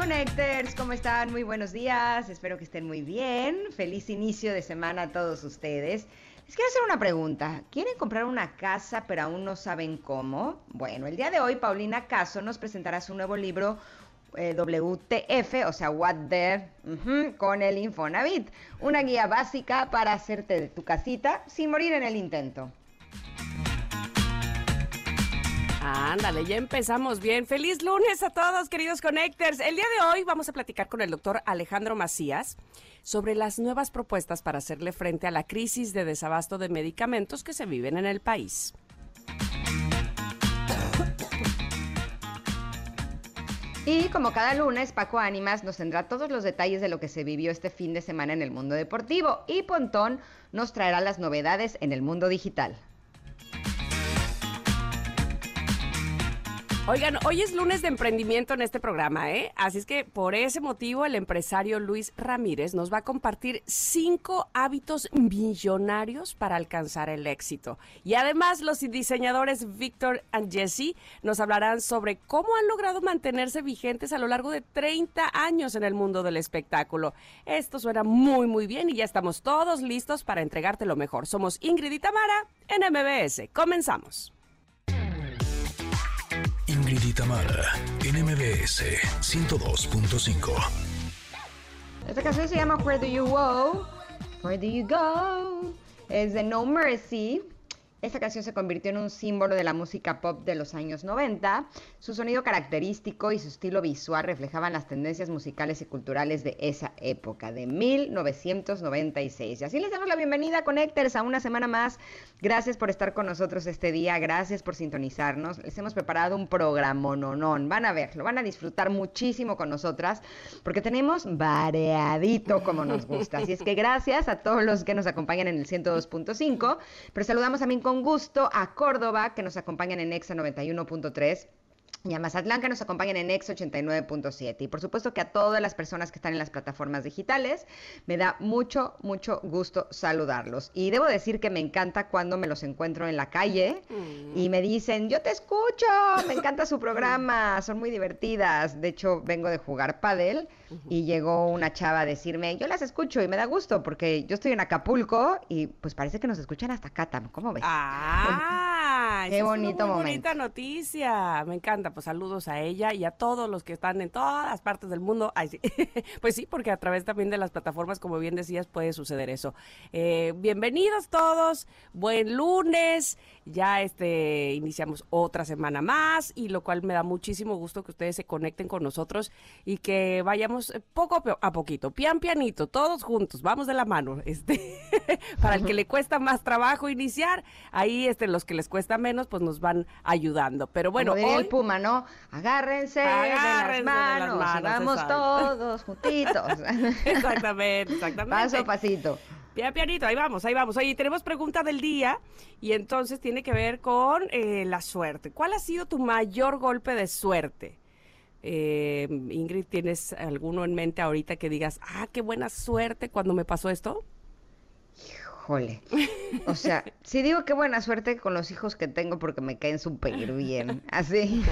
Connectors, ¿cómo están? Muy buenos días, espero que estén muy bien. Feliz inicio de semana a todos ustedes. Les quiero hacer una pregunta. ¿Quieren comprar una casa pero aún no saben cómo? Bueno, el día de hoy Paulina Caso nos presentará su nuevo libro eh, WTF, o sea, What ujú, con el Infonavit. Una guía básica para hacerte de tu casita sin morir en el intento. Ándale, ya empezamos bien. Feliz lunes a todos, queridos Connectors. El día de hoy vamos a platicar con el doctor Alejandro Macías sobre las nuevas propuestas para hacerle frente a la crisis de desabasto de medicamentos que se viven en el país. Y como cada lunes, Paco Ánimas nos tendrá todos los detalles de lo que se vivió este fin de semana en el mundo deportivo y Pontón nos traerá las novedades en el mundo digital. Oigan, hoy es lunes de emprendimiento en este programa, ¿eh? Así es que por ese motivo el empresario Luis Ramírez nos va a compartir cinco hábitos millonarios para alcanzar el éxito. Y además los diseñadores Víctor y Jesse nos hablarán sobre cómo han logrado mantenerse vigentes a lo largo de 30 años en el mundo del espectáculo. Esto suena muy, muy bien y ya estamos todos listos para entregarte lo mejor. Somos Ingrid y Tamara en MBS. Comenzamos. Ingrid y Tamara en MBS 102.5. Esta canción se llama Where Do You Go? Where Do You Go? Es de No Mercy. Esta canción se convirtió en un símbolo de la música pop de los años 90. Su sonido característico y su estilo visual reflejaban las tendencias musicales y culturales de esa época, de 1996. Y así les damos la bienvenida Connectors a una semana más. Gracias por estar con nosotros este día, gracias por sintonizarnos. Les hemos preparado un programa nonón. Van a ver, lo van a disfrutar muchísimo con nosotras, porque tenemos variadito como nos gusta. Así es que gracias a todos los que nos acompañan en el 102.5, pero saludamos también con gusto a Córdoba, que nos acompañan en Exa 91.3 y a Mazatlán que nos acompañan en Ex 89.7. Y por supuesto que a todas las personas que están en las plataformas digitales, me da mucho, mucho gusto saludarlos. Y debo decir que me encanta cuando me los encuentro en la calle y me dicen, yo te escucho, me encanta su programa, son muy divertidas. De hecho, vengo de jugar pádel y llegó una chava a decirme, yo las escucho y me da gusto porque yo estoy en Acapulco y pues parece que nos escuchan hasta Catam. ¿Cómo ves? Ah, Qué esa es una bonito muy momento. bonita noticia. Me encanta. Pues saludos a ella y a todos los que están en todas partes del mundo. Pues sí, porque a través también de las plataformas, como bien decías, puede suceder eso. Eh, bienvenidos todos. Buen lunes. Ya este iniciamos otra semana más y lo cual me da muchísimo gusto que ustedes se conecten con nosotros y que vayamos eh, poco a po- a poquito, pian pianito, todos juntos, vamos de la mano. Este, para el que le cuesta más trabajo iniciar, ahí este los que les cuesta menos pues nos van ayudando. Pero bueno, hoy el Puma, ¿no? Agárrense, Agárrense de de las las manos, vamos todos juntitos. exactamente, exactamente. Paso a pasito. Pian pianito, ahí vamos, ahí vamos. Oye, tenemos pregunta del día y entonces tiene que ver con eh, la suerte. ¿Cuál ha sido tu mayor golpe de suerte? Eh, Ingrid, ¿tienes alguno en mente ahorita que digas, ah, qué buena suerte cuando me pasó esto? Híjole. O sea, sí digo qué buena suerte con los hijos que tengo porque me caen súper bien. Así.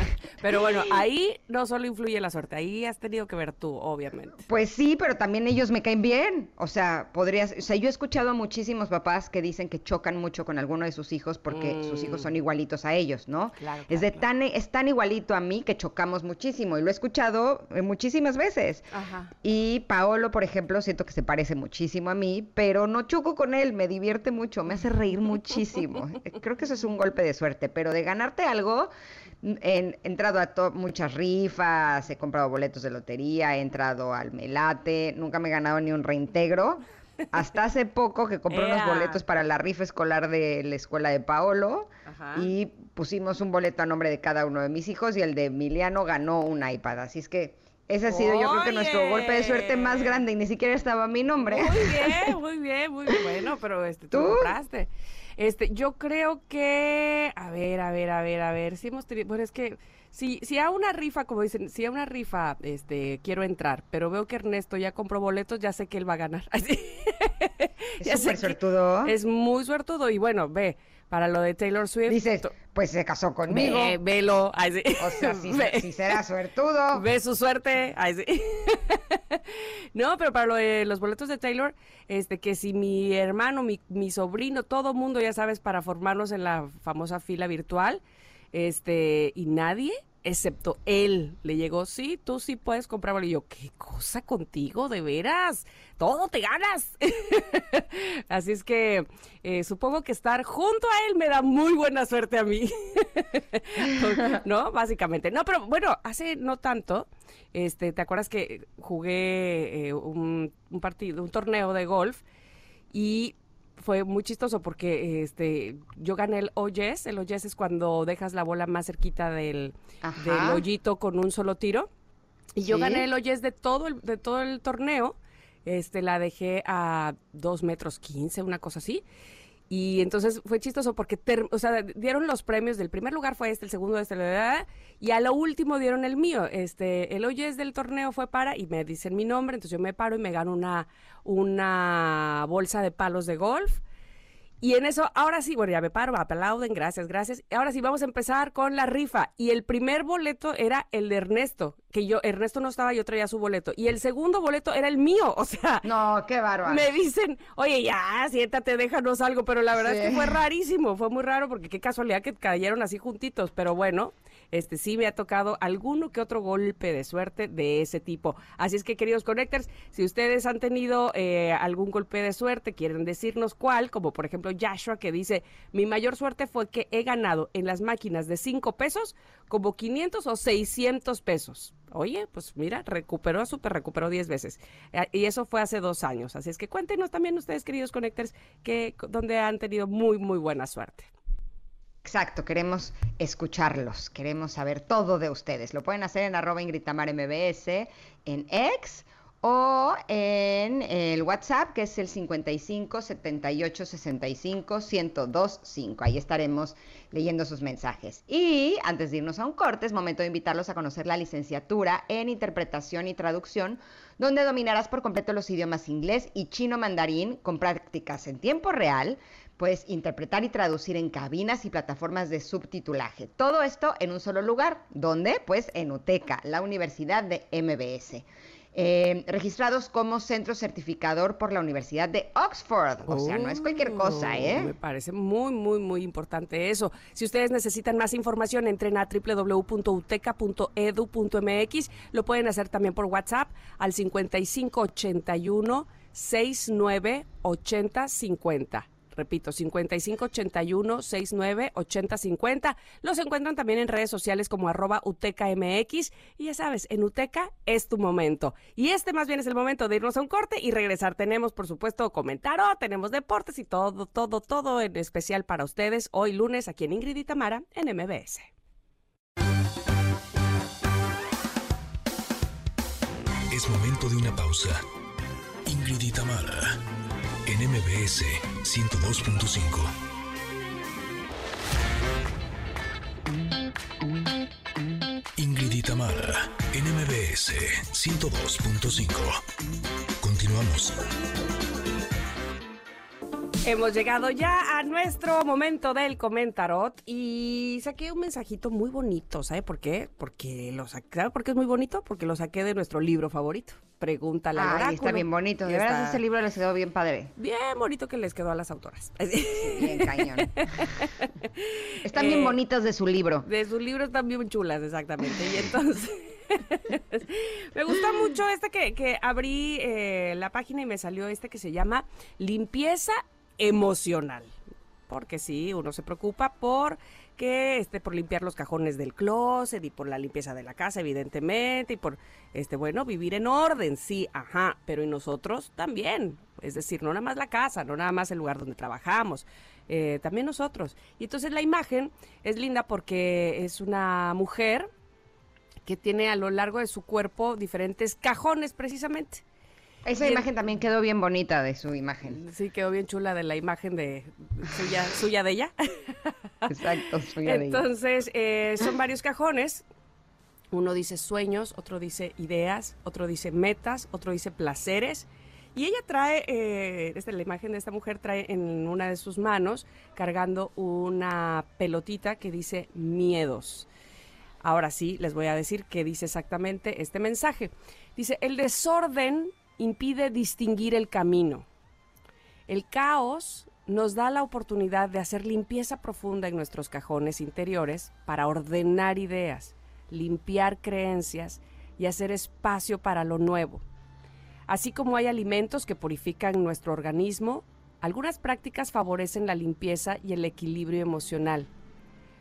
Pero bueno, ahí no solo influye la suerte, ahí has tenido que ver tú, obviamente. Pues sí, pero también ellos me caen bien. O sea, podrías, o sea, yo he escuchado a muchísimos papás que dicen que chocan mucho con alguno de sus hijos porque sus hijos son igualitos a ellos, ¿no? Claro, es de claro, tan es tan igualito a mí que chocamos muchísimo y lo he escuchado eh, muchísimas veces. Ajá. Y Paolo, por ejemplo, siento que se parece muchísimo a mí, pero no choco con él, me divierte mucho, me hace reír muchísimo. Eh, Creo que eso es un golpe de suerte, pero de ganarte algo, he entrado a muchas rifas, he comprado boletos de lotería, he entrado al Melate, nunca me he ganado ni un reintegro. Hasta hace poco que compré unos boletos para la rifa escolar de la escuela de Paolo Ajá. y pusimos un boleto a nombre de cada uno de mis hijos y el de Emiliano ganó un iPad. Así es que Ese ha sido yo creo que nuestro golpe de suerte más grande y ni siquiera estaba mi nombre. Muy bien, muy bien, muy bueno, pero este, tú, compraste. Este, yo creo que, a ver, a ver, a ver, a ver, si hemos tenido, bueno, es que si, si a una rifa, como dicen, si a una rifa, este, quiero entrar, pero veo que Ernesto ya compró boletos, ya sé que él va a ganar. Es súper suertudo. Es muy suertudo y bueno, ve, para lo de Taylor Swift. Dices, pues se casó conmigo. Ve, velo. O sea, si, será suertudo. Ve su suerte. no, pero para lo de los boletos de Taylor, este, que si mi hermano, mi, mi sobrino, todo mundo, ya sabes, para formarnos en la famosa fila virtual, este, y nadie excepto él. Le llegó, sí, tú sí puedes comprar. Y yo, ¿qué cosa contigo? De veras, todo te ganas. Así es que eh, supongo que estar junto a él me da muy buena suerte a mí. ¿No? Básicamente. No, pero bueno, hace no tanto, este, ¿te acuerdas que jugué eh, un, un partido, un torneo de golf? Y fue muy chistoso porque este yo gané el oyes. El oyes es cuando dejas la bola más cerquita del, del hoyito con un solo tiro. Y yo gané el oyes de todo el, de todo el torneo. Este, la dejé a dos metros quince, una cosa así. Y entonces fue chistoso porque, o sea, dieron los premios, del primer lugar fue este, el segundo este, y a lo último dieron el mío. Este, el oyes del torneo fue para, y me dicen mi nombre, entonces yo me paro y me gano una, una bolsa de palos de golf y en eso, ahora sí, bueno, ya me paro, aplauden, gracias, gracias. Ahora sí, vamos a empezar con la rifa. Y el primer boleto era el de Ernesto, que yo, Ernesto no estaba, yo traía su boleto. Y el segundo boleto era el mío, o sea. No, qué bárbaro. Me dicen, oye, ya, siéntate, déjanos algo, pero la verdad es que fue rarísimo, fue muy raro porque qué casualidad que cayeron así juntitos, pero bueno, este sí me ha tocado alguno que otro golpe de suerte de ese tipo. Así es que, queridos connectors, si ustedes han tenido eh, algún golpe de suerte, quieren decirnos cuál, como por ejemplo Joshua que dice, mi mayor suerte fue que he ganado en las máquinas de 5 pesos como 500 o 600 pesos. Oye, pues mira, recuperó, super recuperó 10 veces. Eh, y eso fue hace dos años. Así es que cuéntenos también ustedes, queridos connectors, que, donde han tenido muy, muy buena suerte. Exacto, queremos escucharlos, queremos saber todo de ustedes. Lo pueden hacer en arroba Ingritamar MBS, en X o en el WhatsApp que es el 55 78 65 1025. Ahí estaremos leyendo sus mensajes. Y antes de irnos a un corte, es momento de invitarlos a conocer la licenciatura en interpretación y traducción, donde dominarás por completo los idiomas inglés y chino mandarín con prácticas en tiempo real Puedes interpretar y traducir en cabinas y plataformas de subtitulaje. Todo esto en un solo lugar. ¿Dónde? Pues en UTECA, la Universidad de MBS. Eh, registrados como centro certificador por la Universidad de Oxford. O sea, no es cualquier cosa, oh, ¿eh? Me parece muy, muy, muy importante eso. Si ustedes necesitan más información, entren a www.uteca.edu.mx. Lo pueden hacer también por WhatsApp al 5581 698050. Repito, 5581-698050. Los encuentran también en redes sociales como arroba UTECAMX. Y ya sabes, en UTECA es tu momento. Y este más bien es el momento de irnos a un corte y regresar. Tenemos, por supuesto, comentario, tenemos deportes y todo, todo, todo en especial para ustedes hoy lunes aquí en Ingrid y Tamara en MBS. Es momento de una pausa. Ingrid y Tamara en MBS 102.5. Ingrid Itamar, NMBS 102.5. Continuamos. Hemos llegado ya a nuestro momento del comentarot y saqué un mensajito muy bonito, ¿sabe por qué? Porque lo saqué, ¿sabe por qué es muy bonito? Porque lo saqué de nuestro libro favorito. Pregúntale al oráculo. está bien bonito. De verdad, ese libro les quedó bien padre. Bien bonito que les quedó a las autoras. bien cañón. Están bien eh, bonitas de su libro. De su libro están bien chulas, exactamente. Y entonces... me gusta mucho este que, que abrí eh, la página y me salió este que se llama Limpieza emocional. Porque sí, uno se preocupa por que este por limpiar los cajones del closet y por la limpieza de la casa, evidentemente, y por este bueno, vivir en orden, sí, ajá, pero y nosotros también, es decir, no nada más la casa, no nada más el lugar donde trabajamos, eh, también nosotros. Y entonces la imagen es linda porque es una mujer que tiene a lo largo de su cuerpo diferentes cajones precisamente. Esa imagen también quedó bien bonita de su imagen. Sí, quedó bien chula de la imagen de suya, suya de ella. Exacto, suya de ella. Entonces, eh, son varios cajones. Uno dice sueños, otro dice ideas, otro dice metas, otro dice placeres. Y ella trae, eh, esta, la imagen de esta mujer trae en una de sus manos cargando una pelotita que dice miedos. Ahora sí, les voy a decir qué dice exactamente este mensaje. Dice, el desorden impide distinguir el camino. El caos nos da la oportunidad de hacer limpieza profunda en nuestros cajones interiores para ordenar ideas, limpiar creencias y hacer espacio para lo nuevo. Así como hay alimentos que purifican nuestro organismo, algunas prácticas favorecen la limpieza y el equilibrio emocional.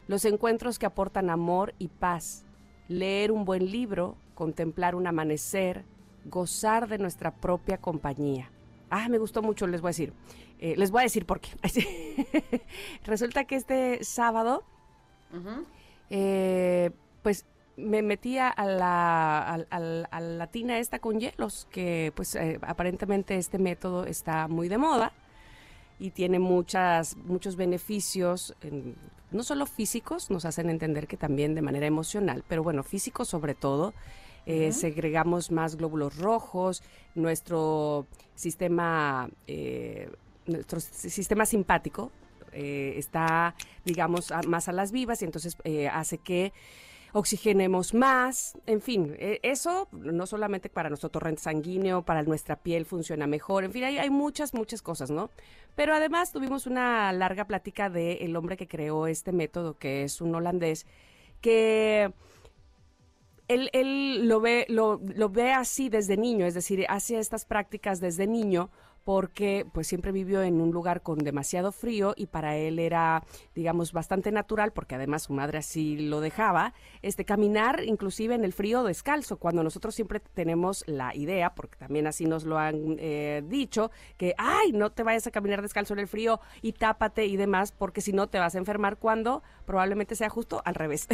Los encuentros que aportan amor y paz, leer un buen libro, contemplar un amanecer, gozar de nuestra propia compañía. Ah, me gustó mucho, les voy a decir. Eh, les voy a decir por qué. Resulta que este sábado, eh, pues me metía a la, a, la tina esta con hielos, que pues eh, aparentemente este método está muy de moda y tiene muchas, muchos beneficios, no solo físicos, nos hacen entender que también de manera emocional, pero bueno, físicos sobre todo, eh, segregamos más glóbulos rojos, nuestro sistema, eh, nuestro sistema simpático eh, está, digamos, más a las vivas y entonces hace que oxigenemos más, en fin, eso no solamente para nuestro torrente sanguíneo, para nuestra piel funciona mejor, en fin, hay, hay muchas, muchas cosas, ¿no? Pero además tuvimos una larga plática del el hombre que creó este método, que es un holandés, que él, él lo, ve, lo, lo, ve así desde niño, es decir, hace estas prácticas desde niño porque pues siempre vivió en un lugar con demasiado frío y para él era, digamos, bastante natural, porque además su madre así lo dejaba, este caminar inclusive en el frío descalzo, cuando nosotros siempre tenemos la idea, porque también así nos lo han eh, dicho, que, ay, no te vayas a caminar descalzo en el frío y tápate y demás, porque si no te vas a enfermar cuando probablemente sea justo al revés.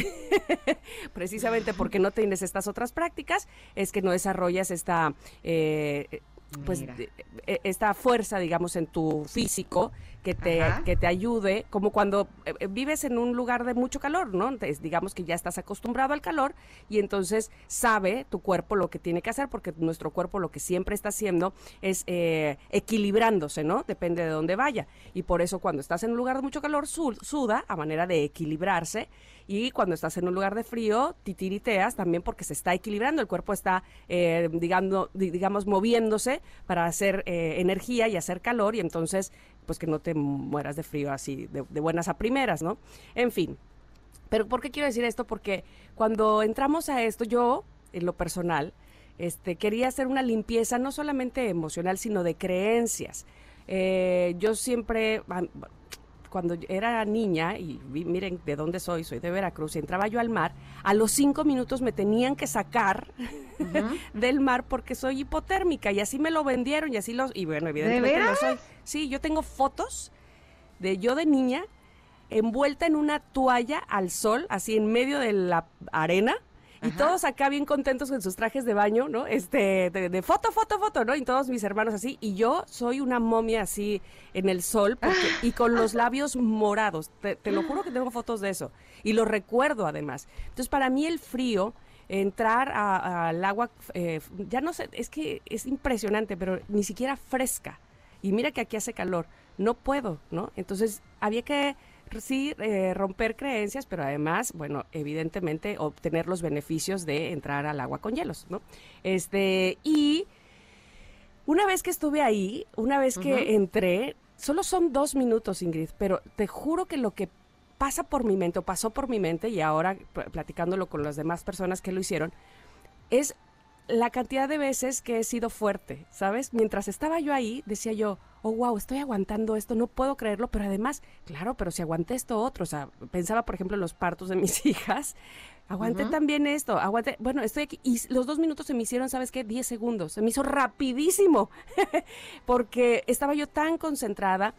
Precisamente porque no tienes estas otras prácticas, es que no desarrollas esta... Eh, pues e, esta fuerza, digamos, en tu físico que te, que te ayude, como cuando eh, eh, vives en un lugar de mucho calor, ¿no? Entonces, digamos que ya estás acostumbrado al calor y entonces sabe tu cuerpo lo que tiene que hacer, porque nuestro cuerpo lo que siempre está haciendo es eh, equilibrándose, ¿no? Depende de dónde vaya. Y por eso cuando estás en un lugar de mucho calor, suda a manera de equilibrarse y cuando estás en un lugar de frío, titiriteas también porque se está equilibrando, el cuerpo está, digamos, digamos, moviéndose para hacer energía y hacer calor y entonces pues que no te mueras de frío así de, buenas a primeras, ¿no? En fin. Pero ¿por qué quiero decir esto? Porque cuando entramos a esto, yo, en lo personal, este, quería hacer una limpieza no solamente emocional, sino de creencias. Eh, yo siempre, cuando era niña, y miren de dónde soy, soy de Veracruz, y entraba yo al mar, a los cinco minutos me tenían que sacar del mar porque soy hipotérmica, y así me lo vendieron, y así los, y bueno, evidentemente no soy. Sí, yo tengo fotos de yo de niña envuelta en una toalla al sol, así en medio de la arena, y todos acá bien contentos con sus trajes de baño, ¿no? Este, de, foto, foto, foto, ¿no? Y todos mis hermanos así. Y yo soy una momia así en el sol y con los labios morados. Te, lo juro que tengo fotos de eso. Y lo recuerdo además. Entonces, para mí el frío entrar al agua, eh, ya no sé, es que es impresionante, pero ni siquiera fresca. Y mira que aquí hace calor, no puedo, ¿no? Entonces había que sí eh, romper creencias, pero además, bueno, evidentemente obtener los beneficios de entrar al agua con hielos, ¿no? Este, y una vez que estuve ahí, una vez que entré, solo son dos minutos, Ingrid, pero te juro que lo que pasa por mi mente, o pasó por mi mente, y ahora platicándolo con las demás personas que lo hicieron, es la cantidad de veces que he sido fuerte, ¿sabes? Mientras estaba yo ahí, decía yo, oh, wow, estoy aguantando esto, no puedo creerlo, pero además, claro, pero si aguanté esto otro, o sea, pensaba, por ejemplo, en los partos de mis hijas, aguanté también esto, aguanté, bueno, estoy aquí, y los dos minutos se me hicieron, ¿sabes qué? Diez segundos, se me hizo rapidísimo, porque estaba yo tan concentrada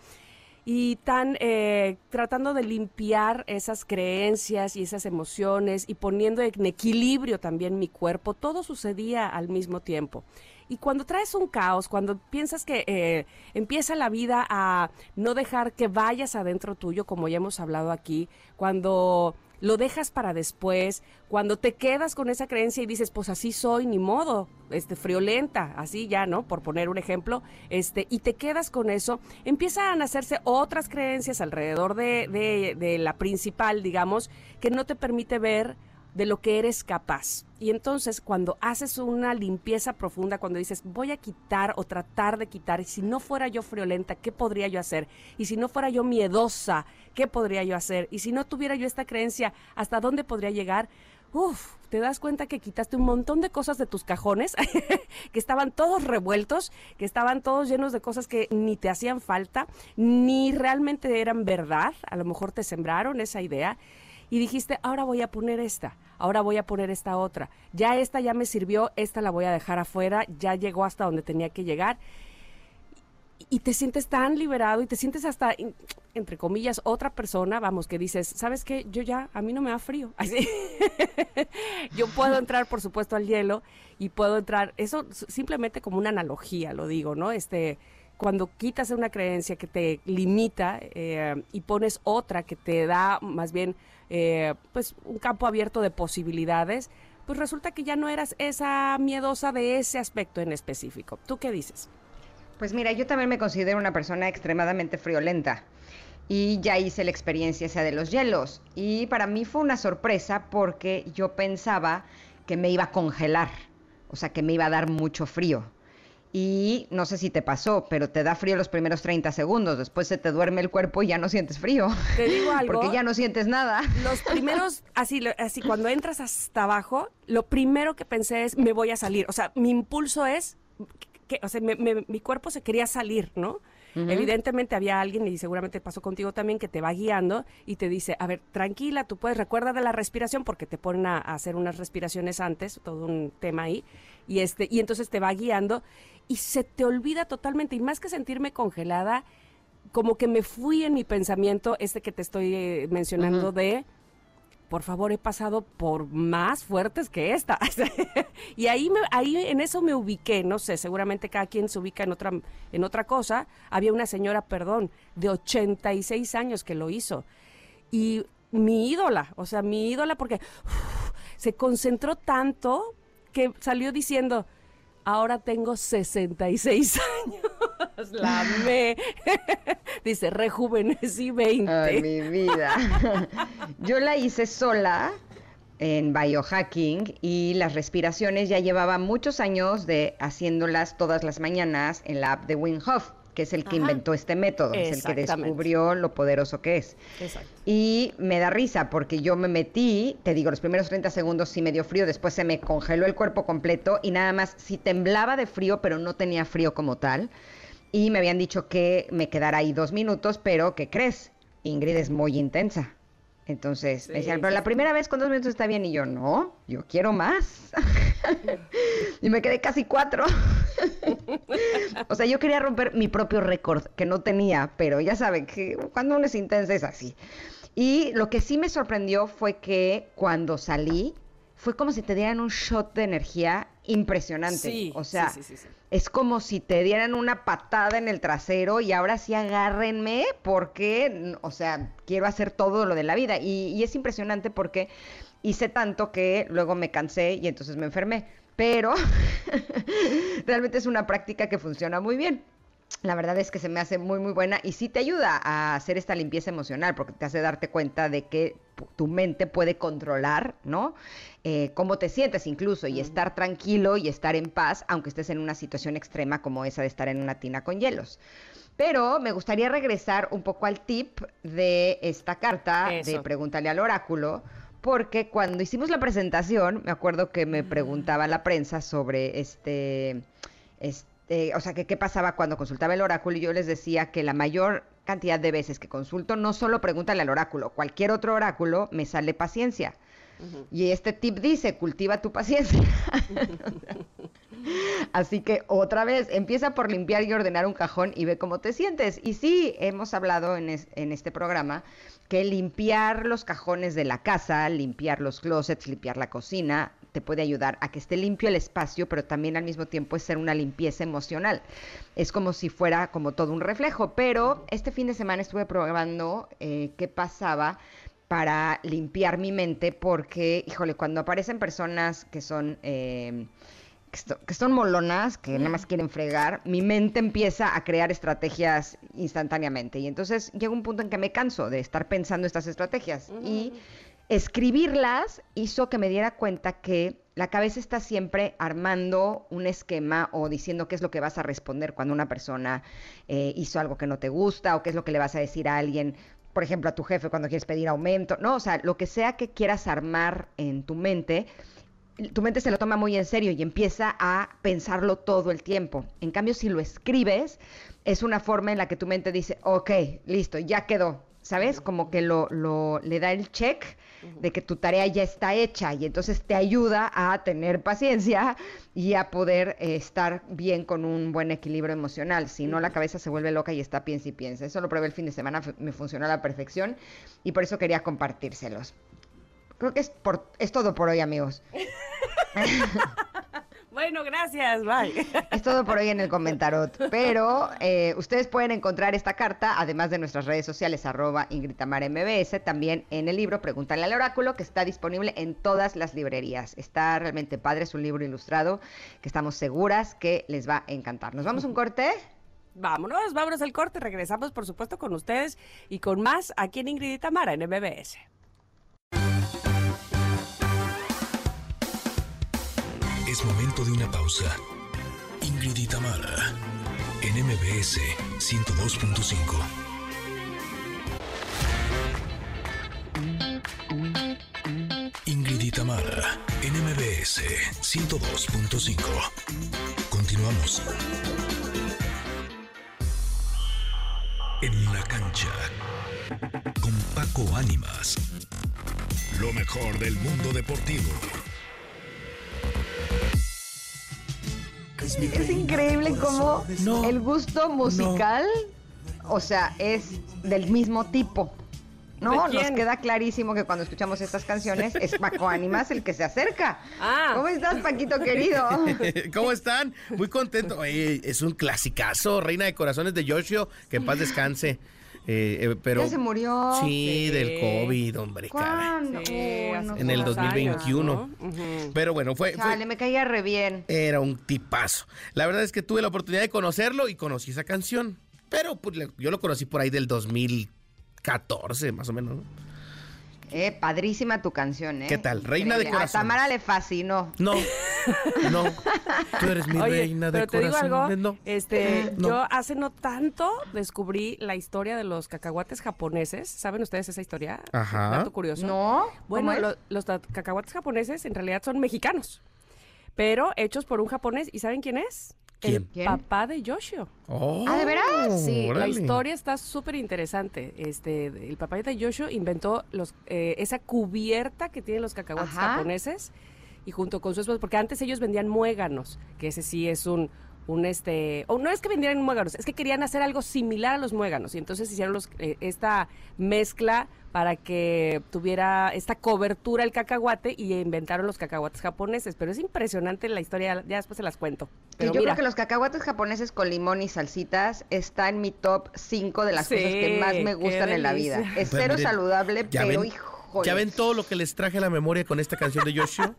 y tan eh, tratando de limpiar esas creencias y esas emociones y poniendo en equilibrio también mi cuerpo, todo sucedía al mismo tiempo. Y cuando traes un caos, cuando piensas que eh, empieza la vida a no dejar que vayas adentro tuyo, como ya hemos hablado aquí, cuando lo dejas para después, cuando te quedas con esa creencia y dices, pues así soy, ni modo, este, friolenta, así ya, ¿no? Por poner un ejemplo, este, y te quedas con eso, empiezan a hacerse otras creencias alrededor de, de, de la principal, digamos, que no te permite ver de lo que eres capaz. Y entonces cuando haces una limpieza profunda, cuando dices, voy a quitar o tratar de quitar, si no fuera yo friolenta, ¿qué podría yo hacer? Y si no fuera yo miedosa, ¿qué podría yo hacer? Y si no tuviera yo esta creencia, ¿hasta dónde podría llegar? Uf, te das cuenta que quitaste un montón de cosas de tus cajones, que estaban todos revueltos, que estaban todos llenos de cosas que ni te hacían falta, ni realmente eran verdad, a lo mejor te sembraron esa idea y dijiste, ahora voy a poner esta, ahora voy a poner esta otra. Ya esta ya me sirvió, esta la voy a dejar afuera, ya llegó hasta donde tenía que llegar. Y te sientes tan liberado y te sientes hasta, entre comillas, otra persona, vamos, que dices, ¿sabes qué? Yo ya, a mí no me da frío. Así. Yo puedo entrar, por supuesto, al hielo y puedo entrar, eso simplemente como una analogía, lo digo, ¿no? Este, cuando quitas una creencia que te limita eh, y pones otra que te da más bien eh, pues un campo abierto de posibilidades, pues resulta que ya no eras esa miedosa de ese aspecto en específico. ¿Tú qué dices? Pues mira, yo también me considero una persona extremadamente friolenta y ya hice la experiencia de los hielos y para mí fue una sorpresa porque yo pensaba que me iba a congelar, o sea, que me iba a dar mucho frío y no sé si te pasó, pero te da frío los primeros 30 segundos, después se te duerme el cuerpo y ya no sientes frío. Te digo algo. Porque ya no sientes nada. Los primeros, así, así cuando entras hasta abajo, lo primero que pensé es, me voy a salir. O sea, mi impulso es, que, o sea, mi cuerpo se quería salir, ¿no? Evidentemente había alguien, y seguramente pasó contigo también, que te va guiando y te dice, a ver, tranquila, tú puedes, recuerda de la respiración, porque te ponen a, a hacer unas respiraciones antes, todo un tema ahí, y, este, y entonces te va guiando y se te olvida totalmente. Y más que sentirme congelada, como que me fui en mi pensamiento, este que te estoy eh, mencionando de, por favor, he pasado por más fuertes que esta. y ahí, me, ahí en eso me ubiqué, no sé, seguramente cada quien se ubica en otra, en otra cosa. Había una señora, perdón, de 86 años que lo hizo. Y mi ídola, o sea, mi ídola porque se concentró tanto que salió diciendo, ahora tengo 66 años. La me. Dice, rejuvenecí 20. Ay, mi vida. Yo la hice sola en biohacking y las respiraciones ya llevaba muchos años de haciéndolas todas las mañanas en la app de Wim Hof que es el que inventó este método, es el que descubrió lo poderoso que es. Exacto. Y me da risa porque yo me metí, te digo, los primeros 30 segundos sí me dio frío, después se me congeló el cuerpo completo y nada más sí temblaba de frío, pero no tenía frío como tal. Y me habían dicho que me quedara ahí dos minutos, pero ¿qué crees? Ingrid es muy intensa. Entonces me decían, pero la primera vez con dos minutos está bien. Y yo, no, yo quiero más. y me quedé casi cuatro. o sea, yo quería romper mi propio récord, que no tenía, pero ya saben que cuando uno es intensa es así. Y lo que sí me sorprendió fue que cuando salí, fue como si te dieran un shot de energía impresionante. o sea, es como si te dieran una patada en el trasero y ahora sí agárrenme porque, o sea, quiero hacer todo lo de la vida. Y, es impresionante porque hice tanto que luego me cansé y entonces me enfermé. Pero realmente es una práctica que funciona muy bien. La verdad es que se me hace muy, muy buena y sí te ayuda a hacer esta limpieza emocional porque te hace darte cuenta de que tu mente puede controlar, ¿no? Eh, cómo te sientes incluso y estar tranquilo y estar en paz, aunque estés en una situación extrema como esa de estar en una tina con hielos. Pero me gustaría regresar un poco al tip de esta carta de Pregúntale al oráculo, porque cuando hicimos la presentación, me acuerdo que me preguntaba la prensa sobre este, este o sea, que qué pasaba cuando consultaba el oráculo y yo les decía que la mayor cantidad de veces que consulto no solo pregúntale al oráculo, cualquier otro oráculo me sale paciencia. Y este tip dice, cultiva tu paciencia. Así que otra vez, empieza por limpiar y ordenar un cajón y ve cómo te sientes. Y sí, hemos hablado en, en este programa que limpiar los cajones de la casa, limpiar los closets, limpiar la cocina, te puede ayudar a que esté limpio el espacio, pero también al mismo tiempo es ser una limpieza emocional. Es como si fuera como todo un reflejo, pero este fin de semana estuve probando eh, qué pasaba para limpiar mi mente, porque, híjole, cuando aparecen personas que son... Eh, que son molonas, que nada más quieren fregar, mi mente empieza a crear estrategias instantáneamente. Y entonces llega un punto en que me canso de estar pensando estas estrategias. Y escribirlas hizo que me diera cuenta que la cabeza está siempre armando un esquema o diciendo qué es lo que vas a responder cuando una persona eh, hizo algo que no te gusta o qué es lo que le vas a decir a alguien, por ejemplo, a tu jefe cuando quieres pedir aumento, ¿no? O sea, lo que sea que quieras armar en tu mente, tu mente se lo toma muy en serio y empieza a pensarlo todo el tiempo. En cambio, si lo escribes, es una forma en la que tu mente dice, ok, listo, ya quedó, ¿sabes? Como que lo, lo, le da el check de que tu tarea ya está hecha y entonces te ayuda a tener paciencia y a poder eh, estar bien con un buen equilibrio emocional. Si no, la cabeza se vuelve loca y está piensa y piensa. Eso lo probé el fin de semana, me funcionó a la perfección y por eso quería compartírselos. Creo que es, por, es todo por hoy, amigos. Bueno, gracias, bye. Es todo por hoy en el comentarot. Pero eh, ustedes pueden encontrar esta carta, además de nuestras redes sociales, arroba MBS, también en el libro Pregúntale al Oráculo, que está disponible en todas las librerías. Está realmente padre, es un libro ilustrado que estamos seguras que les va a encantar. ¿Nos vamos a un corte? Vámonos, vámonos al corte. Regresamos, por supuesto, con ustedes y con más aquí en Ingrid y Tamara en MBS. Es momento de una pausa. Ingrid y en MBS 102.5. Ingrid y en MBS 102.5. Continuamos. En la cancha, con Paco Ánimas. Lo mejor del mundo deportivo. Es increíble cómo el gusto musical, o sea, es del mismo tipo. No, nos queda clarísimo que cuando escuchamos estas canciones es Paco Ánimas el que se acerca. Ah. ¿Cómo estás, Paquito querido? ¿Cómo están? Muy contento. es un clasicazo, Reina de Corazones de Yoshio, que en paz descanse. Eh, eh, pero ya se murió. Sí, del COVID, hombre. ¿Cuándo? en el 2021. Pero bueno, fue, Chale, me caía re bien. Era un tipazo. La verdad es que tuve la oportunidad de conocerlo y conocí esa canción. Pero pues, yo lo conocí por ahí del 2014, más o menos. Eh, padrísima tu canción, ¿eh? ¿Qué tal? Reina de corazón. A Tamara le fascinó. No, no. Tú eres mi reina de pero te Digo algo, no. Este, yo hace no tanto descubrí la historia de los cacahuates japoneses. ¿Saben ustedes esa historia? Ajá. Dato curioso. No. Bueno, los cacahuates japoneses en realidad son mexicanos, pero hechos por un japonés. ¿Y saben quién es? El papá de Yoshio. Oh, ¿Ah, de veras? Sí, la historia está súper interesante. Este, el papá de Yoshio inventó los, eh, esa cubierta que tienen los cacahuates japoneses y junto con su esposa, porque antes ellos vendían muéganos, que ese sí es un, un este, o no es que vendieran muéganos, es que querían hacer algo similar a los muéganos y entonces hicieron los, eh, esta mezcla para que tuviera esta cobertura el cacahuate y inventaron los cacahuates japoneses, pero es impresionante la historia, ya después se las cuento. Pero yo creo que los cacahuates japoneses con limón y salsitas está en mi top 5 de las cosas que más me gustan en la vida. Es cero saludable, pero hijo ¿Ya ven todo lo que les traje a la memoria con esta canción de Yoshio?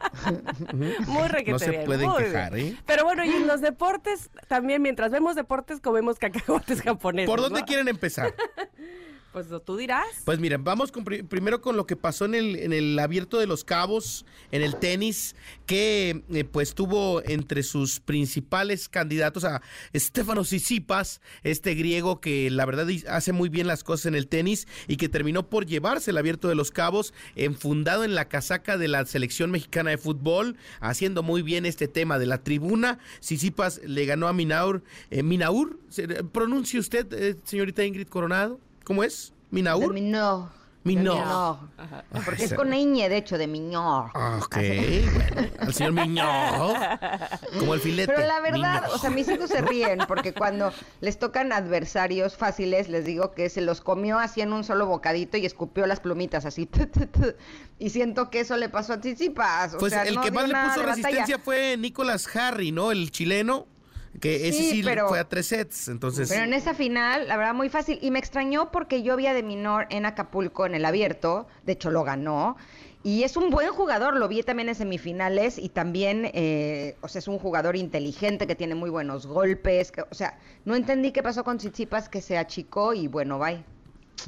Muy requete No se pueden quejar, ¿eh? Pero bueno, y en los deportes, también mientras vemos deportes, comemos cacahuates japoneses. ¿Por dónde quieren empezar? Pues tú dirás. Pues miren, vamos primero con lo que pasó en el, abierto de los cabos, en el tenis, que eh, pues tuvo entre sus principales candidatos a Stefanos Tsitsipas, este griego que la verdad hace muy bien las cosas en el tenis y que terminó por llevarse el abierto de los cabos, enfundado en la casaca de la selección mexicana de fútbol, haciendo muy bien este tema de la tribuna. Tsitsipas le ganó a Minaur. Eh, Minaur, ¿pronuncie usted, eh, señorita Ingrid Coronado? ¿Cómo es? ¿Minaur? No. Minor. Porque es con ñ, de hecho, de Miñor. Ah, Ok, bueno, al señor Miñor. Como el filete. Pero la verdad, Miñor. o sea, mis hijos se ríen porque cuando les tocan adversarios fáciles, les digo que se los comió así en un solo bocadito y escupió las plumitas así. y siento que eso le pasó a Tsitsipas. O Pues sea, el no que más le puso de batalla. resistencia fue Nicolás Harry, ¿no? El chileno, que ese Sí, sí, pero- fue a tres sets. Entonces, Pero en esa final, la verdad, muy fácil. Y me extrañó porque yo vi a De Minor en Acapulco en el abierto. De hecho, lo ganó. Y es un buen jugador. Lo vi también en semifinales. Y también, eh, o sea, es un jugador inteligente que tiene muy buenos golpes. que- o sea, no entendí qué pasó con Tsitsipas que se achicó y bueno, bye.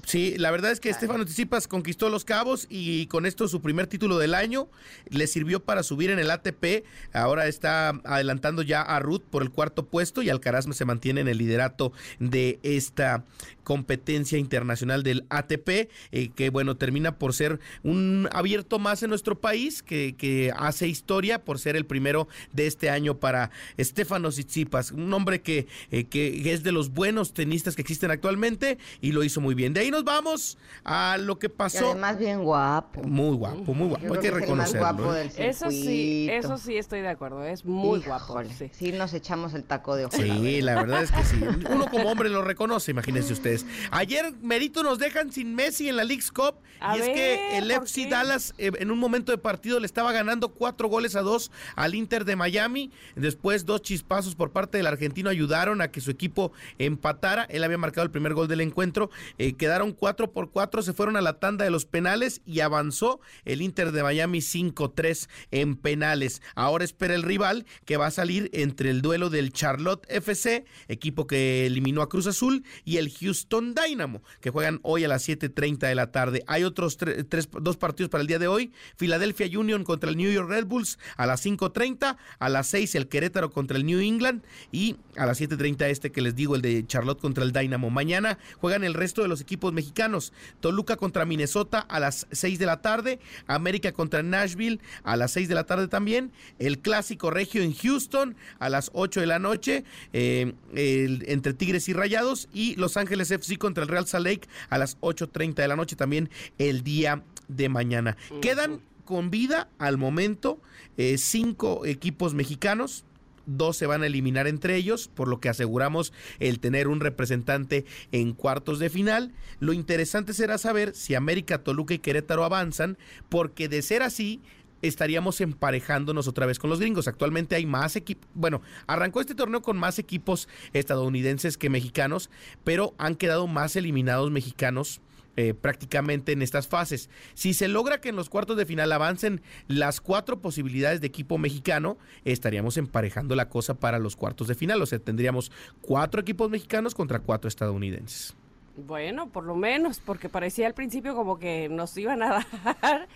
Sí, la verdad es que Estefano Tsitsipas conquistó los cabos y con esto su primer título del año le sirvió para subir en el ATP. Ahora está adelantando ya a Ruth por el cuarto puesto y Alcaraz se mantiene en el liderato de esta competencia internacional del ATP, eh, que bueno, termina por ser un abierto más en nuestro país, que, que hace historia por ser el primero de este año para Estefano Tsitsipas, un hombre que, eh, que es de los buenos tenistas que existen actualmente y lo hizo muy bien. De ahí nos vamos a lo que Y pasó. además bien guapo. Muy guapo, muy Yo guapo, creo hay que es el más reconocerlo. guapo ¿eh? del Eso sí, eso sí estoy de acuerdo, es muy guapo. Sí. sí nos echamos el taco de ojo. Sí, la verdad es que sí. Uno como hombre lo reconoce, imagínense ustedes. Ayer Merito nos dejan sin Messi en la League's Cup A y es que el ¿por FC qué? Dallas eh, en un momento de partido le estaba ganando cuatro goles a dos al Inter de Miami. Después dos chispazos por parte del argentino ayudaron a que su equipo empatara. Él había marcado el primer gol del encuentro. Eh, quedaron cuatro por cuatro, se fueron a la tanda de los penales y avanzó el Inter de Miami 5-3 en penales. Ahora espera el rival que va a salir entre el duelo del Charlotte FC, equipo que eliminó a Cruz Azul, y el Houston Dynamo, que juegan hoy a las 7.30 de la tarde. Hay otros tre- tres, dos partidos para el día de hoy. Philadelphia Union contra el New York Red Bulls a las 5.30, a las 6 el Querétaro contra el New England y a las 7.30 este que les digo, el de Charlotte contra el Dynamo. Mañana juegan el resto de los equipos mexicanos. Toluca contra Minnesota a las 6 de la tarde, América contra Nashville a las 6 de la tarde también, el clásico regio en Houston a las 8 de la noche, eh, entre Tigres y Rayados y Los Ángeles FC contra el Real Salt Lake a las 8.30 de la noche también el día de mañana. Quedan con vida al momento eh, cinco equipos mexicanos dos se van a eliminar entre ellos, por lo que aseguramos el tener un representante en cuartos de final. Lo interesante será saber si América, Toluca y Querétaro avanzan, porque de ser así, estaríamos emparejándonos otra vez con los gringos. Actualmente hay más equipos, bueno, arrancó este torneo con más equipos estadounidenses que mexicanos, pero han quedado más eliminados mexicanos eh, prácticamente en estas fases. Si se logra que en los cuartos de final avancen las cuatro posibilidades de equipo mexicano, estaríamos emparejando la cosa para los cuartos de final. O sea, tendríamos cuatro equipos mexicanos contra cuatro estadounidenses. Bueno, por lo menos, porque parecía al principio como que nos iban a dar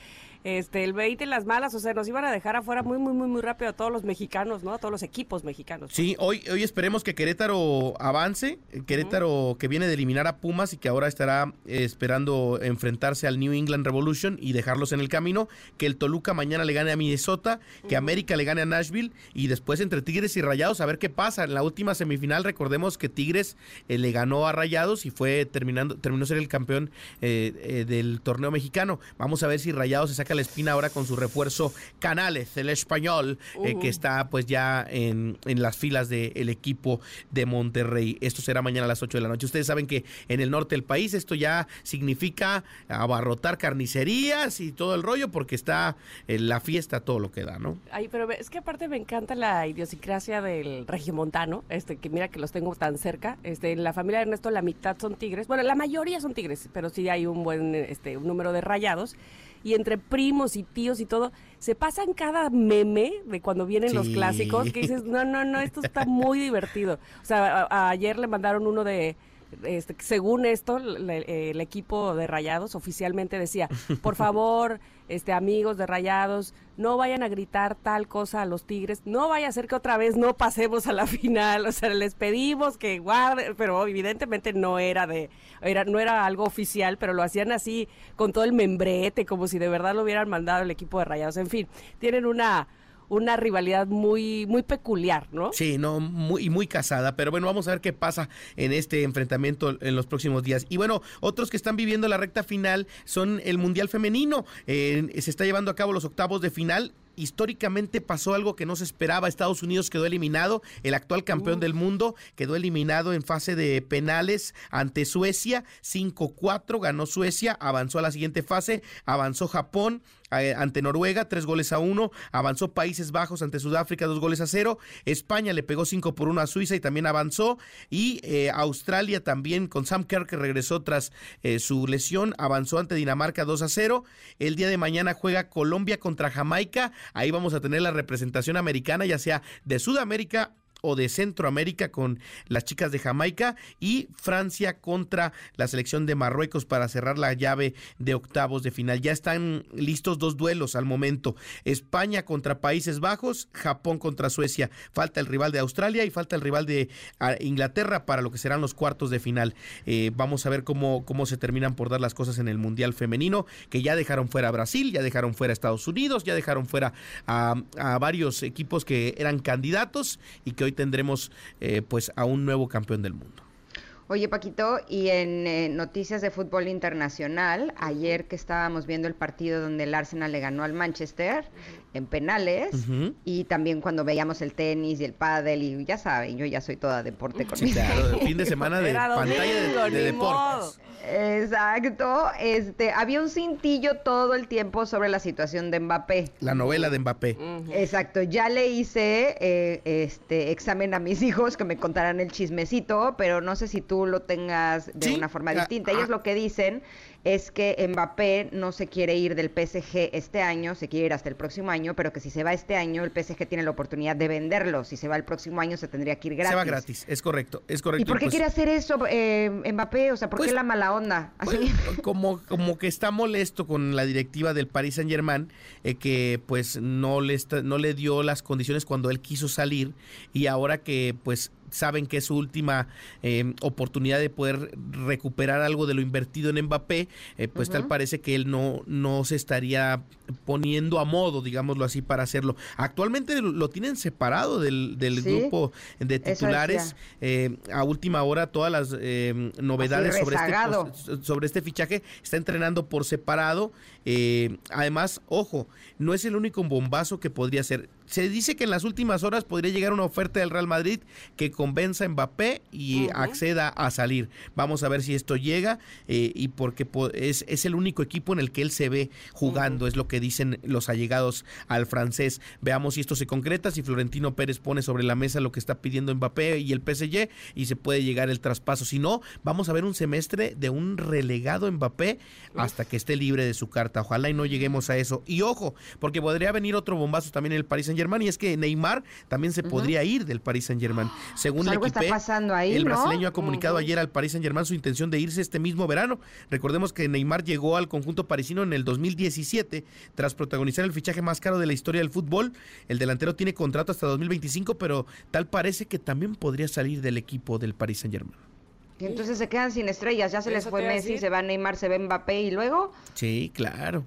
este el 20 en las malas, o sea, nos iban a dejar afuera muy, muy, muy, muy rápido a todos los mexicanos, ¿no? A todos los equipos mexicanos. Sí, hoy, hoy esperemos que Querétaro avance. Querétaro que viene de eliminar a Pumas y que ahora estará eh, esperando enfrentarse al New England Revolution y dejarlos en el camino. Que el Toluca mañana le gane a Minnesota, que América le gane a Nashville y después entre Tigres y Rayados a ver qué pasa. En la última semifinal recordemos que Tigres eh, le ganó a Rayados y fue terminando terminó ser el campeón eh, eh, del torneo mexicano. Vamos a ver si Rayados se saca la espina ahora con su refuerzo Canales, el español, eh, que está pues ya en, en las filas del equipo de Monterrey. Esto será mañana a las 8 de la noche. Ustedes saben que en el norte del país esto ya significa abarrotar carnicerías y todo el rollo porque está en la fiesta todo lo que da, ¿no? Ay, pero es que aparte me encanta la idiosincrasia del regiomontano, este, que mira que los tengo tan cerca. Este, en la familia de Ernesto la mitad son tigres, bueno, la mayoría son tigres, pero sí hay un buen este, un número de rayados. Y entre primos y tíos y todo, se pasan cada meme de cuando vienen los clásicos, que dices, no, no, no, esto está muy divertido. O sea, a- a- ayer le mandaron uno de, este, según esto, el equipo de Rayados oficialmente decía, por favor, este, amigos de Rayados, no vayan a gritar tal cosa a los Tigres, no vaya a ser que otra vez no pasemos a la final, o sea, les pedimos que guarden, pero evidentemente no era de, era, no era algo oficial, pero lo hacían así con todo el membrete, como si de verdad lo hubieran mandado el equipo de Rayados, en fin, tienen una una rivalidad muy, muy peculiar, ¿no? Sí, no, muy, muy casada, pero bueno, vamos a ver qué pasa en este enfrentamiento en los próximos días. Y bueno, otros que están viviendo la recta final son el Mundial Femenino. Eh, se está llevando a cabo los octavos de final históricamente pasó algo que no se esperaba. Estados Unidos quedó eliminado, el actual campeón del mundo quedó eliminado en fase de penales ante Suecia, 5-4 ganó Suecia, avanzó a la siguiente fase, avanzó Japón ante Noruega, tres goles a uno, avanzó Países Bajos ante Sudáfrica, dos goles a cero, España le pegó 5 por 1 a Suiza y también avanzó, y eh, Australia también con Sam Kerr que regresó tras eh, su lesión, avanzó ante Dinamarca 2 a 0, el día de mañana juega Colombia contra Jamaica, Ahí vamos a tener la representación americana, ya sea de Sudamérica o de Centroamérica con las chicas de Jamaica y Francia contra la selección de Marruecos para cerrar la llave de octavos de final. Ya están listos dos duelos al momento. España contra Países Bajos, Japón contra Suecia. Falta el rival de Australia y falta el rival de ah, Inglaterra para lo que serán los cuartos de final. Eh, vamos a ver cómo, cómo se terminan por dar las cosas en el Mundial Femenino, que ya dejaron fuera a Brasil, ya dejaron fuera a Estados Unidos, ya dejaron fuera a, a varios equipos que eran candidatos y que hoy tendremos eh, pues a un nuevo campeón del mundo. Oye, Paquito, y en eh, noticias de fútbol internacional, ayer que estábamos viendo el partido donde el Arsenal le ganó al Manchester en penales, y también cuando veíamos el tenis y el pádel, y ya saben, yo ya soy toda deporte con sí, claro, fin de semana de pantalla de, de deportes. Exacto. Este, había un cintillo todo el tiempo sobre la situación de Mbappé. La novela de Mbappé. Exacto. Ya le hice eh, este examen a mis hijos que me contaran el chismecito, pero no sé si tú lo tengas de una forma ah, distinta. Ellos ah. lo que dicen es que Mbappé no se quiere ir del PSG este año, se quiere ir hasta el próximo año, pero que si se va este año, el PSG tiene la oportunidad de venderlo. Si se va el próximo año, se tendría que ir gratis. Se va gratis, es correcto, es correcto. ¿Y por qué pues quiere hacer eso eh, Mbappé? O sea, ¿por qué pues la mala onda? Pues, como, como que está molesto con la directiva del Paris Saint Germain, eh, que pues no le, no le dio las condiciones cuando él quiso salir y ahora que pues saben que es su última eh, oportunidad de poder recuperar algo de lo invertido en Mbappé, eh, pues tal parece que él no, no se estaría poniendo a modo, digámoslo así, para hacerlo. Actualmente lo tienen separado del, grupo de titulares. Eh, a última hora, todas las novedades sobre este, sobre este fichaje está entrenando por separado. además, ojo, no es el único bombazo que podría ser se dice que en las últimas horas podría llegar una oferta del Real Madrid que convenza a Mbappé y acceda a salir. Vamos a ver si esto llega eh, y porque es, es, el único equipo en el que él se ve jugando, es lo que dicen los allegados al francés. Veamos si esto se concreta, si Florentino Pérez pone sobre la mesa lo que está pidiendo Mbappé y el PSG y se puede llegar el traspaso. Si no, vamos a ver un semestre de un relegado Mbappé hasta que esté libre de su carta. Ojalá y no lleguemos a eso. Y ojo, porque podría venir otro bombazo también en el Paris Saint Germain y es que Neymar también se podría ir del Paris Saint Germain. Según el equipo, pasando ahí, el brasileño ha comunicado ayer al Paris Saint Germain su intención de irse este mismo verano. Recordemos que Neymar llegó al conjunto parisino en el 2017 tras protagonizar el fichaje más caro de la historia del fútbol. El delantero tiene contrato hasta 2025, pero tal parece que también podría salir del equipo del Paris Saint Germain. Y entonces se quedan sin estrellas, ya se les fue Messi, se va Neymar, se ve Mbappé y luego. Sí, claro.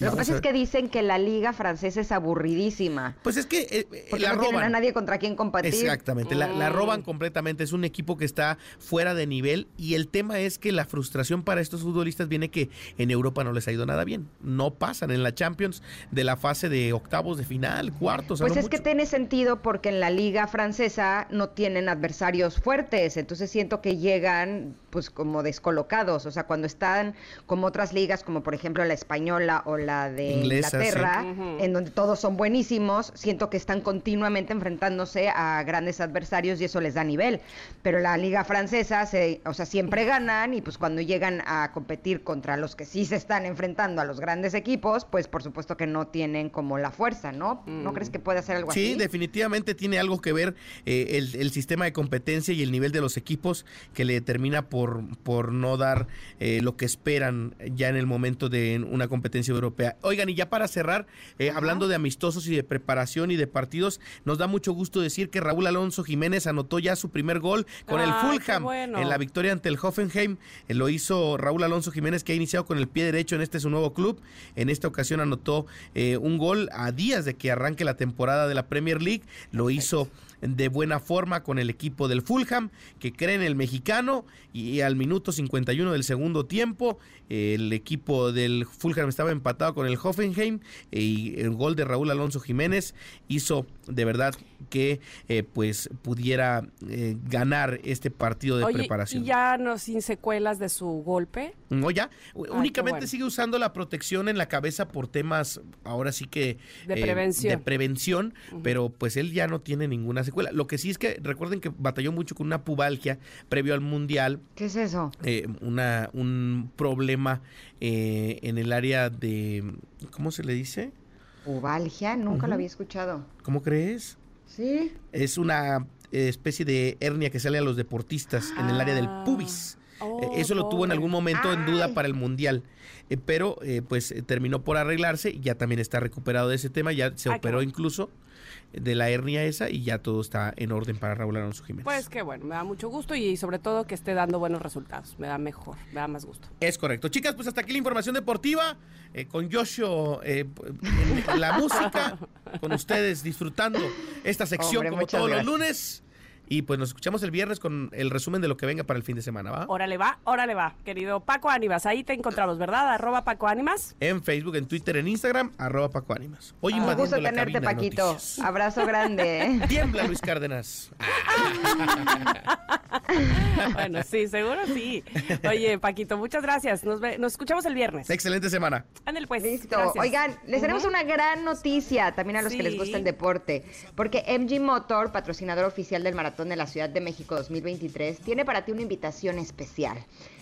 Lo que pasa es que dicen que la liga francesa es aburridísima. Pues es que eh, eh, la no roban. a nadie contra quien compartir. Exactamente, la, roban completamente. Es un equipo que está fuera de nivel y el tema es que la frustración para estos futbolistas viene que en Europa no les ha ido nada bien. No pasan en la Champions de la fase de octavos de final, cuartos. Pues es que tiene sentido porque en la liga francesa no tienen adversarios fuertes, entonces siento que llegan pues como descolocados, o sea, cuando están como otras ligas como por ejemplo la española o la de Inglaterra, en donde todos son buenísimos, siento que están continuamente enfrentándose a grandes adversarios y eso les da nivel. Pero la liga francesa, se, o sea, siempre ganan y pues cuando llegan a competir contra los que sí se están enfrentando a los grandes equipos, pues por supuesto que no tienen como la fuerza, ¿no? ¿No crees que puede hacer algo así? Sí, definitivamente tiene algo que ver eh, el, el sistema de competencia y el nivel de los equipos que le termina por por, por no dar eh, lo que esperan ya en el momento de una competencia europea. Oigan, y ya para cerrar, eh, hablando de amistosos y de preparación y de partidos, nos da mucho gusto decir que Raúl Alonso Jiménez anotó ya su primer gol con el Fulham en la victoria ante el Hoffenheim. Eh, lo hizo Raúl Alonso Jiménez, que ha iniciado con el pie derecho en este su nuevo club. En esta ocasión anotó un gol a días de que arranque la temporada de la Premier League. Lo hizo de buena forma con el equipo del Fulham, que cree en el mexicano y al minuto 51 del segundo tiempo el equipo del Fulham estaba empatado con el Hoffenheim y el gol de Raúl Alonso Jiménez hizo de verdad que eh, pues pudiera eh, ganar este partido de preparación. ¿Y ya no sin secuelas de su golpe? No, ya. Únicamente sigue usando la protección en la cabeza por temas ahora sí que de eh, prevención, de prevención pero pues él ya no tiene ninguna secuela. Lo que sí es que recuerden que batalló mucho con una pubalgia previo al mundial. ¿Qué es eso? una un problema eh, en el área de, ¿cómo se le dice? Pubalgia, nunca lo había escuchado. ¿Cómo crees? Sí. Es una eh, especie de hernia que sale a los deportistas en el área del ah. pubis. Oh, Eso lo tuvo en algún momento en duda para el mundial, eh, pero pues terminó por arreglarse y ya también está recuperado de ese tema, ya se operó incluso de la hernia esa y ya todo está en orden para Raúl Alonso Jiménez. Pues que bueno, me da mucho gusto y sobre todo que esté dando buenos resultados. Me da mejor, me da más gusto. Es correcto. Chicas, pues hasta aquí la información deportiva eh, con Joshua, eh, la música, con ustedes disfrutando esta sección como todos los lunes. Y pues nos escuchamos el viernes con el resumen de lo que venga para el fin de semana, ¿va? Órale va, órale va, querido Paco Ánimas. Ahí te encontramos, ¿verdad? Arroba Paco Ánimas. En Facebook, en Twitter, en Instagram, arroba Paco Ánimas. Hoy Un gusto tenerte, Paquito. Abrazo grande. Tiembla, Luis Cárdenas. bueno, sí, seguro sí. Oye, Paquito, muchas gracias. Nos, nos escuchamos el viernes. Excelente semana. Ándale, pues. Listo. Oigan, les tenemos una gran noticia también a los que les gusta el deporte. Porque MG Motor, patrocinador oficial del maratón de la Ciudad de México 2023 tiene para ti una invitación especial.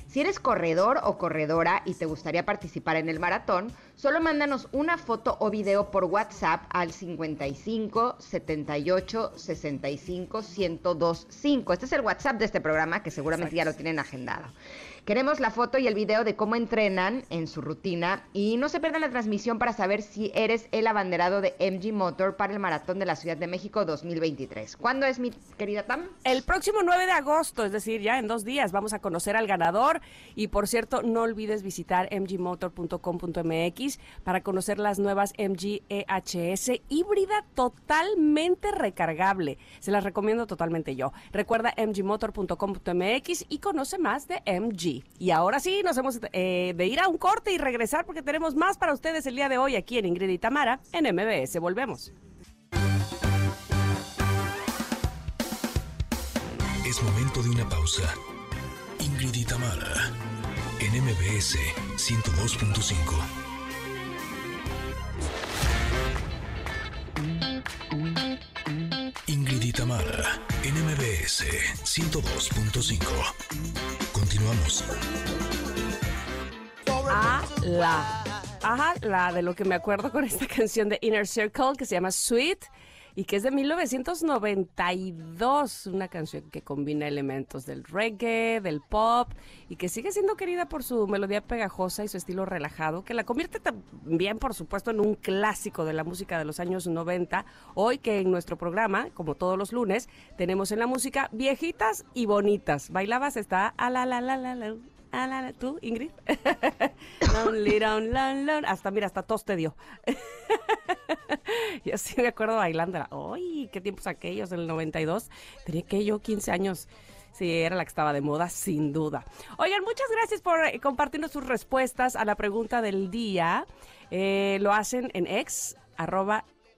Si eres corredor o corredora y te gustaría participar en el maratón, solo mándanos una foto o video por WhatsApp al 55 78 65 1025. Este es el WhatsApp de este programa que seguramente ya lo tienen agendado. Queremos la foto y el video de cómo entrenan en su rutina y no se pierdan la transmisión para saber si eres el abanderado de MG Motor para el Maratón de la Ciudad de México 2023. ¿Cuándo es mi querida Tam? El próximo 9 de agosto, es decir, ya en dos días vamos a conocer al ganador y por cierto no olvides visitar mgmotor.com.mx para conocer las nuevas MG EHS híbrida totalmente recargable. Se las recomiendo totalmente yo. Recuerda mgmotor.com.mx y conoce más de MG. Y ahora sí, nos hemos eh, de ir a un corte y regresar porque tenemos más para ustedes el día de hoy aquí en Ingrid y Tamara en MBS. Volvemos. Es momento de una pausa. Ingrid y Tamara en MBS 102.5. Ingrid y Tamara en MBS 102.5. Continuamos. A la. Ajá, la de lo que me acuerdo con esta canción de Inner Circle que se llama Sweet y que es de 1992, una canción que combina elementos del reggae, del pop y que sigue siendo querida por su melodía pegajosa y su estilo relajado, que la convierte también, por supuesto, en un clásico de la música de los años 90. Hoy que en nuestro programa, como todos los lunes, tenemos en la música viejitas y bonitas. Bailabas está a la la la la la Ah, ¿Tú, Ingrid? Hasta, mira, hasta tos te dio. yo sí me acuerdo bailando. ¡Ay, qué tiempos aquellos del 92! Tenía que yo 15 años. Sí, era la que estaba de moda, sin duda. Oigan, muchas gracias por eh, compartirnos sus respuestas a la pregunta del día. Eh, lo hacen en ex,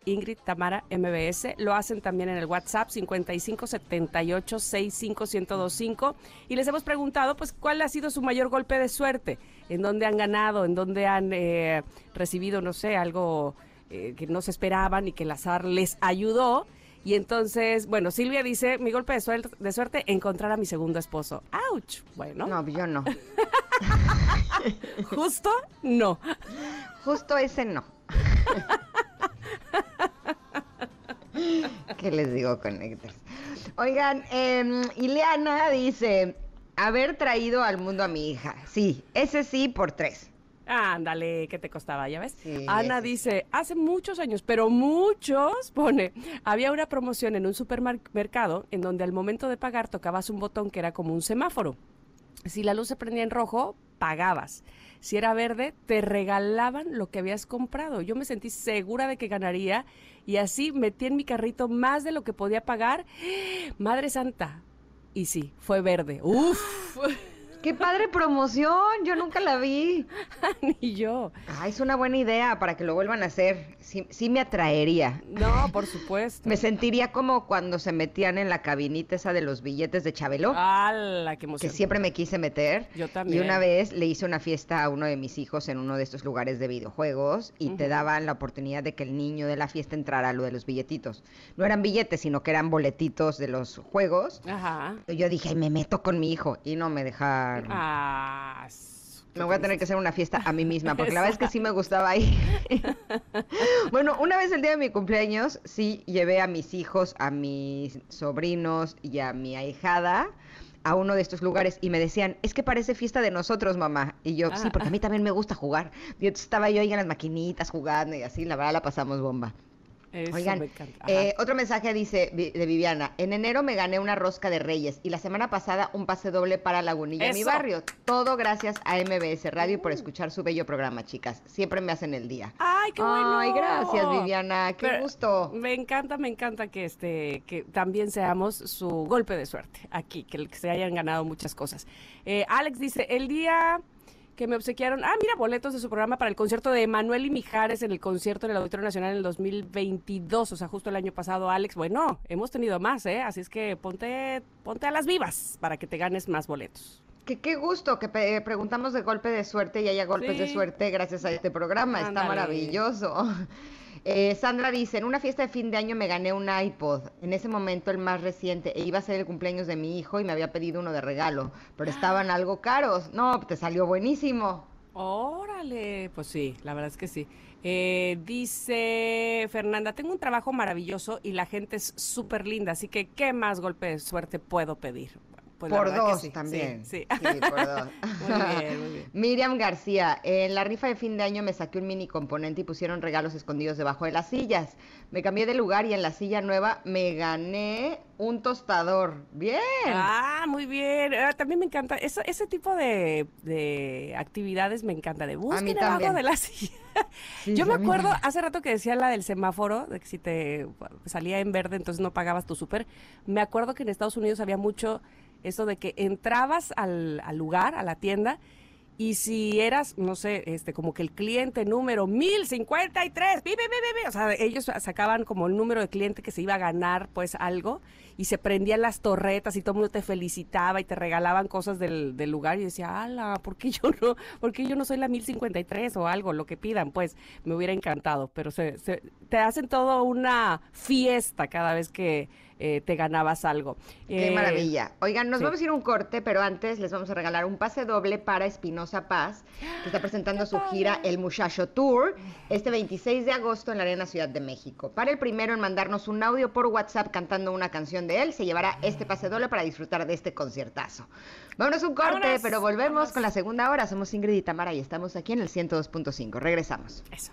Ingrid Tamara MBS. Lo hacen también en el WhatsApp 5578 65125 y les hemos preguntado pues cuál ha sido su mayor golpe de suerte, en dónde han ganado, en dónde han eh, recibido, no sé, algo eh, que no se esperaban y que el azar les ayudó. Y entonces, bueno, Silvia dice, mi golpe de suerte, de suerte, encontrar a mi segundo esposo. ¡Auch! Bueno. No, yo no. Justo, no. Justo ese no. ¿Qué les digo, Connectors? Oigan, eh, Ileana dice, haber traído al mundo a mi hija. Sí, ese sí por tres. Ándale, ¿qué te costaba? ¿Ya ves? Sí, Ana ese dice, hace muchos años, pero muchos, pone, había una promoción en un supermercado en donde al momento de pagar tocabas un botón que era como un semáforo. Si la luz se prendía en rojo, pagabas. Si era verde, te regalaban lo que habías comprado. Yo me sentí segura de que ganaría y así metí en mi carrito más de lo que podía pagar. Madre Santa. Y sí, fue verde. Uf. ¡Qué padre promoción! Yo nunca la vi. Ni yo. Ah, es una buena idea para que lo vuelvan a hacer. Sí, sí me atraería. No, por supuesto. Me sentiría como cuando se metían en la cabinita esa de los billetes de Chabelo, ¡Hala, qué que emoción! siempre me quise meter. Yo Y también. una vez le hice una fiesta a uno de mis hijos en uno de estos lugares de videojuegos y te daban la oportunidad de que el niño de la fiesta entrara a lo de los billetitos. No eran billetes, sino que eran boletitos de los juegos. Ajá. Y Yo dije, "Ay, me meto con mi hijo y no me Ah, Me voy a tener que hacer una fiesta a mí misma, porque la verdad es que sí me gustaba ir. bueno, una vez el día de mi cumpleaños, sí llevé a mis hijos, a mis sobrinos y a mi ahijada a uno de estos lugares y me decían, es que parece fiesta de nosotros, mamá. Y yo, sí, porque a mí también me gusta jugar. Y entonces estaba yo ahí en las maquinitas jugando y así, la verdad la pasamos bomba. Eso Oigan, me encanta. Ajá. eh, otro mensaje dice de Viviana. En enero me gané una rosca de Reyes y la semana pasada un pase doble para Lagunilla, en mi Eso. barrio. Todo gracias a MBS Radio por escuchar su bello programa, chicas. Siempre me hacen el día. Ay, qué bueno. Ay, gracias, Viviana. Qué Pero gusto. Me encanta, me encanta que este, que también seamos su golpe de suerte aquí, que, que se hayan ganado muchas cosas. Eh, Alex dice, el día que me obsequiaron, ah, mira, boletos de su programa para el concierto de Manuel y Mijares en el concierto en el Auditorio Nacional en el 2022, o sea, justo el año pasado, Alex. Bueno, hemos tenido más, ¿eh? Así es que ponte, ponte a las vivas para que te ganes más boletos. Que qué gusto que pe- preguntamos de golpe de suerte y haya golpes de suerte gracias a este programa. Está maravilloso. Eh, Sandra dice, en una fiesta de fin de año me gané un iPod, en ese momento el más reciente, e iba a ser el cumpleaños de mi hijo y me había pedido uno de regalo, pero estaban algo caros. No, te salió buenísimo. Órale, pues sí, la verdad es que sí. Eh, dice Fernanda, tengo un trabajo maravilloso y la gente es súper linda, así que ¿qué más golpe de suerte puedo pedir? Pues por dos sí, también. Sí, Sí, sí. por dos. Muy bien, muy bien. Miriam García, en la rifa de fin de año me saqué un mini componente y pusieron regalos escondidos debajo de las sillas. Me cambié de lugar y en la silla nueva me gané un tostador. Bien. Ah, muy bien. Ah, también me encanta. Eso- ese tipo de, de actividades me encanta. De busquen debajo también. de la silla. Sí, Yo me acuerdo también. hace rato que decía la del semáforo, de que si te salía en verde, entonces no pagabas tu súper. Me acuerdo que en Estados Unidos había mucho eso de que entrabas al, lugar, a la tienda, y si eras, no sé, este, como que el cliente número 1053, pi, pi, pi, pi, pi, o sea, ellos sacaban como el número de cliente que se iba a ganar, pues algo, y se prendían las torretas y todo el mundo te felicitaba y te regalaban cosas del, del lugar y decía, ala, ¿por qué yo no, por qué yo no soy la 1053 o algo, lo que pidan? Pues me hubiera encantado, pero se- te hacen todo una fiesta cada vez que eh, te ganabas algo. Qué Eh, maravilla. Oigan, nos sí. vamos a ir a un corte, pero antes les vamos a regalar un pase doble para Espinosa Paz, que está presentando su gira El Muchacho Tour este 26 de agosto en la Arena Ciudad de México. Para el primero en mandarnos un audio por WhatsApp cantando una canción de él, se llevará este pase doble para disfrutar de este conciertazo. Vámonos a un corte, Vámonos, pero volvemos vámonos. con la segunda hora. Somos Ingrid y Tamara y estamos aquí en el 102.5. Regresamos. Eso.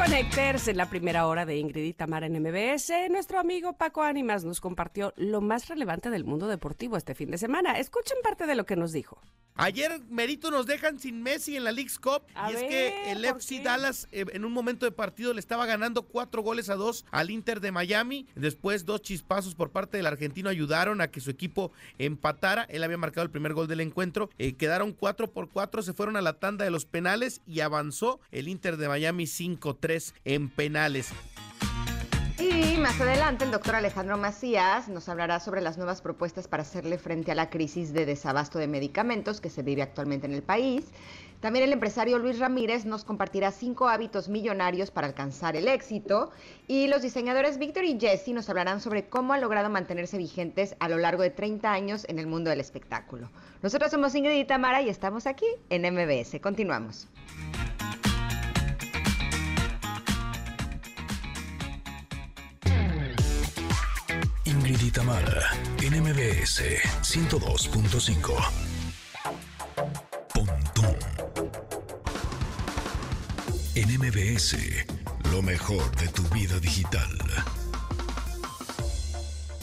Conectarse en la primera hora de Ingrid y Tamara en MBS. Nuestro amigo Paco Ánimas nos compartió lo más relevante del mundo deportivo este fin de semana. Escuchen parte de lo que nos dijo. Ayer Merito nos dejan sin Messi en la League's Cup A y es que el ¿por FC qué? Dallas eh, en un momento de partido le estaba ganando cuatro goles a dos al Inter de Miami. Después dos chispazos por parte del argentino ayudaron a que su equipo empatara. Él había marcado el primer gol del encuentro. Eh, quedaron cuatro por cuatro, se fueron a la tanda de los penales y avanzó el Inter de Miami 5-3 en penales. Y más adelante el doctor Alejandro Macías nos hablará sobre las nuevas propuestas para hacerle frente a la crisis de desabasto de medicamentos que se vive actualmente en el país. También el empresario Luis Ramírez nos compartirá cinco hábitos millonarios para alcanzar el éxito. Y los diseñadores Víctor y Jesse nos hablarán sobre cómo han logrado mantenerse vigentes a lo largo de 30 años en el mundo del espectáculo. Nosotros somos Ingrid y Tamara y estamos aquí en MBS. Continuamos. Ingrid y Tamara, en MBS 102.5. Pontón. En MBS, lo mejor de tu vida digital.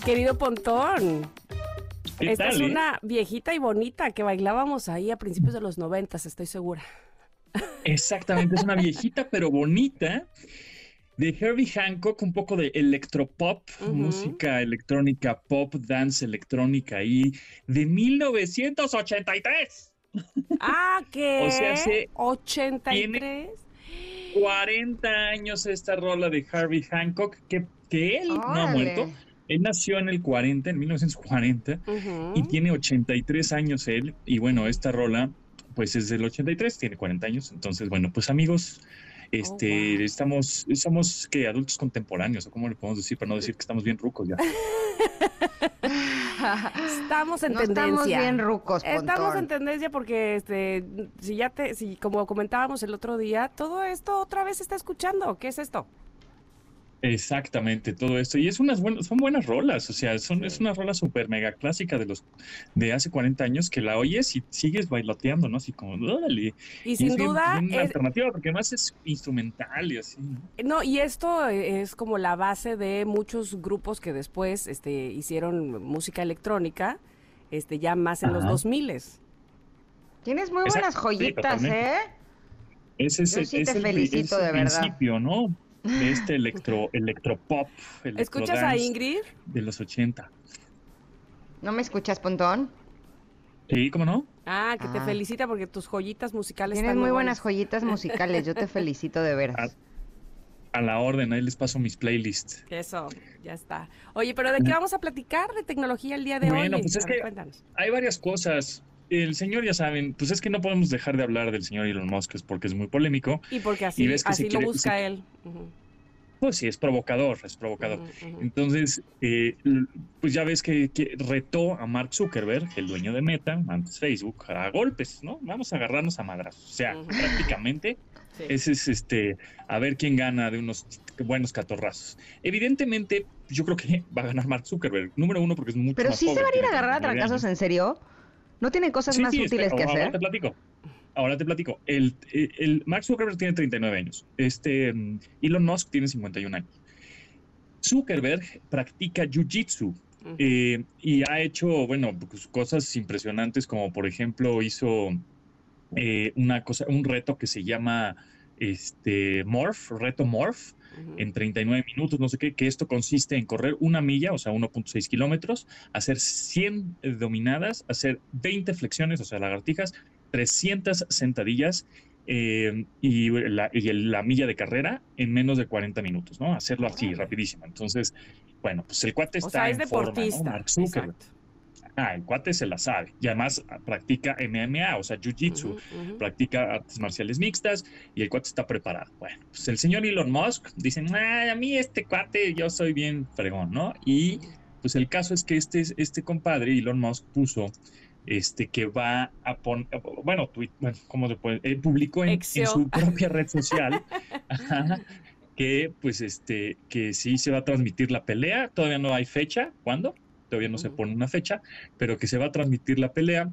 Querido Pontón, ¿Qué esta tal, es eh? una viejita y bonita que bailábamos ahí a principios de los noventas, estoy segura. Exactamente, es una viejita pero bonita de Herbie Hancock, un poco de electropop, Ujú. música electrónica, pop, dance electrónica y de 1983. Ah, ¿qué? O sea, hace- 83. 40 años esta rola de Herbie Hancock, que, que él no ha Órale. muerto. Él nació en el 40, en 1940, Ujú. y tiene 83 años él. Y bueno, esta rola, pues es del 83, tiene 40 años. Entonces, bueno, pues amigos, este, wow. estamos, somos que adultos contemporáneos, o cómo le podemos decir, para no decir que estamos bien rucos ya. Estamos en no tendencia. estamos bien rucos, Estamos en tendencia porque, este, si ya te, si como comentábamos el otro día, todo esto otra vez se está escuchando. ¿Qué es esto? Exactamente, todo esto. Y es unas buenas, son buenas rolas, o sea, son, es una rola súper mega clásica de los de hace 40 años que la oyes y sigues bailoteando, ¿no? Así como, órale. Y sin es duda, bien es- alternativa, porque además es instrumental y así. ¿no? no, y esto es como la base de muchos grupos que después, este, hicieron música electrónica, este, ya más en los Ajá. 2000 Tienes muy Exacto, buenas joyitas. ¿eh? Ese es, Yo el- sí es te el, pri- felicito, es el de verdad. principio, ¿no? De este electro, electropop, ¿Escuchas a Ingrid? de los 80. ¿No me escuchas, Pontón? Sí, ¿cómo no? Ah, que te Ah. felicita porque tus joyitas musicales Tienes están muy buenas buenas. joyitas musicales. Yo te felicito de veras. A la orden, ahí les paso mis playlists. Eso, ya está. Oye, pero ¿de qué vamos a platicar de tecnología el día de hoy? Bueno, pues es A ver, que- cuéntanos. Hay varias cosas. El señor, ya saben, pues es que no podemos dejar de hablar del señor Elon Musk es porque es muy polémico. Y porque así, ves que se así lo quiere- busca se- él. Pues sí, es provocador, es provocador. Entonces, eh, pues ya ves que, que retó a Mark Zuckerberg, el dueño de Meta, antes Facebook, a golpes, ¿no? Vamos a agarrarnos a madrazos. O sea, prácticamente Sí. ese es este, a ver quién gana de unos buenos catorrazos. Evidentemente, yo creo que va a ganar Mark Zuckerberg, número uno, porque es mucho Pero más sí se joven, van a ir a agarrar a 39 trancazos. ¿en serio? ¿No tienen cosas Sí, más sí, útiles espera, que ahora hacer? te platico. Ahora te platico. El, el, el Mark Zuckerberg tiene 39 años. Este mm, Elon Musk tiene 51 años. Zuckerberg practica jiu-jitsu eh, y ha hecho, bueno, pues, cosas impresionantes como por ejemplo hizo eh, una cosa, un reto que se llama este Morph, reto Morph, Ujú. en 39 minutos, no sé qué, que esto consiste en correr una milla, o sea, 1.6 kilómetros, hacer 100 dominadas, hacer 20 flexiones, o sea, lagartijas, 300 sentadillas eh, y, la, y el- la milla de carrera en menos de 40 minutos, ¿no? Hacerlo así, rapidísimo. Entonces, bueno, pues el cuate está O sea, es en forma, ¿no? deportista. Mark Zuckerberg. Exacto. Ah, el cuate se la sabe. Y además ah, practica MMA, o sea, Jiu-Jitsu practica artes marciales mixtas y el cuate está preparado. Bueno, pues el señor Elon Musk dice, "Ah, a mí este cuate, yo soy bien fregón, ¿no? Y pues el caso es que este, este compadre, Elon Musk, puso este, que va a poner, bueno, tweet, bueno, ¿cómo se puede? Eh, publicó en, su propia red social ajá, que pues este, que sí se va a transmitir la pelea, todavía no hay fecha, ¿cuándo? Todavía no se pone una fecha, pero que se va a transmitir la pelea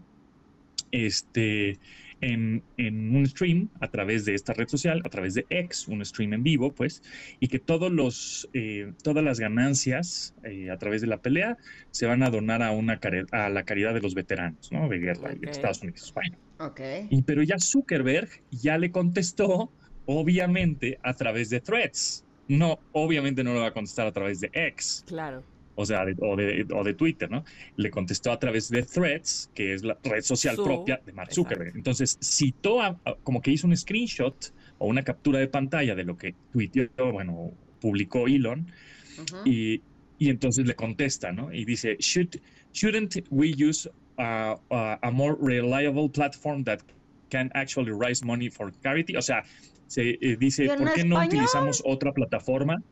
este, en, en un stream a través de esta red social, a través de X, un stream en vivo, pues, y que todos los, eh, todas las ganancias eh, a través de la pelea se van a donar a, una a la caridad de los veteranos, ¿no? De guerra Ok. de Estados Unidos. Bueno, Ok. y, pero ya Zuckerberg ya le contestó, obviamente, a través de threads. No, obviamente no lo va a contestar a través de X Claro. O sea, de- o, de, o de Twitter, ¿no? Le contestó a través de Threads, que es la red social Su- propia de Mark exacto. Zuckerberg. Entonces, citó, a- a- como que hizo un screenshot o una captura de pantalla de lo que tuiteó, bueno, publicó Elon, Ujú. Y, y entonces le contesta, ¿no? Y dice, Should, shouldn't we use uh, uh, a more reliable platform that can actually raise money for charity? O sea, se eh, dice, ¿Y en ¿por qué no español? utilizamos otra plataforma?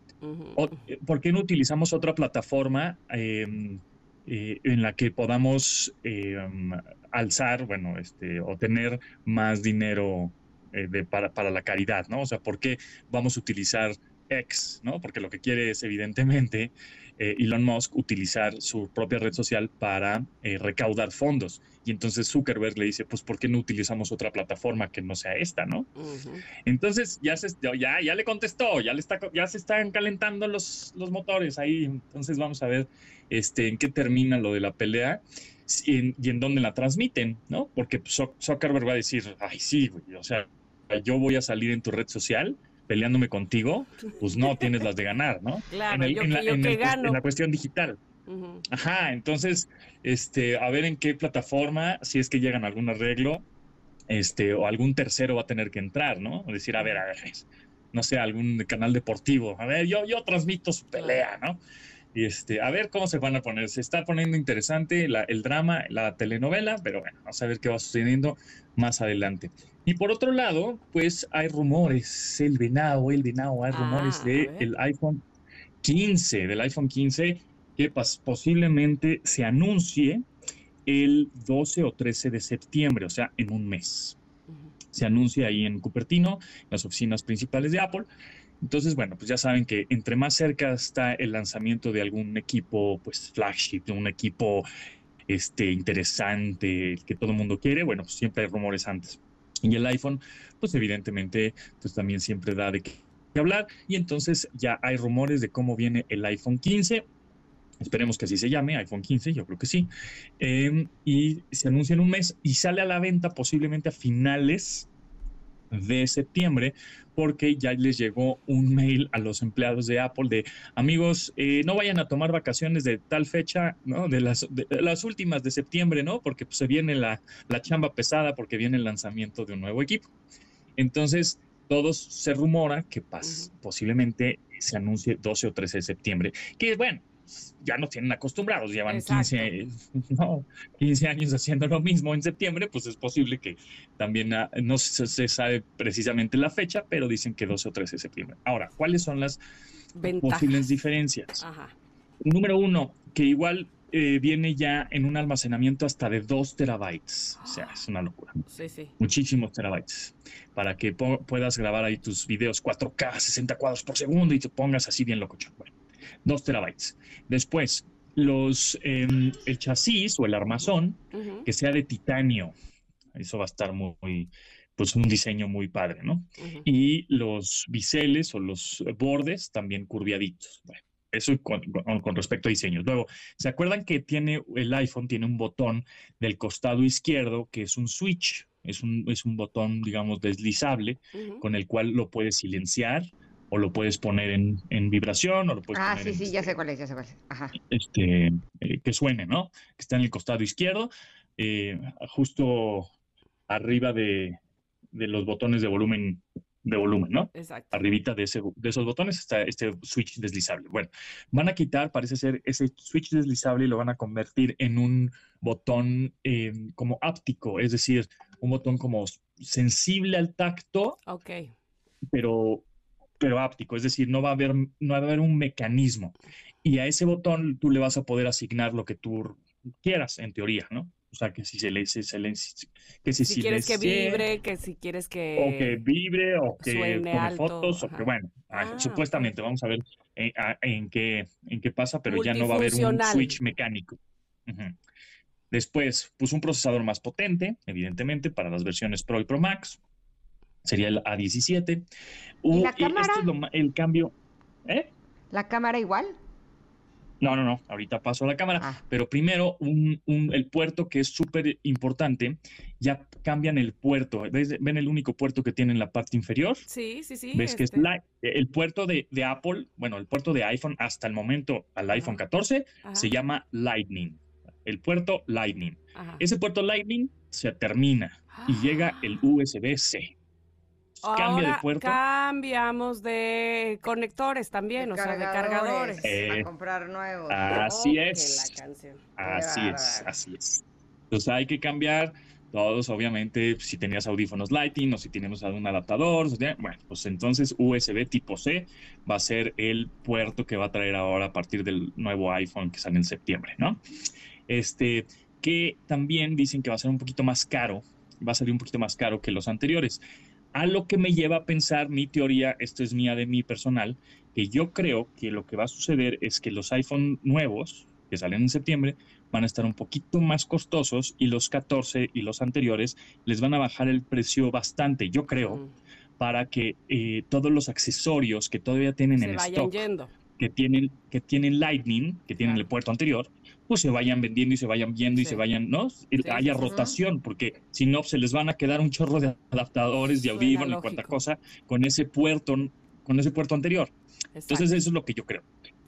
Eh, ¿Por qué no utilizamos otra plataforma em, eh, en la que podamos em, alzar, bueno, este, o tener más dinero eh, para, para la caridad, ¿no? O sea, ¿por qué vamos a utilizar X, ¿no? Porque lo que quiere es, evidentemente, eh, Elon Musk utilizar su propia red social para eh, recaudar fondos. Y entonces Zuckerberg le dice, pues, ¿por qué no utilizamos otra plataforma que no sea esta, ¿no? Entonces ya se, ya, ya le contestó, ya, le está, ya se están calentando los, los motores ahí. Entonces vamos a ver este, en qué termina lo de la pelea en- y en dónde la transmiten, ¿no? Porque Zuck- Zuckerberg va a decir, ay, sí, güey, o sea, yo voy a salir en tu red social peleándome contigo, pues no tienes las de ganar, ¿no? Claro, en, el- yo, en la, que- yo en que el- gano. en la cuestión digital. Ajá, entonces, este, a ver en qué plataforma, si es que llegan a algún arreglo, este, o algún tercero va a tener que entrar, ¿no? Decir, a ver, a ver, no sé, algún canal deportivo, a ver, yo, yo transmito su pelea, ¿no? Y este, a ver cómo se van a poner. Se está poniendo interesante la- el drama, la telenovela, pero bueno, vamos a ver qué va sucediendo más adelante. Y por otro lado, pues hay rumores, el venado, el venado, hay Ah, rumores a de ver. el iPhone 15, del iPhone 15, que pas- posiblemente se anuncie el 12 o 13 de septiembre, o sea, en un mes. Se anuncia ahí en Cupertino, las oficinas principales de Apple. Entonces, bueno, pues ya saben que entre más cerca está el lanzamiento de algún equipo, pues flagship, de un equipo este, interesante, que todo el mundo quiere, bueno, pues siempre hay rumores antes. Y el iPhone, pues evidentemente, pues también siempre da de qué hablar. Y entonces ya hay rumores de cómo viene el iPhone 15. Esperemos que así se llame, iPhone 15, yo creo que sí. Eh, y se anuncia en un mes y sale a la venta posiblemente a finales de septiembre, porque ya les llegó un mail a los empleados de Apple de amigos, eh, no vayan a tomar vacaciones de tal fecha, ¿no? De las, de las últimas de septiembre, ¿no? Porque pues, se viene la, la chamba pesada, porque viene el lanzamiento de un nuevo equipo. Entonces, todos se rumora que pas- posiblemente se anuncie 12 o 13 de septiembre, que bueno, ya nos tienen acostumbrados, llevan Exacto. 15, no, 15 años haciendo lo mismo en septiembre, pues es posible que también ah, no se, se sabe precisamente la fecha, pero dicen que 12 o 13 de septiembre. Ahora, ¿cuáles son las Ventajas. posibles diferencias? Ajá. Número uno, que igual eh, viene ya en un almacenamiento hasta de 2 terabytes. O sea, es una locura. Sí, sí. Muchísimos terabytes. Para que puedas grabar ahí tus videos 4K, 60 cuadros por segundo y te pongas así bien locochón. Bueno, 2 terabytes. Después, los, em, el chasis o el armazón que sea de titanio. Eso va a estar muy, pues un diseño muy padre, ¿no? Y los biseles o los bordes también curviaditos. Bueno, eso con, con- con respecto a diseños. Luego, ¿se acuerdan que tiene el iPhone tiene un botón del costado izquierdo que es un switch? Es un, es un botón, digamos, deslizable con el cual lo puedes silenciar o lo puedes poner en, en vibración o lo puedes Ah, poner sí, en sí, ya este- sé cuál es, ya sé cuál es. Ajá. este, eh, que suene, ¿no? Que está en el costado izquierdo, eh, justo arriba de, de los botones de volumen, de volumen, ¿no? Exacto. Arribita de, ese, de esos botones está este switch deslizable. Bueno, van a quitar, parece ser, ese switch deslizable y lo van a convertir en un botón eh, como áptico, es decir, un botón como sensible al tacto, Ok. pero, pero áptico, es decir, no va a haber, no va a haber un mecanismo. Y a ese botón tú le vas a poder asignar lo que tú quieras, en teoría, ¿no? O sea, que si se le, se, se le- que si, Si quieres que vibre, que si quieres o que que... vibre, o que tome alto, fotos, o ajá. que bueno, ah, Ah, supuestamente, vamos a ver en, a- en qué, en qué pasa, pero ya no va a haber un switch mecánico. Después, pues un procesador más potente, evidentemente, para las versiones Pro y Pro Max. Sería el A17. ¿Y la este cámara? es lo ma- el cambio. ¿Eh? ¿La cámara igual? No, no, no. Ahorita paso a la cámara. Ah, Pero primero, un, un- el puerto que es súper importante, ya cambian el puerto. ¿Ves? ¿Ven el único puerto que tiene en la parte inferior? Sí, sí, sí. ¿Ves que es este, la- el puerto de, de Apple? Bueno, el puerto de iPhone hasta el momento al iPhone 14 ajá, se llama Lightning. El puerto Lightning. ajá. Ese puerto Lightning se termina y llega el USB-C. Cambia de puerto. Cambiamos de conectores también, o sea, de cargadores. para eh, comprar nuevos. Así es. Así es, así es. Entonces hay que cambiar todos, obviamente, si tenías audífonos Lighting o si tenemos algún adaptador, bueno, pues entonces USB tipo C va a ser el puerto que va a traer ahora a partir del nuevo iPhone que sale en septiembre, ¿no? Este, que también dicen que va a ser un poquito más caro, va a salir un poquito más caro que los anteriores. A lo que me lleva a pensar mi teoría, esto es mía de mi personal, que yo creo que lo que va a suceder es que los iPhone nuevos que salen en septiembre van a estar un poquito más costosos y los 14 y los anteriores les van a bajar el precio bastante, yo creo, para que eh, todos los accesorios que todavía tienen en stock, que tienen que tienen Lightning, que tienen el puerto anterior, pues se vayan vendiendo y se vayan viendo y se vayan, ¿no? haya rotación, porque si no se les van a quedar un chorro de adaptadores, de audífonos y cuanta cosa con ese puerto con ese puerto anterior. Entonces eso es lo que yo creo.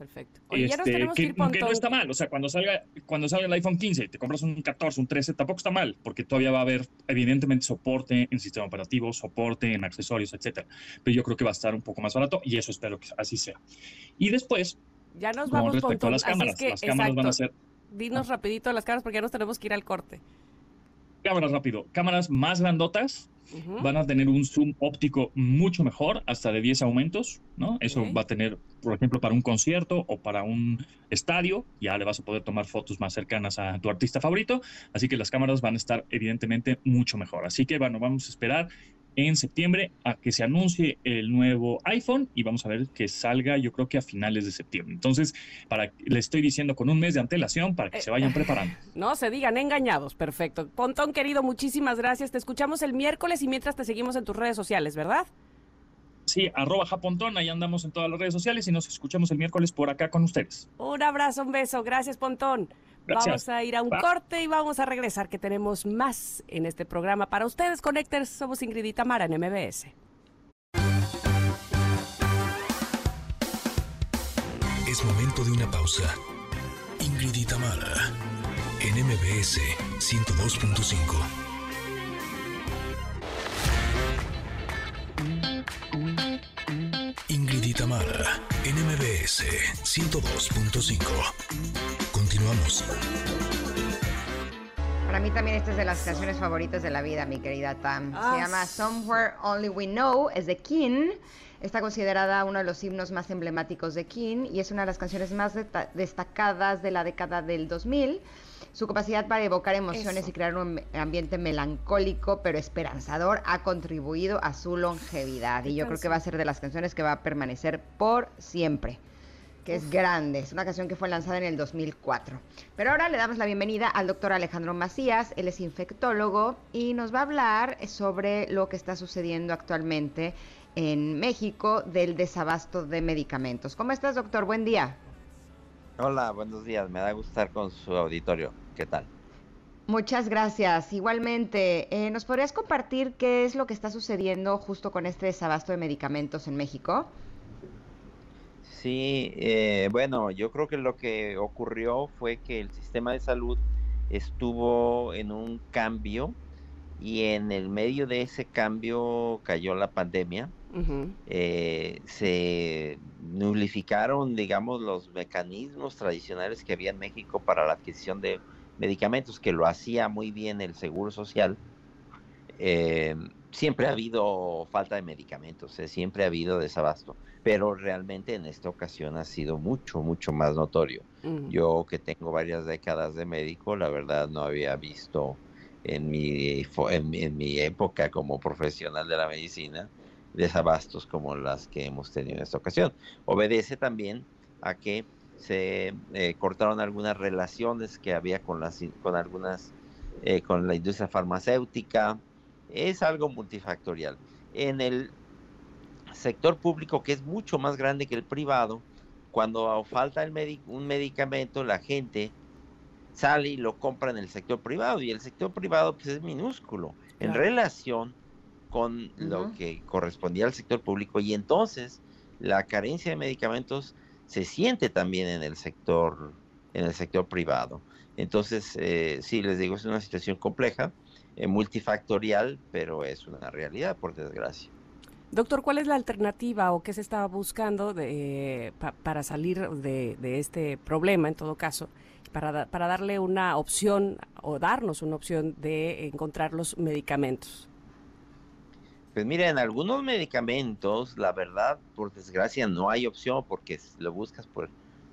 Perfecto. este, que, no está mal, o sea, cuando salga, cuando salga el iPhone 15 te compras un 14, un 13, tampoco está mal, porque todavía va a haber evidentemente soporte en sistema operativo, soporte en accesorios, etcétera. Pero yo creo que va a estar un poco más barato y eso espero que así sea. Y después, ya nos vamos con respecto a las cámaras, las cámaras van a ser Dinos rapidito las cámaras porque ya nos tenemos que ir al corte. Cámaras rápido, cámaras más grandotas, van a tener un zoom óptico mucho mejor, hasta de 10 aumentos, ¿no? Eso va a tener, por ejemplo, para un concierto o para un estadio, ya le vas a poder tomar fotos más cercanas a tu artista favorito, así que las cámaras van a estar evidentemente mucho mejor. Así que bueno, vamos a esperar en septiembre a que se anuncie el nuevo iPhone y vamos a ver que salga yo creo que a finales de septiembre. Entonces, para le estoy diciendo con un mes de antelación para que se vayan eh, preparando. No se digan engañados, perfecto. Pontón querido, muchísimas gracias. Te escuchamos el miércoles y mientras te seguimos en tus redes sociales, ¿verdad? Sí, arroba japontón, ahí andamos en todas las redes sociales y nos escuchamos el miércoles por acá con ustedes. Un abrazo, un beso, gracias Pontón. Vamos a ir a un corte y vamos a regresar, que tenemos más en este programa para ustedes, Connectors. Somos Ingrid y Tamara en MBS. Es momento de una pausa. Ingrid y Tamara en MBS 102.5. Ingrid y Tamara, NMBS 102.5. Continuamos. Para mí también esta es de las canciones favoritas de la vida, mi querida Tam. Se ah, llama Somewhere Only We Know, es de King. Está considerada uno de los himnos más emblemáticos de King y es una de las canciones más destacadas de la década del 2000. Su capacidad para evocar emociones y crear un ambiente melancólico pero esperanzador ha contribuido a su longevidad. Y yo creo que va a ser de las canciones que va a permanecer por siempre que es grande. Es una canción que fue lanzada en el 2004. Pero ahora le damos la bienvenida al doctor Alejandro Macías. Él es infectólogo y nos va a hablar sobre lo que está sucediendo actualmente en México del desabasto de medicamentos. ¿Cómo estás, doctor? Buen día. Hola, buenos días. Me da gusto estar con su auditorio. ¿Qué tal? Muchas gracias. Igualmente, eh, ¿nos podrías compartir qué es lo que está sucediendo justo con este desabasto de medicamentos en México? Sí, eh, bueno, yo creo que lo que ocurrió fue que el sistema de salud estuvo en un cambio y en el medio de ese cambio cayó la pandemia. Eh, se nulificaron, digamos, los mecanismos tradicionales que había en México para la adquisición de medicamentos, que lo hacía muy bien el Seguro Social. Eh, siempre ha habido falta de medicamentos, eh, siempre ha habido desabasto, pero realmente en esta ocasión ha sido mucho, mucho más notorio. Yo que tengo varias décadas de médico, la verdad no había visto en mi, en, mi época como profesional de la medicina desabastos como las que hemos tenido en esta ocasión. Obedece también a que se eh, cortaron algunas relaciones que había con las con algunas eh, con la industria farmacéutica es algo multifactorial. En el sector público que es mucho más grande que el privado cuando falta el un medicamento la gente sale y lo compra en el sector privado y el sector privado pues es minúsculo en relación con lo que correspondía al sector público y entonces la carencia de medicamentos se siente también en el sector en el sector privado. Entonces eh, sí les digo es una situación compleja eh, multifactorial pero es una realidad por desgracia Doctor, ¿cuál es la alternativa o qué se está buscando de, para salir de, este problema, en todo caso, para, para darle una opción o darnos una opción de encontrar los medicamentos? Pues mira, en algunos medicamentos, la verdad, por desgracia, no hay opción porque lo buscas por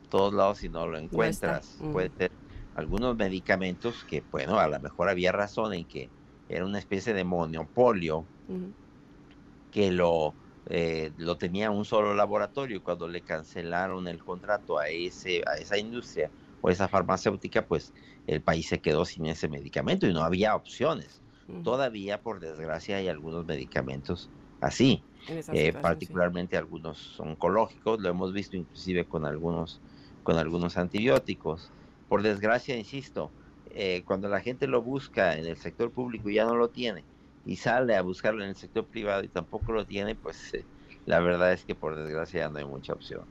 todos lados y no lo encuentras. Puede ser algunos medicamentos que, bueno, a lo mejor había razón en que era una especie de monopolio que lo, eh, lo tenía un solo laboratorio. Cuando le cancelaron el contrato a, ese, a esa industria o esa farmacéutica, pues el país se quedó sin ese medicamento y no había opciones. Todavía, por desgracia, hay algunos medicamentos así, eh, particularmente algunos oncológicos, lo hemos visto inclusive con algunos, con algunos antibióticos. Por desgracia, insisto, eh, cuando la gente lo busca en el sector público y ya no lo tiene, y sale a buscarlo en el sector privado y tampoco lo tiene, pues eh, la verdad es que por desgracia no hay mucha opción.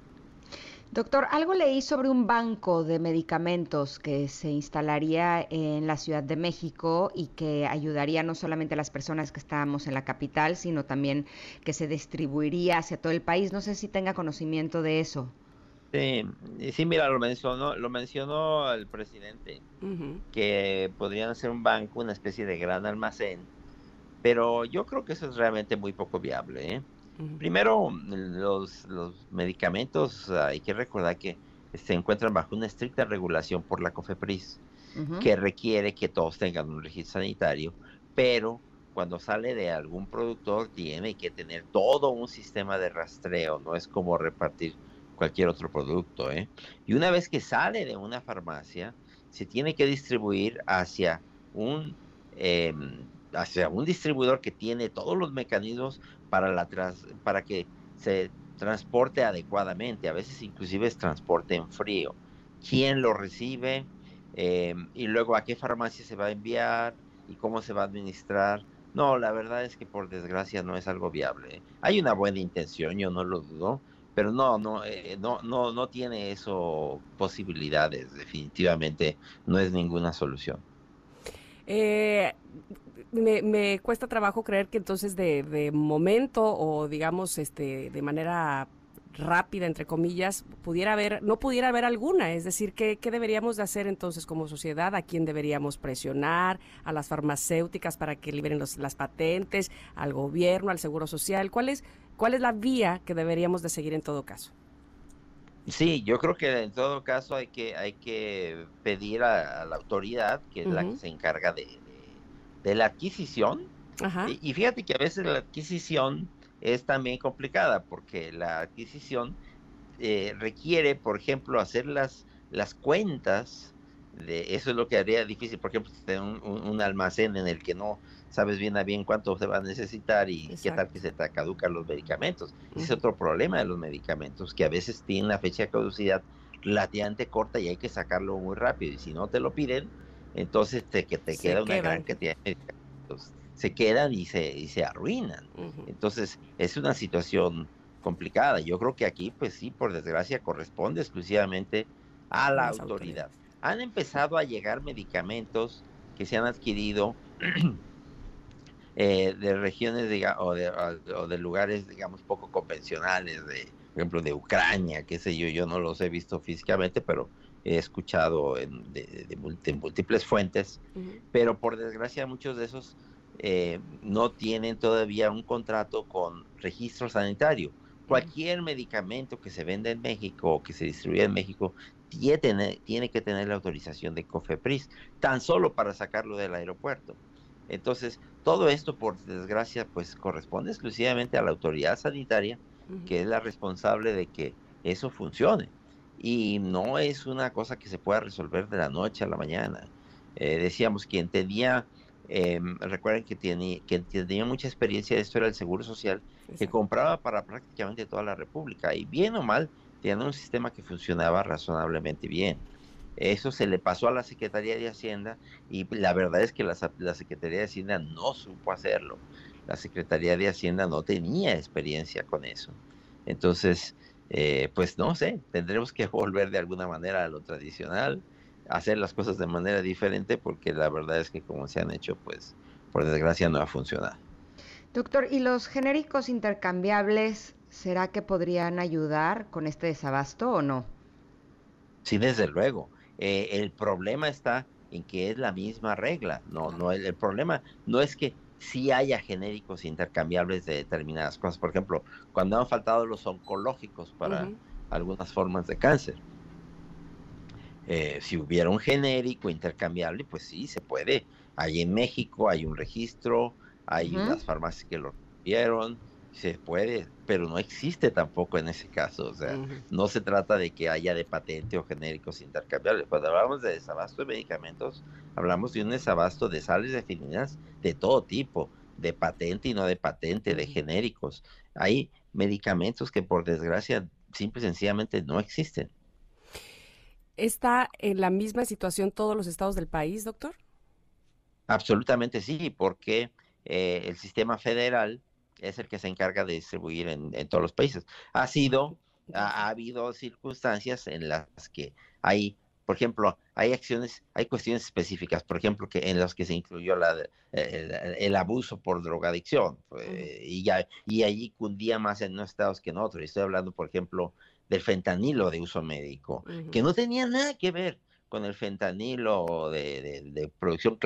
Doctor, algo leí sobre un banco de medicamentos que se instalaría en la Ciudad de México y que ayudaría no solamente a las personas que estamos en la capital, sino también que se distribuiría hacia todo el país. No sé si tenga conocimiento de eso. Sí, sí mira, lo mencionó, lo mencionó el presidente, que podrían ser un banco, una especie de gran almacén pero yo creo que eso es realmente muy poco viable. ¿eh? Primero, los, medicamentos, hay que recordar que se encuentran bajo una estricta regulación por la COFEPRIS, que requiere que todos tengan un registro sanitario, pero cuando sale de algún productor tiene que tener todo un sistema de rastreo, no es como repartir cualquier otro producto. ¿eh? Y una vez que sale de una farmacia, se tiene que distribuir hacia un em, hacia un distribuidor que tiene todos los mecanismos para, la para que se transporte adecuadamente, a veces inclusive es transporte en frío. ¿Quién lo recibe? Eh, y luego a qué farmacia se va a enviar y cómo se va a administrar. No, la verdad es que por desgracia no es algo viable. ¿eh? Hay una buena intención, yo no lo dudo, pero no, no, eh, no, no, no tiene eso posibilidades. Definitivamente no es ninguna solución. Eh, me, cuesta trabajo creer que entonces de, momento o digamos este de manera rápida entre comillas pudiera haber no pudiera haber alguna. Es decir qué, qué deberíamos de hacer entonces como sociedad a quién deberíamos presionar a las farmacéuticas para que liberen las patentes al gobierno al seguro social cuál es cuál es la vía que deberíamos de seguir en todo caso Sí, yo creo que en todo caso hay que hay que pedir a, la autoridad que es la que se encarga de, de la adquisición. Y, fíjate que a veces la adquisición es también complicada porque la adquisición eh, requiere, por ejemplo, hacer las, las cuentas. De, eso es lo que haría difícil, por ejemplo, tener un, almacén en el que no sabes bien a bien cuánto se va a necesitar y qué tal que se te caducan los medicamentos. Es otro problema de los medicamentos, que a veces tienen la fecha de caducidad relativamente corta y hay que sacarlo muy rápido. Y si no te lo piden, entonces te, que te queda una gran cantidad de medicamentos. Se quedan y se, y se arruinan. Entonces, es una situación complicada. Yo creo que aquí, pues sí, por desgracia, corresponde exclusivamente a la autoridad. Han empezado a llegar medicamentos que se han adquirido eh, de regiones o, de, o, de, lugares, digamos, poco convencionales, de, por ejemplo, de Ucrania, qué sé yo, yo no los he visto físicamente, pero he escuchado en, de, múltiples fuentes, pero por desgracia muchos de esos eh, no tienen todavía un contrato con registro sanitario. Cualquier medicamento que se venda en México o que se distribuya en México tiene, tiene que tener la autorización de COFEPRIS, tan solo para sacarlo del aeropuerto. Entonces, todo esto, por desgracia, pues corresponde exclusivamente a la autoridad sanitaria, que es la responsable de que eso funcione y no es una cosa que se pueda resolver de la noche a la mañana. Eh, decíamos, quien tenía, em, recuerden que, tiene, tenía mucha experiencia de esto era el Seguro Social, que compraba para prácticamente toda la República y bien o mal tenía un sistema que funcionaba razonablemente bien. Eso se le pasó a la Secretaría de Hacienda y la verdad es que la, la Secretaría de Hacienda no supo hacerlo. La Secretaría de Hacienda no tenía experiencia con eso. Entonces, eh, pues no sé, tendremos que volver de alguna manera a lo tradicional, hacer las cosas de manera diferente, porque la verdad es que como se han hecho, pues por desgracia no ha funcionado. Doctor, ¿y los genéricos intercambiables, será que podrían ayudar con este desabasto o no? Sí, desde luego. Eh, el problema está en que es la misma regla. No, no, el, problema no es que sí haya genéricos intercambiables de determinadas cosas. Por ejemplo, cuando han faltado los oncológicos para algunas formas de cáncer. Eh, si hubiera un genérico intercambiable, pues sí, se puede. Hay en México, hay un registro, hay unas farmacias que lo vieron, se puede, pero no existe tampoco en ese caso. O sea, no se trata de que haya de patente o genéricos intercambiables. Cuando hablamos de desabasto de medicamentos, hablamos de un desabasto de sales definidas de todo tipo, de patente y no de patente, de genéricos. Hay medicamentos que por desgracia simple y sencillamente no existen. ¿Está en la misma situación todos los estados del país, doctor? Absolutamente sí, porque eh, el sistema federal es el que se encarga de distribuir en, todos los países. Ha sido, ha, habido circunstancias en las que hay, por ejemplo, hay acciones, hay cuestiones específicas, por ejemplo, que en las que se incluyó la, el, abuso por drogadicción, pues, y, ya, y allí cundía más en unos estados que en otros. Estoy hablando, por ejemplo, del fentanilo de uso médico, que no tenía nada que ver con el fentanilo de, producción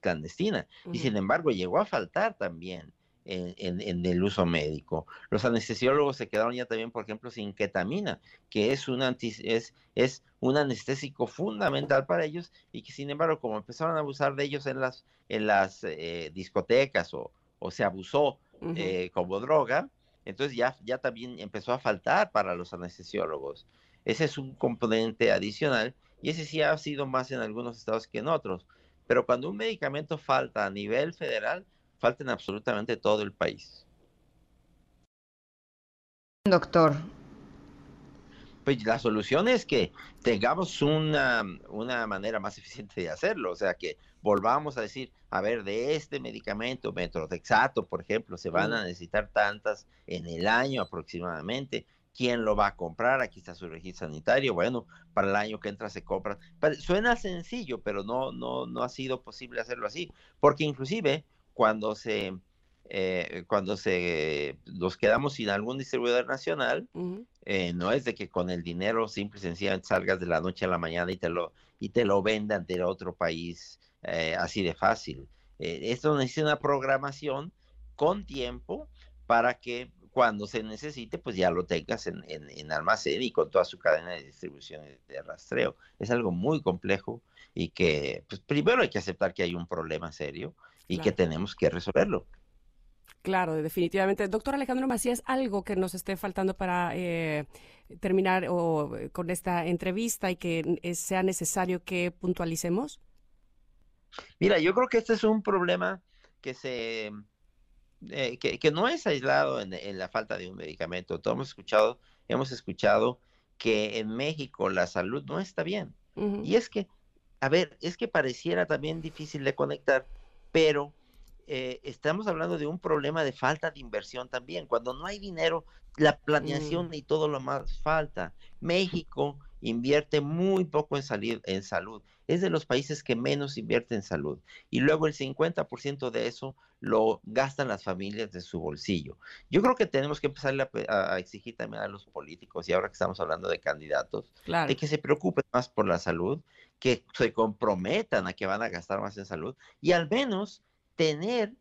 clandestina, y sin embargo llegó a faltar también en, el uso médico. Los anestesiólogos se quedaron ya también, por ejemplo, sin ketamina, que es un, es, es un anestésico fundamental para ellos y que sin embargo, como empezaron a abusar de ellos en las, en las eh, discotecas o, o, se abusó eh, como droga, entonces ya, ya también empezó a faltar para los anestesiólogos. Ese es un componente adicional y ese sí ha sido más en algunos estados que en otros. Pero cuando un medicamento falta a nivel federal, falta en absolutamente todo el país. Doctor. Pues la solución es que tengamos una, una manera más eficiente de hacerlo, o sea, que volvamos a decir, a ver, de este medicamento, metrotexato, por ejemplo, se van a necesitar tantas en el año aproximadamente. ¿Quién lo va a comprar? Aquí está su registro sanitario. Bueno, para el año que entra se compra. Suena sencillo, pero no, no, no ha sido posible hacerlo así, porque inclusive cuando se eh, cuando se nos quedamos sin algún distribuidor nacional, eh, no es de que con el dinero simple y sencillamente salgas de la noche a la mañana y te lo y te lo vendan de otro país eh, así de fácil. esto necesita una programación con tiempo para que cuando se necesite, pues ya lo tengas en, en, almacén y con toda su cadena de distribución y de rastreo. Es algo muy complejo y que, pues primero hay que aceptar que hay un problema serio y que tenemos que resolverlo. Claro, definitivamente. Doctor Alejandro Macías, algo que nos esté faltando para eh, terminar o, eh, con esta entrevista y que sea necesario que puntualicemos. Mira, yo creo que este es un problema que se eh, que, no es aislado en, la falta de un medicamento. Todos hemos escuchado, hemos escuchado que en México la salud no está bien. Y es que, a ver, es que pareciera también difícil de conectar pero eh, estamos hablando de un problema de falta de inversión también. Cuando no hay dinero, la planeación mm. y todo lo más falta. México invierte muy poco en, salir, en salud. Es de los países que menos invierte en salud. Y luego el 50% de eso lo gastan las familias de su bolsillo. Yo creo que tenemos que empezar a, exigir también a los políticos, y ahora que estamos hablando de candidatos, de que se preocupen más por la salud que se comprometan a que van a gastar más en salud y al menos tener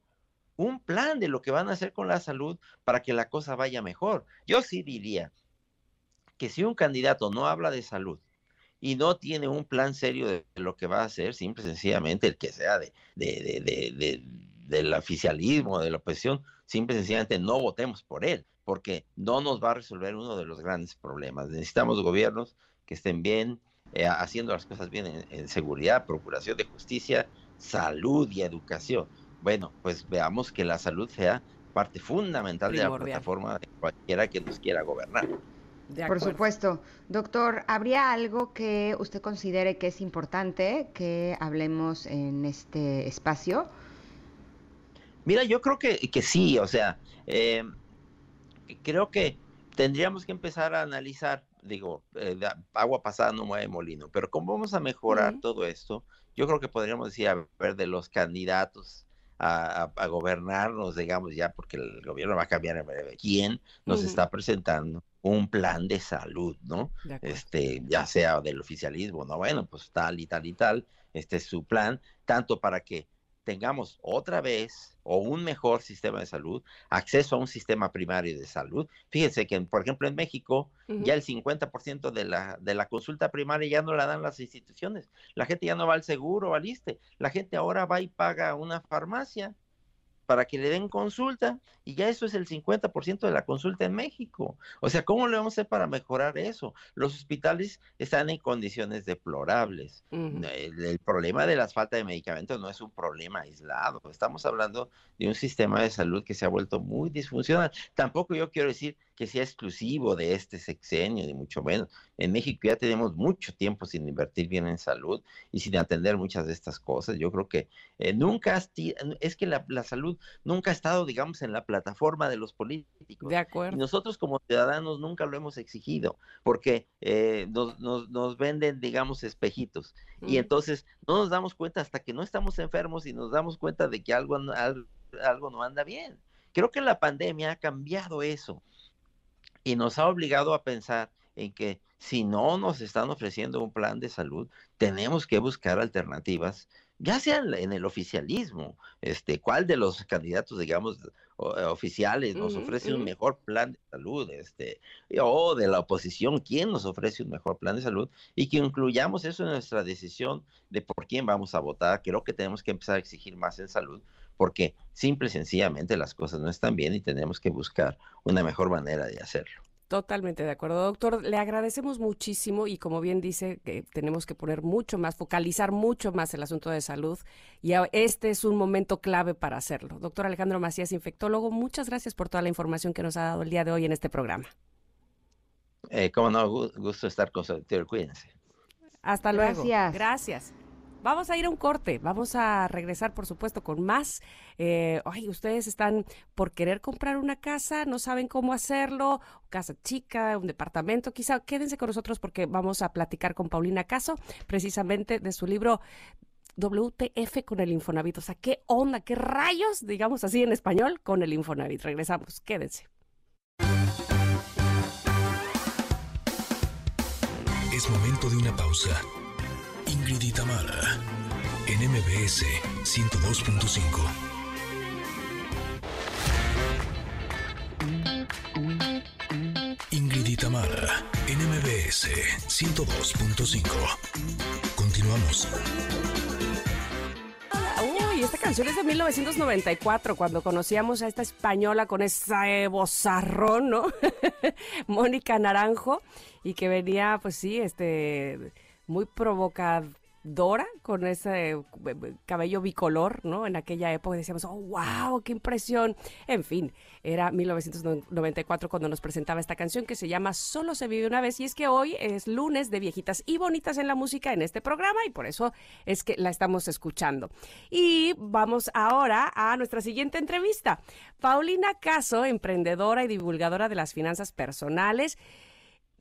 un plan de lo que van a hacer con la salud para que la cosa vaya mejor. Yo sí diría que si un candidato no habla de salud y no tiene un plan serio de lo que va a hacer, simple y sencillamente el que sea de, de, de, del oficialismo, de la oposición, simple y sencillamente no votemos por él, porque no nos va a resolver uno de los grandes problemas. Necesitamos gobiernos que estén bien, eh, haciendo las cosas bien en, seguridad, procuración de justicia, salud y educación. Bueno, pues veamos que la salud sea parte fundamental de la plataforma de cualquiera que nos quiera gobernar. Por supuesto. Doctor, ¿habría algo que usted considere que es importante que hablemos en este espacio? Mira, yo creo que, que sí, o sea, eh, creo que tendríamos que empezar a analizar digo, eh, agua pasada no mueve molino, pero ¿cómo vamos a mejorar todo esto? Yo creo que podríamos decir, a ver, de los candidatos a, gobernarnos, digamos ya, porque el gobierno va a cambiar en breve, quién nos está presentando un plan de salud, ¿no? Este, ya sea del oficialismo, no, bueno, pues tal y tal y tal, este es su plan, tanto para que tengamos otra vez o un mejor sistema de salud, acceso a un sistema primario de salud. Fíjense que, por ejemplo, en México ya el 50% de la, de la consulta primaria ya no la dan las instituciones. La gente ya no va al seguro, al ISTE. La gente ahora va y paga una farmacia para que le den consulta y ya eso es el 50% de la consulta en México. O sea, ¿cómo le vamos a hacer para mejorar eso? Los hospitales están en condiciones deplorables. el, problema de la falta de medicamentos no es un problema aislado. Estamos hablando de un sistema de salud que se ha vuelto muy disfuncional. Tampoco yo quiero decir que sea exclusivo de este sexenio, ni mucho menos. En México ya tenemos mucho tiempo sin invertir bien en salud y sin atender muchas de estas cosas. Yo creo que eh, nunca, es que la, salud nunca ha estado, digamos, en la plataforma de los políticos. De acuerdo. Y nosotros como ciudadanos nunca lo hemos exigido, porque eh, nos, nos, venden, digamos, espejitos. Y mm. entonces no nos damos cuenta hasta que no estamos enfermos y nos damos cuenta de que algo, algo, algo no anda bien. Creo que la pandemia ha cambiado eso y nos ha obligado a pensar en que si no nos están ofreciendo un plan de salud, tenemos que buscar alternativas, ya sea en el oficialismo, este, cuál de los candidatos, digamos, eh, oficiales nos ofrece un mejor plan de salud, este, o de la oposición, quién nos ofrece un mejor plan de salud, y que incluyamos eso en nuestra decisión de por quién vamos a votar. Creo que tenemos que empezar a exigir más en salud, porque simple y sencillamente las cosas no están bien y tenemos que buscar una mejor manera de hacerlo. Totalmente de acuerdo, doctor. Le agradecemos muchísimo y como bien dice, que tenemos que poner mucho más, focalizar mucho más el asunto de salud y este es un momento clave para hacerlo. Doctor Alejandro Macías, infectólogo, muchas gracias por toda la información que nos ha dado el día de hoy en este programa. Eh, cómo no, gusto estar con su cuídense. Hasta luego. Gracias. Gracias. Vamos a ir a un corte, vamos a regresar por supuesto con más. Eh, ay, ustedes están por querer comprar una casa, no saben cómo hacerlo, casa chica, un departamento, quizá quédense con nosotros porque vamos a platicar con Paulina Caso precisamente de su libro WTF con el Infonavit. O sea, ¿qué onda? ¿Qué rayos? Digamos así en español con el Infonavit. Regresamos, quédense. Es momento de una pausa. Ingrid y en MBS 102.5. Ingrid y en MBS 102.5. Continuamos. Uy, esta canción es de 1994, cuando conocíamos a esta española con ese bozarrón, ¿no? Mónica Naranjo, y que venía, pues sí, este muy provocadora con ese eh, cabello bicolor, ¿no? En aquella época decíamos, oh, wow, qué impresión. En fin, era 1994 cuando nos presentaba esta canción que se llama Solo se vive una vez y es que hoy es lunes de viejitas y bonitas en la música en este programa y por eso es que la estamos escuchando. Y vamos ahora a nuestra siguiente entrevista. Paulina Caso, emprendedora y divulgadora de las finanzas personales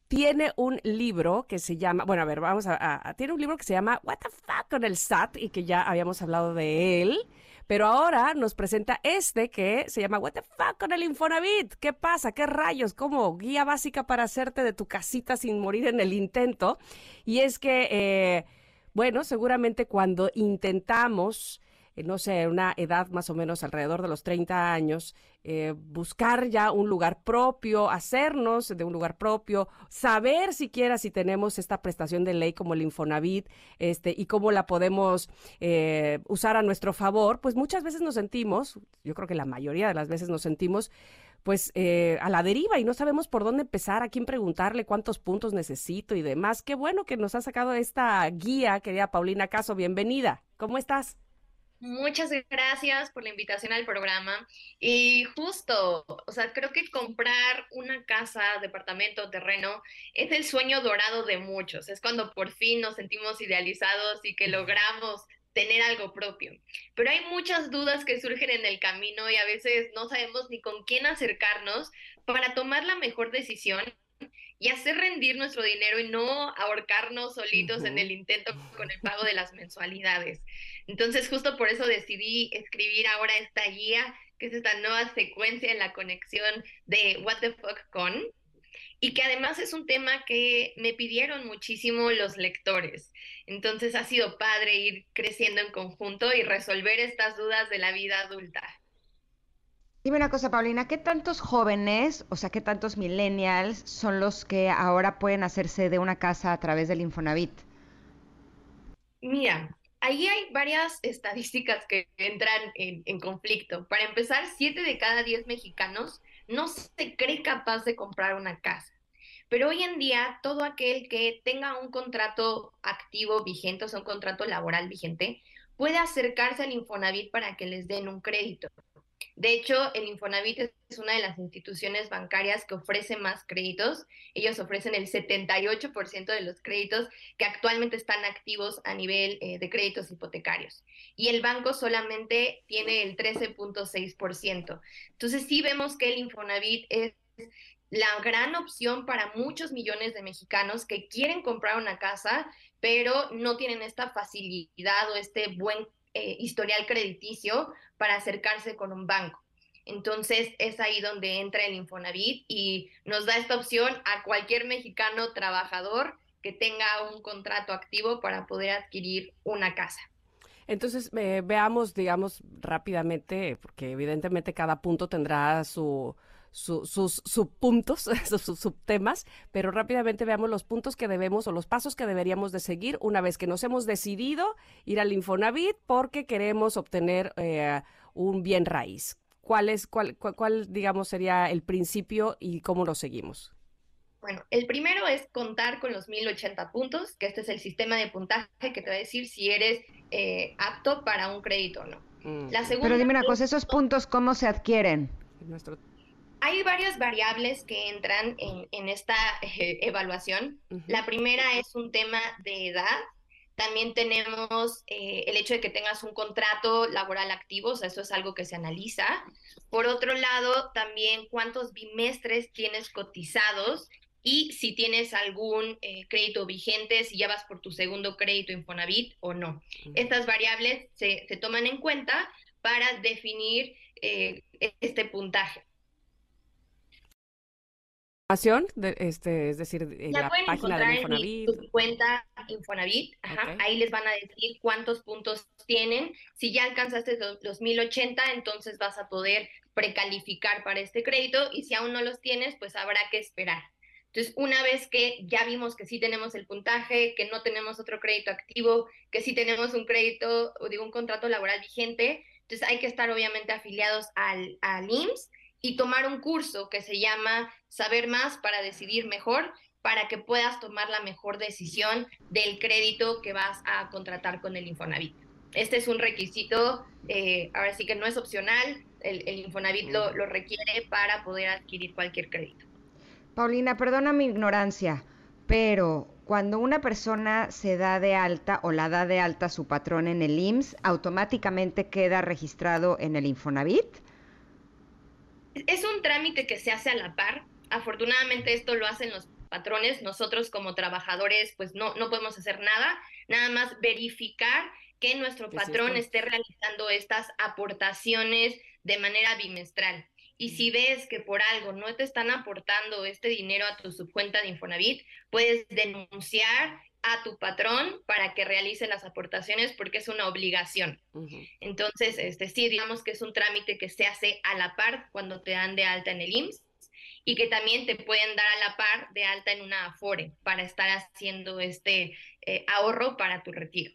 tiene un libro que se llama, bueno, a ver, vamos a, tiene un libro que se llama What the fuck con el SAT y que ya habíamos hablado de él, pero ahora nos presenta este que se llama What the fuck con el Infonavit. ¿Qué pasa? ¿Qué rayos? ¿Cómo? Guía básica para hacerte de tu casita sin morir en el intento. Y es que, eh, bueno, seguramente cuando intentamos eh, no sé, una edad más o menos alrededor de los 30 años, eh, buscar ya un lugar propio, hacernos de un lugar propio, saber siquiera si tenemos esta prestación de ley como el Infonavit este, y cómo la podemos eh, usar a nuestro favor, pues muchas veces nos sentimos, yo creo que la mayoría de las veces nos sentimos pues a la deriva y no sabemos por dónde empezar, a quién preguntarle, cuántos puntos necesito y demás. Qué bueno que nos ha sacado esta guía, querida Paulina Caso, bienvenida. ¿Cómo estás? Muchas gracias por la invitación al programa. Y justo, o sea, creo que comprar una casa, departamento, terreno es el sueño dorado de muchos. Es cuando por fin nos sentimos idealizados y que logramos tener algo propio. Pero hay muchas dudas que surgen en el camino y a veces no sabemos ni con quién acercarnos para tomar la mejor decisión y hacer rendir nuestro dinero y no ahorcarnos solitos en el intento con el pago de las mensualidades. Entonces, justo por eso decidí escribir ahora esta guía, que es esta nueva secuencia en la conexión de What the Fuck Con, y que además es un tema que me pidieron muchísimo los lectores. Entonces ha sido padre ir creciendo en conjunto y resolver estas dudas de la vida adulta. Dime una cosa, Paulina, ¿qué tantos jóvenes, o sea, qué tantos millennials son los que ahora pueden hacerse de una casa a través del Infonavit? Mira, ahí hay varias estadísticas que entran en, conflicto. Para empezar, siete de cada diez mexicanos no se cree capaz de comprar una casa. Pero hoy en día, todo aquel que tenga un contrato activo vigente, o sea, un contrato laboral vigente, puede acercarse al Infonavit para que les den un crédito. De hecho, el Infonavit es una de las instituciones bancarias que ofrece más créditos. Ellos ofrecen el 78% de los créditos que actualmente están activos a nivel eh, de créditos hipotecarios. Y el banco solamente tiene el 13.6%. Entonces sí vemos que el Infonavit es la gran opción para muchos millones de mexicanos que quieren comprar una casa, pero no tienen esta facilidad o este buen eh, historial crediticio para acercarse con un banco. Entonces es ahí donde entra el Infonavit y nos da esta opción a cualquier mexicano trabajador que tenga un contrato activo para poder adquirir una casa. Entonces, eh, veamos, digamos, rápidamente, porque evidentemente cada punto tendrá su, sus subpuntos, sus subtemas, pero rápidamente veamos los puntos que debemos o los pasos que deberíamos de seguir una vez que nos hemos decidido ir al Infonavit porque queremos obtener eh, un bien raíz. ¿Cuál, es, cuál, cuál, digamos, sería el principio y cómo lo seguimos? Bueno, el primero es contar con los 1080 puntos, que este es el sistema de puntaje que te va a decir si eres eh, apto para un crédito o no. Mm. La segunda Pero dime una cosa, ¿esos puntos cómo se adquieren? Nuestro hay varias variables que entran en, esta eh, evaluación. La primera es un tema de edad. También tenemos eh, el hecho de que tengas un contrato laboral activo, o sea, eso es algo que se analiza. Por otro lado, también cuántos bimestres tienes cotizados y si tienes algún eh, crédito vigente, si ya vas por tu segundo crédito Infonavit o no. Estas variables se, se, toman en cuenta para definir este puntaje de, este, es decir, la, página de Infonavit. En su cuenta Infonavit, ahí les van a decir cuántos puntos tienen. Si ya alcanzaste los, 1080, entonces vas a poder precalificar para este crédito y si aún no los tienes, pues habrá que esperar. Entonces, una vez que ya vimos que sí tenemos el puntaje, que no tenemos otro crédito activo, que sí tenemos un crédito o digo un contrato laboral vigente, entonces hay que estar obviamente afiliados al, al IMSS y tomar un curso que se llama Saber más para decidir mejor, para que puedas tomar la mejor decisión del crédito que vas a contratar con el Infonavit. Este es un requisito, eh, ahora sí que no es opcional, el, Infonavit lo, lo requiere para poder adquirir cualquier crédito. Paulina, perdona mi ignorancia, pero cuando una persona se da de alta o la da de alta su patrón en el IMSS, automáticamente queda registrado en el Infonavit es un trámite que se hace a la par. Afortunadamente esto lo hacen los patrones. Nosotros como trabajadores pues no, no podemos hacer nada, nada más verificar que nuestro patrón esté realizando estas aportaciones de manera bimestral. Y si ves que por algo no te están aportando este dinero a tu subcuenta de Infonavit, puedes denunciar a tu patrón para que realice las aportaciones porque es una obligación. Entonces, este sí, digamos que es un trámite que se hace a la par cuando te dan de alta en el IMSS y que también te pueden dar a la par de alta en una Afore para estar haciendo este eh, ahorro para tu retiro.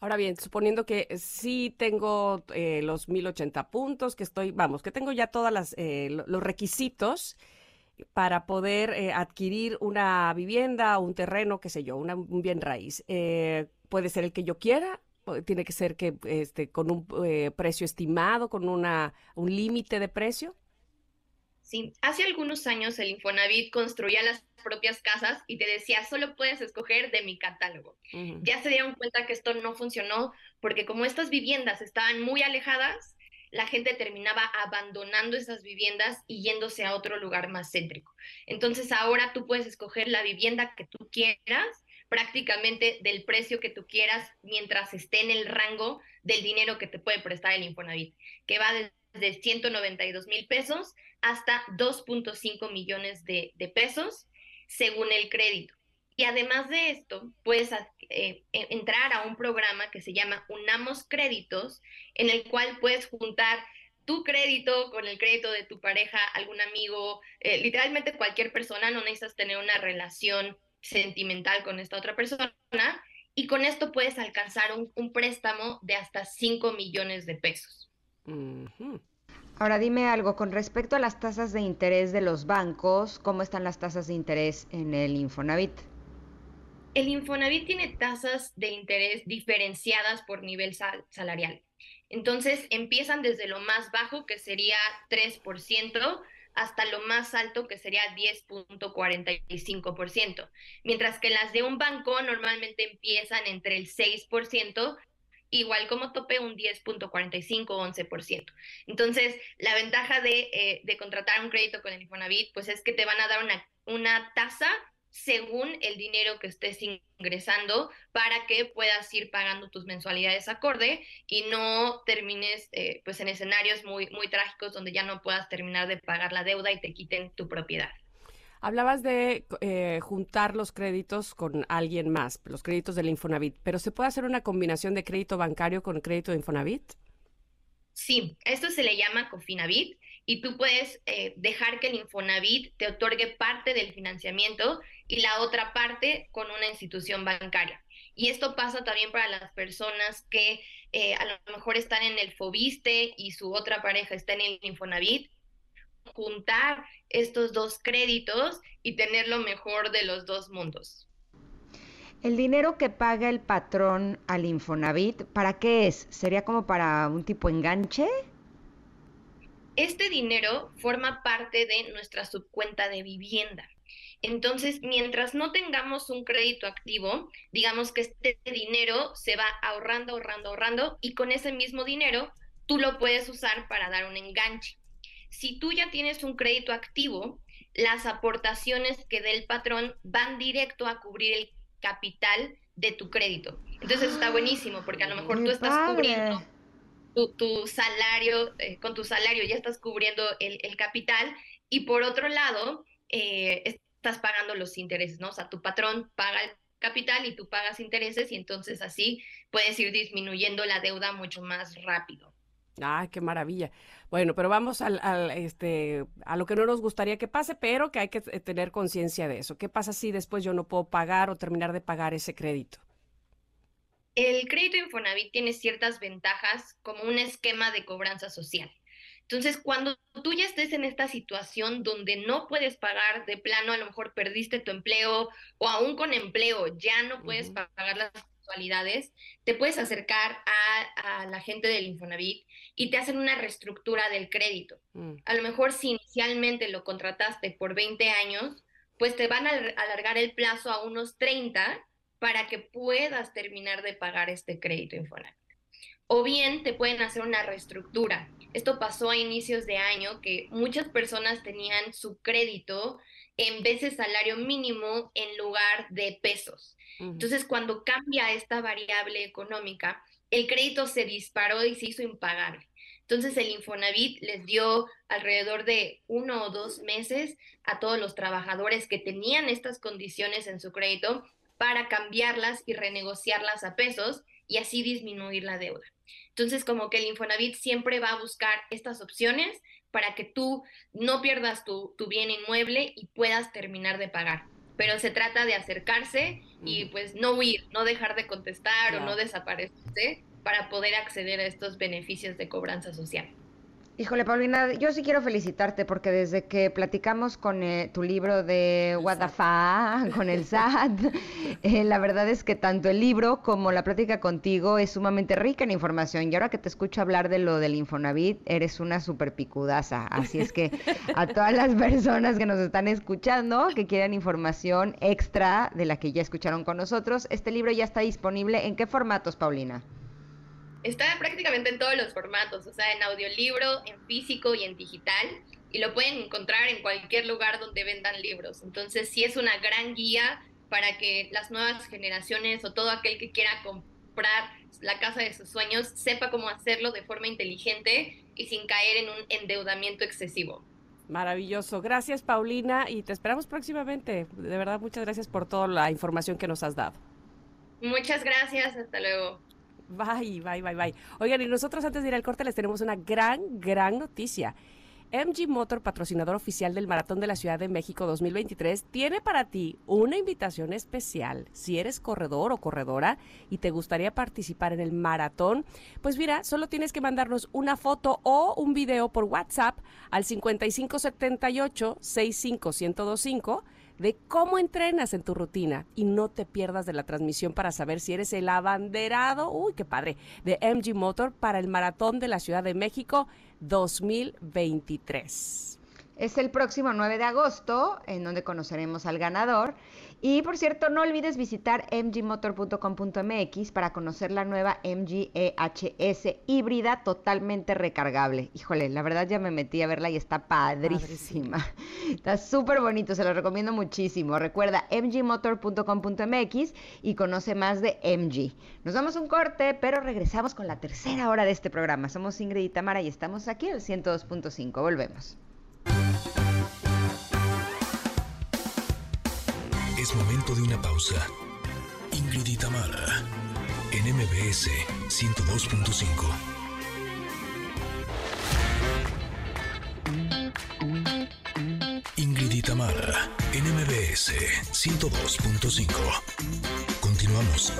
Ahora bien, suponiendo que sí tengo eh, los 1080 puntos, que estoy, vamos, que tengo ya todos eh, los requisitos, para poder eh, adquirir una vivienda, un terreno, qué sé yo, un bien raíz. Eh, puede ser el que yo quiera, tiene que ser que este, con un eh, precio estimado, con una, un límite de precio. Sí, hace algunos años el Infonavit construía las propias casas y te decía, solo puedes escoger de mi catálogo. Ya se dieron cuenta que esto no funcionó porque como estas viviendas estaban muy alejadas, la gente terminaba abandonando esas viviendas y yéndose a otro lugar más céntrico. Entonces ahora tú puedes escoger la vivienda que tú quieras prácticamente del precio que tú quieras mientras esté en el rango del dinero que te puede prestar el Infonavit, que va desde 192 mil pesos hasta 2.5 millones de, de pesos según el crédito. Y además de esto, puedes eh, e, entrar a un programa que se llama Unamos Créditos, en el cual puedes juntar tu crédito con el crédito de tu pareja, algún amigo, eh, literalmente cualquier persona, no necesitas tener una relación sentimental con esta otra persona, y con esto puedes alcanzar un, préstamo de hasta 5 millones de pesos. Ahora dime algo con respecto a las tasas de interés de los bancos, ¿cómo están las tasas de interés en el Infonavit? El Infonavit tiene tasas de interés diferenciadas por nivel salarial. Entonces empiezan desde lo más bajo, que sería 3%, hasta lo más alto, que sería 10.45%, mientras que las de un banco normalmente empiezan entre el 6%, igual como tope un 10.45 o 11%. Entonces, la ventaja de, eh, de, contratar un crédito con el Infonavit, pues es que te van a dar una, una tasa según el dinero que estés ingresando para que puedas ir pagando tus mensualidades acorde y no termines eh, pues en escenarios muy, muy trágicos donde ya no puedas terminar de pagar la deuda y te quiten tu propiedad. Hablabas de eh, juntar los créditos con alguien más, los créditos del Infonavit, pero ¿se puede hacer una combinación de crédito bancario con crédito de Infonavit? Sí, esto se le llama Cofinavit y tú puedes eh, dejar que el Infonavit te otorgue parte del financiamiento y la otra parte con una institución bancaria. Y esto pasa también para las personas que eh, a lo mejor están en el Fobiste y su otra pareja está en el Infonavit. Juntar estos dos créditos y tener lo mejor de los dos mundos. El dinero que paga el patrón al Infonavit, ¿para qué es? ¿Sería como para un tipo enganche? Este dinero forma parte de nuestra subcuenta de vivienda. Entonces, mientras no tengamos un crédito activo, digamos que este dinero se va ahorrando, ahorrando, ahorrando y con ese mismo dinero tú lo puedes usar para dar un enganche. Si tú ya tienes un crédito activo, las aportaciones que dé el patrón van directo a cubrir el capital de tu crédito. Entonces está buenísimo porque a lo mejor tú estás cubriendo tu, salario, eh, con tu salario ya estás cubriendo el, capital y por otro lado, eh, estás pagando los intereses, ¿no? O sea, tu patrón paga el capital y tú pagas intereses y entonces así puedes ir disminuyendo la deuda mucho más rápido. ¡Ay, qué maravilla! Bueno, pero vamos al, este, a lo que no nos gustaría que pase, pero que hay que tener conciencia de eso. ¿Qué pasa si después yo no puedo pagar o terminar de pagar ese crédito? El crédito Infonavit tiene ciertas ventajas como un esquema de cobranza social. Entonces, cuando tú ya estés en esta situación donde no puedes pagar de plano, a lo mejor perdiste tu empleo o aún con empleo ya no puedes pagar las mensualidades, te puedes acercar a, la gente del Infonavit y te hacen una reestructura del crédito. Mm. A lo mejor si inicialmente lo contrataste por 20 años, pues te van a alargar el plazo a unos 30 para que puedas terminar de pagar este crédito Infonavit. O bien te pueden hacer una reestructura. Esto pasó a inicios de año que muchas personas tenían su crédito en de salario mínimo en lugar de pesos. Entonces, cuando cambia esta variable económica, el crédito se disparó y se hizo impagable. Entonces, el Infonavit les dio alrededor de uno o dos meses a todos los trabajadores que tenían estas condiciones en su crédito para cambiarlas y renegociarlas a pesos y así disminuir la deuda. Entonces, como que el Infonavit siempre va a buscar estas opciones para que tú no pierdas tu, bien inmueble y puedas terminar de pagar. Pero se trata de acercarse y pues no huir, no dejar de contestar o no desaparecerse para poder acceder a estos beneficios de cobranza social. Híjole, Paulina, yo sí quiero felicitarte porque desde que platicamos con eh, tu libro de What con el SAT, eh, la verdad es que tanto el libro como la plática contigo es sumamente rica en información. Y ahora que te escucho hablar de lo del Infonavit, eres una super picudaza. Así es que a todas las personas que nos están escuchando, que quieran información extra de la que ya escucharon con nosotros, este libro ya está disponible. ¿En qué formatos, Paulina? Está prácticamente en todos los formatos, o sea, en audiolibro, en físico y en digital, y lo pueden encontrar en cualquier lugar donde vendan libros. Entonces, sí es una gran guía para que las nuevas generaciones o todo aquel que quiera comprar la casa de sus sueños sepa cómo hacerlo de forma inteligente y sin caer en un endeudamiento excesivo. Maravilloso. Gracias, Paulina, y te esperamos próximamente. De verdad, muchas gracias por toda la información que nos has dado. Muchas gracias, hasta luego. Bye, bye, bye, bye. Oigan, y nosotros antes de ir al corte les tenemos una gran, gran noticia. MG Motor, patrocinador oficial del Maratón de la Ciudad de México 2023, tiene para ti una invitación especial. Si eres corredor o corredora y te gustaría participar en el maratón, pues mira, solo tienes que mandarnos una foto o un video por WhatsApp al 5578 65125 de cómo entrenas en tu rutina y no te pierdas de la transmisión para saber si eres el abanderado, uy, qué padre, de MG Motor para el Maratón de la Ciudad de México 2023. Es el próximo 9 de agosto, en donde conoceremos al ganador. Y por cierto, no olvides visitar mgmotor.com.mx para conocer la nueva MG EHS híbrida totalmente recargable. Híjole, la verdad ya me metí a verla y está padrísima. Está súper bonito, se lo recomiendo muchísimo. Recuerda mgmotor.com.mx y conoce más de MG. Nos damos un corte, pero regresamos con la tercera hora de este programa. Somos Ingrid y Tamara y estamos aquí al 102.5. Volvemos. Es momento de una pausa. Ingrid y Tamara, en MBS 102.5. Ingrid y Tamara, en MBS 102.5. Continuamos.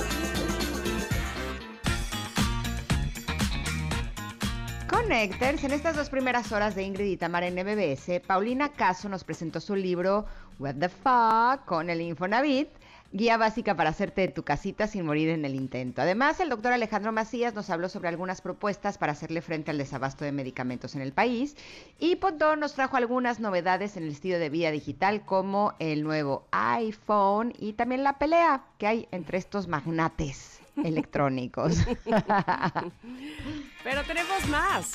Connectors, en estas dos primeras horas de Ingrid y en MBS, Paulina Caso nos presentó su libro What the Fuck con el Infonavit, guía básica para hacerte de tu casita sin morir en el intento. Además, el doctor Alejandro Macías nos habló sobre algunas propuestas para hacerle frente al desabasto de medicamentos en el país y Pontón nos trajo algunas novedades en el estilo de vida digital como el nuevo iPhone y también la pelea que hay entre estos magnates electrónicos. Pero tenemos más.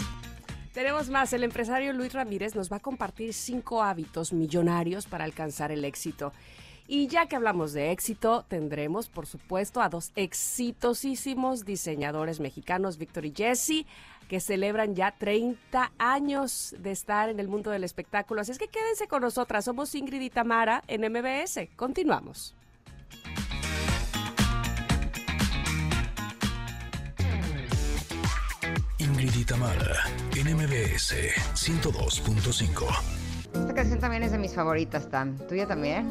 Tenemos más. El empresario Luis Ramírez nos va a compartir cinco hábitos millonarios para alcanzar el éxito. Y ya que hablamos de éxito, tendremos, por supuesto, a dos exitosísimos diseñadores mexicanos, Víctor y Jesse, que celebran ya 30 años de estar en el mundo del espectáculo. Así es que quédense con nosotras. Somos Ingrid y Tamara en MBS. Continuamos. Ingrid y Tamara, en MBS 102.5. Esta canción también es de mis favoritas, Tam. ¿Tuya también?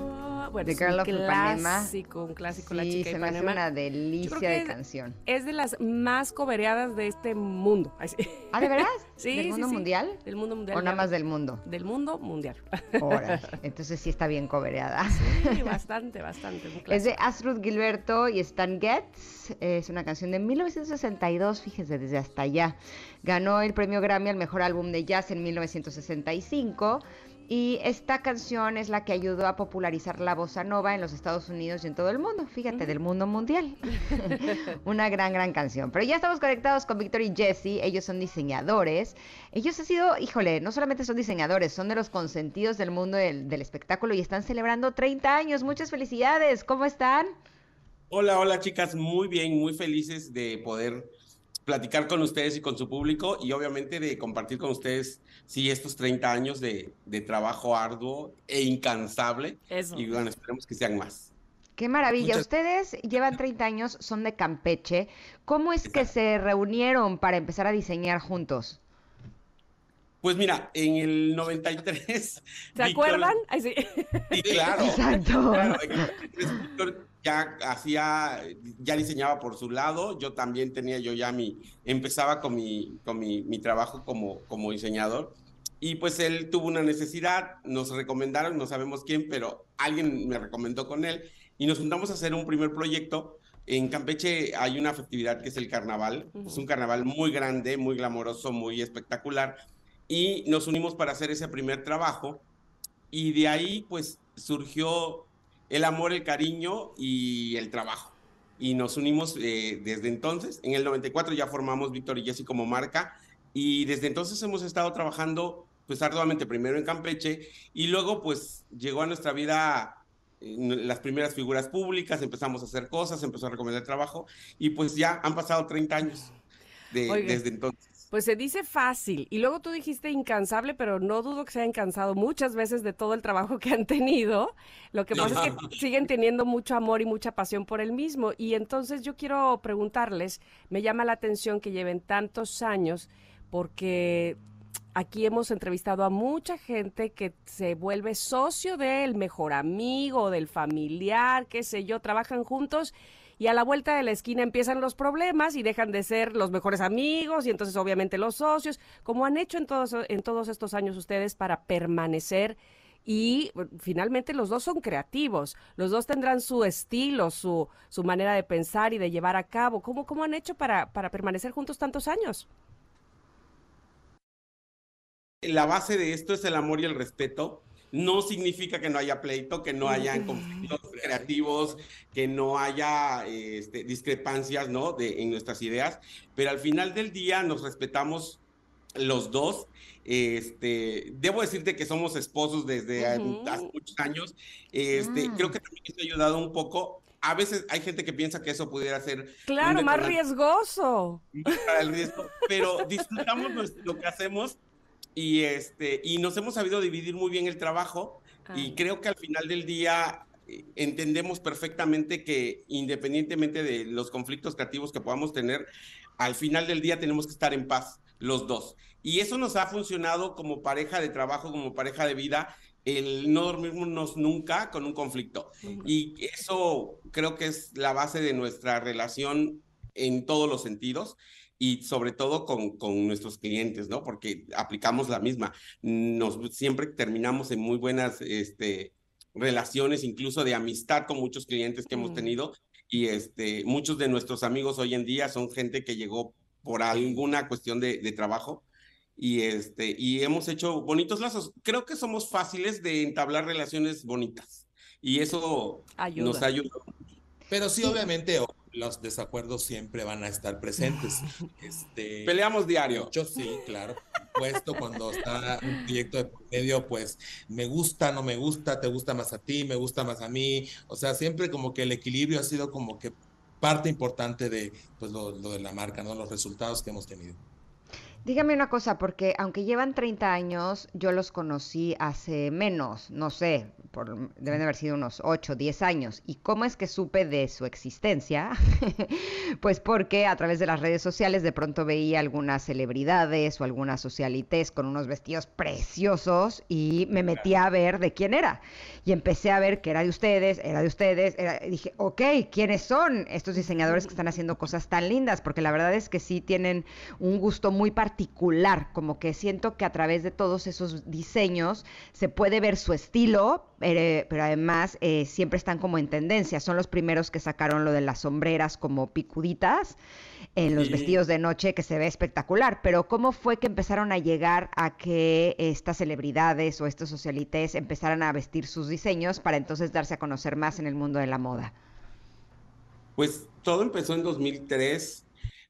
Bueno, es Girl un of clásico, un clásico, la Sí, chica se me hace una delicia de es- canción. Es de las más cobereadas de este mundo. ¿Ah, de veras? Sí, ¿Del sí, mundo sí. mundial? Del mundo mundial. ¿O nada más del mundo? Del mundo mundial. Órale, entonces sí está bien cobereada. Sí, bastante, bastante. Es de. Astrud Gilberto y Stan Getz. Es una canción de 1962, fíjese, desde hasta allá. Ganó el premio Grammy al mejor álbum de jazz en 1965. Y esta canción es la que ayudó a popularizar la bossa nova en los Estados Unidos y en todo el mundo. Fíjate, del mundo mundial. Una gran, gran canción. Pero ya estamos conectados con Víctor y Jesse. Ellos son diseñadores. Ellos han sido, híjole, no solamente son diseñadores, son de los consentidos del mundo del, del espectáculo y están celebrando 30 años. Muchas felicidades. ¿Cómo están? Hola, hola chicas, muy bien, muy felices de poder platicar con ustedes y con su público y obviamente de compartir con ustedes, sí, estos 30 años de, de trabajo arduo e incansable Eso. y bueno, esperemos que sean más. Qué maravilla. Muchas- Ustedes llevan 30 años, son de Campeche. ¿Cómo es que se reunieron para empezar a diseñar juntos? Pues mira, en el 93... ¿Se Víctor- acuerdan? Ay, sí. Sí, claro. Exacto. Claro, en el 93 Víctor ya hacía, ya diseñaba por su lado, yo también tenía yo ya mi, empezaba con mi, con mi, mi trabajo como, como diseñador. Y pues él tuvo una necesidad, nos recomendaron, no sabemos quién, pero alguien me recomendó con él y nos juntamos a hacer un primer proyecto. En Campeche hay una festividad que es el carnaval, es un carnaval muy grande, muy glamoroso, muy espectacular y nos unimos para hacer ese primer trabajo. Y de ahí pues surgió el amor, el cariño y el trabajo. y nos unimos eh, desde entonces. En el 94 ya formamos Víctor y Jessy como marca y desde entonces hemos estado trabajando pues arduamente primero en Campeche y luego pues llegó a nuestra vida las primeras figuras públicas, empezamos a hacer cosas, empezó a recomendar trabajo y pues ya han pasado 30 años desde entonces. Pues se dice fácil. Y luego tú dijiste incansable, pero no dudo que se hayan cansado muchas veces de todo el trabajo que han tenido. Lo que pasa es que siguen teniendo mucho amor y mucha pasión por el mismo. Y entonces yo quiero preguntarles, me llama la atención que lleven tantos años, porque aquí hemos entrevistado a mucha gente que se vuelve socio del mejor amigo, del familiar, qué sé yo, trabajan juntos y a la vuelta de la esquina empiezan los problemas y dejan de ser los mejores amigos y entonces obviamente los socios, como han hecho en todos, en todos estos años ustedes para permanecer y finalmente los dos son creativos, los dos tendrán su estilo, su, su manera de pensar y de llevar a cabo. ¿Cómo, cómo han hecho para, para permanecer juntos tantos años? La base de esto es el amor y el respeto no significa que no haya pleito, que no haya conflictos creativos, que no haya este, discrepancias ¿no? de, en nuestras ideas, pero al final del día nos respetamos los dos. Este, debo decirte que somos esposos desde hace muchos años. Este, Creo que también esto ha ayudado un poco. A veces hay gente que piensa que eso pudiera ser. Claro, más riesgoso. Para el riesgo, pero disfrutamos lo que hacemos y, este, y nos hemos sabido dividir muy bien el trabajo y creo que al final del día eh, entendemos perfectamente que independientemente de los conflictos creativos que podamos tener, al final del día tenemos que estar en paz los dos. Y eso nos ha funcionado como pareja de trabajo, como pareja de vida, el no dormirnos nunca con un conflicto. Y eso creo que es la base de nuestra relación en todos los sentidos y sobre todo con, con, nuestros clientes, ¿no? Porque aplicamos la misma. Nos siempre terminamos en muy buenas este, relaciones, incluso de amistad con muchos clientes que hemos mm. tenido. Y este, muchos de nuestros amigos hoy en día son gente que llegó por alguna cuestión de, de trabajo y este y hemos hecho bonitos lazos. Creo que somos fáciles de entablar relaciones bonitas y eso nos ayuda. Pero sí, obviamente, los desacuerdos siempre van a estar presentes. Este, Peleamos diario. Yo sí, claro. Puesto cuando está un proyecto de medio, pues me gusta, no me gusta, te gusta más a ti, me gusta más a mí. O sea, siempre como que el equilibrio ha sido como que parte importante de pues, lo, lo de la marca, ¿no? Los resultados que hemos tenido. Dígame una cosa, porque aunque llevan 30 años, yo los conocí hace menos, no sé, deben de haber sido unos 8, 10 años. ¿Y cómo es que supe de su existencia? pues porque a través de las redes sociales de pronto veía algunas celebridades o algunas socialites con unos vestidos preciosos y me metí a ver de quién era. Y empecé a ver que era de ustedes, era de ustedes. y dije, ok, ¿quiénes son estos diseñadores que están haciendo cosas tan lindas? Porque la verdad es que sí tienen un gusto muy particular, como que siento que a través de todos esos diseños se puede ver su estilo, pero además eh, siempre están como en tendencia. Son los primeros que sacaron lo de las sombreras como picuditas en los vestidos de noche, que se ve espectacular. Pero ¿cómo fue que empezaron a llegar a que estas celebridades o estos socialites empezaran a vestir sus diseños para entonces darse a conocer más en el mundo de la moda? Pues todo empezó en 2003.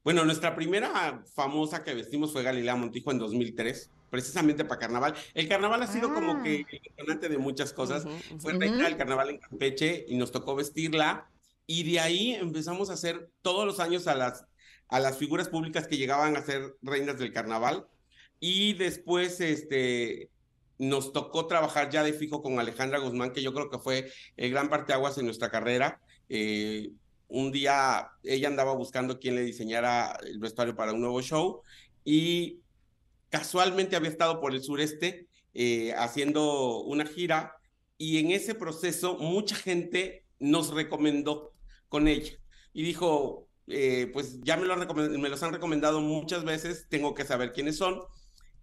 Bueno, nuestra primera famosa que vestimos fue Galilea Montijo en 2003 precisamente para carnaval. El carnaval ha sido como que ah. el detonante de muchas cosas. Fue reina del carnaval en Campeche y nos tocó vestirla. Y de ahí empezamos a hacer todos los años a las, a las figuras públicas que llegaban a ser reinas del carnaval. Y después, este, nos tocó trabajar ya de fijo con Alejandra Guzmán, que yo creo que fue el gran parteaguas en nuestra carrera. Eh, un día ella andaba buscando quién le diseñara el vestuario para un nuevo show y casualmente había estado por el sureste eh, haciendo una gira y en ese proceso mucha gente nos recomendó con ella y dijo, eh, pues ya me, lo me los han recomendado muchas veces, tengo que saber quiénes son.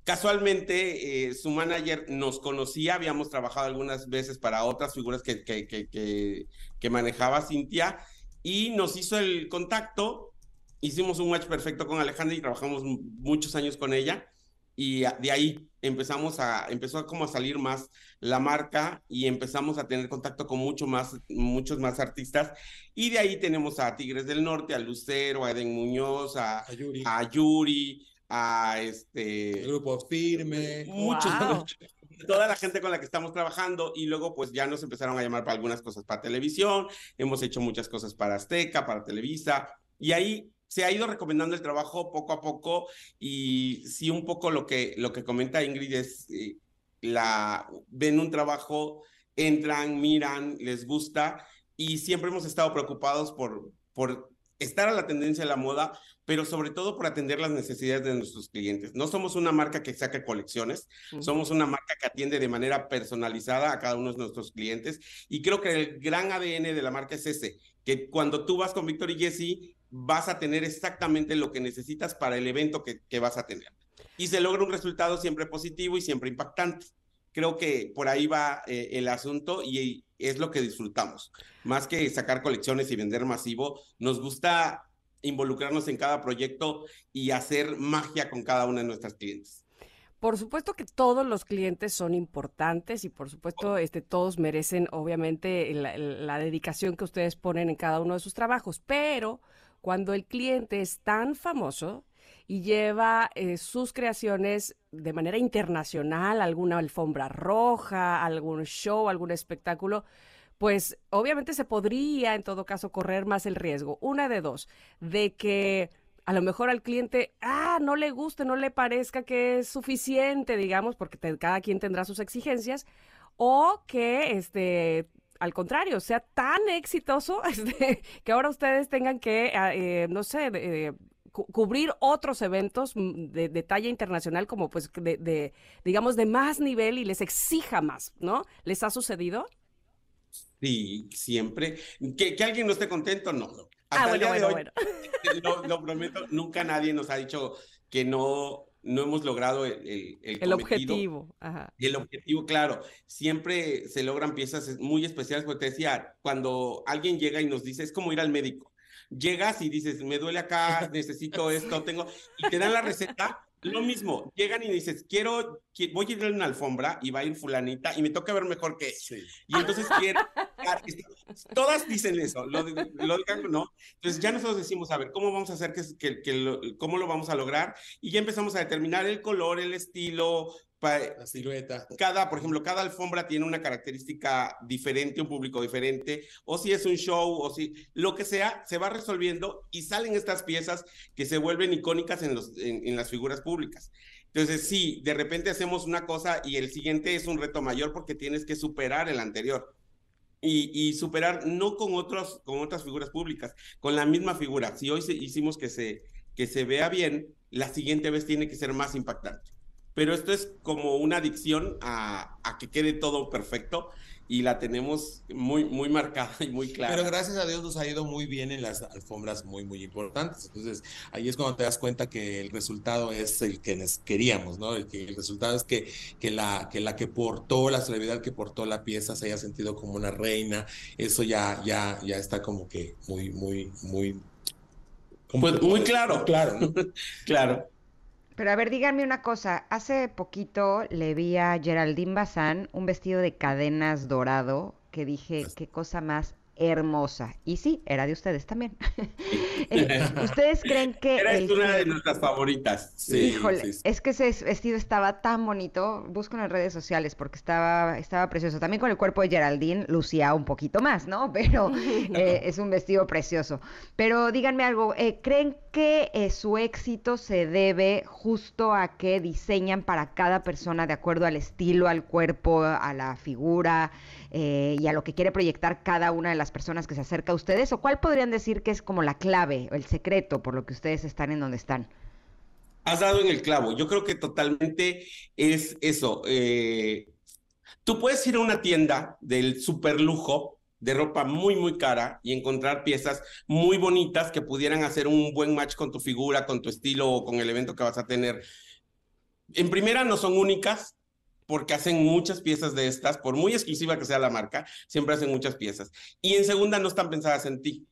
Casualmente, eh, su manager nos conocía, habíamos trabajado algunas veces para otras figuras que, que, que, que manejaba Cintia y nos hizo el contacto. Hicimos un match perfecto con Alejandra y trabajamos muchos años con ella y de ahí empezamos a, empezó a como a salir más la marca y empezamos a tener contacto con mucho más, muchos más artistas. Y de ahí tenemos a Tigres del Norte, a Lucero, a Eden Muñoz, a, A Yuri. a Yuri, a este... El grupo firme. Muchos, Wow. muchos. toda la gente con la que estamos trabajando y luego pues ya nos empezaron a llamar para algunas cosas para televisión, hemos hecho muchas cosas para Azteca, para Televisa y ahí se ha ido recomendando el trabajo poco a poco y sí un poco lo que, lo que comenta Ingrid es, eh, la, ven un trabajo, entran, miran, les gusta y siempre hemos estado preocupados por, por estar a la tendencia de la moda, pero sobre todo por atender las necesidades de nuestros clientes. No somos una marca que saque colecciones, somos una marca que atiende de manera personalizada a cada uno de nuestros clientes y creo que el gran ADN de la marca es ese, que cuando tú vas con Víctor y Jesse vas a tener exactamente lo que necesitas para el evento que, que vas a tener. Y se logra un resultado siempre positivo y siempre impactante. Creo que por ahí va eh, el asunto y es lo que disfrutamos. Más que sacar colecciones y vender masivo, nos gusta involucrarnos en cada proyecto y hacer magia con cada una de nuestras clientes. Por supuesto que todos los clientes son importantes y por supuesto este, todos merecen obviamente la, la dedicación que ustedes ponen en cada uno de sus trabajos, pero cuando el cliente es tan famoso y lleva eh, sus creaciones de manera internacional, alguna alfombra roja, algún show, algún espectáculo, pues obviamente se podría en todo caso correr más el riesgo. Una de dos, de que a lo mejor al cliente, ah, no le guste, no le parezca que es suficiente, digamos, porque cada quien tendrá sus exigencias, o que este al contrario, sea tan exitoso este, que ahora ustedes tengan que, ah, eh, no sé, eh, cu- cubrir otros eventos mm, de, de talla internacional como pues de, de, digamos, de más nivel y les exija más, ¿no? ¿Les ha sucedido? Sí, siempre. Que, que alguien no esté contento, no. Ah, el bueno, bueno, lo, lo prometo, nunca nadie nos ha dicho que no, no hemos logrado el, el, el objetivo. Ajá. Y el objetivo, claro, siempre se logran piezas muy especiales, porque te decía, cuando alguien llega y nos dice, es como ir al médico. Llegas y dices, me duele acá, necesito esto, tengo, y te dan la receta, lo mismo, llegan y dices, quiero, qui- voy a ir a una alfombra y va a ir fulanita y me toca ver mejor que ella. Y entonces quiero, todas dicen eso, lo, de- lo digan no. Entonces ya nosotros decimos, a ver, ¿cómo vamos a hacer que, que, que lo, cómo lo vamos a lograr? Y ya empezamos a determinar el color, el estilo, La silueta. cada, por ejemplo, cada alfombra tiene una característica diferente, un público diferente, o si es un show, o si lo que sea, se va resolviendo y salen estas piezas que se vuelven icónicas en, los, en, en las figuras públicas. Entonces, sí, de repente hacemos una cosa y el siguiente es un reto mayor porque tienes que superar el anterior. Y, superar no con, otros, con otras figuras públicas, con la misma figura. Si hoy hicimos que se, que se vea bien, la siguiente vez tiene que ser más impactante pero esto es como una adicción a, a que quede todo perfecto y la tenemos muy, muy marcada y muy clara. Pero gracias a Dios nos ha ido muy bien en las alfombras muy, muy importantes. Entonces, ahí es cuando te das cuenta que el resultado es el que queríamos, ¿no? El, que, el resultado es que, que, la, que la que portó, la celebridad que portó la pieza se haya sentido como una reina. Eso ya, ya, ya está como que muy, muy, muy... Pues muy claro. Claro, ¿no? claro. Pero a ver, díganme una cosa. Hace poquito le vi a Geraldine Bazán un vestido de cadenas dorado que dije, qué cosa más hermosa. Y sí, era de ustedes también. Eh, ¿Ustedes creen que Era el una de nuestras favoritas. Sí, Híjole, sí, sí. es que ese vestido estaba tan bonito. Busco en las redes sociales porque estaba, estaba precioso. También con el cuerpo de Geraldine lucía un poquito más, ¿no? Pero eh, es un vestido precioso. Pero díganme algo, eh, ¿creen que eh, su éxito se debe justo a que diseñan para cada persona de acuerdo al estilo, al cuerpo, a la figura eh, y a lo que quiere proyectar cada una de las personas que se acerca a ustedes? ¿O cuál podrían decir que es como la clave, o el secreto por lo que ustedes están en donde están? Has dado en el clavo. Yo creo que totalmente es eso. eh, tú puedes ir a una tienda del super lujo de ropa muy, muy cara y encontrar piezas muy bonitas que pudieran hacer un buen match con tu figura, con tu estilo o con el evento que vas a tener. En primera, no son únicas porque hacen muchas piezas de estas, por muy exclusiva que sea la marca, siempre hacen muchas piezas. Y en segunda, no están pensadas en ti.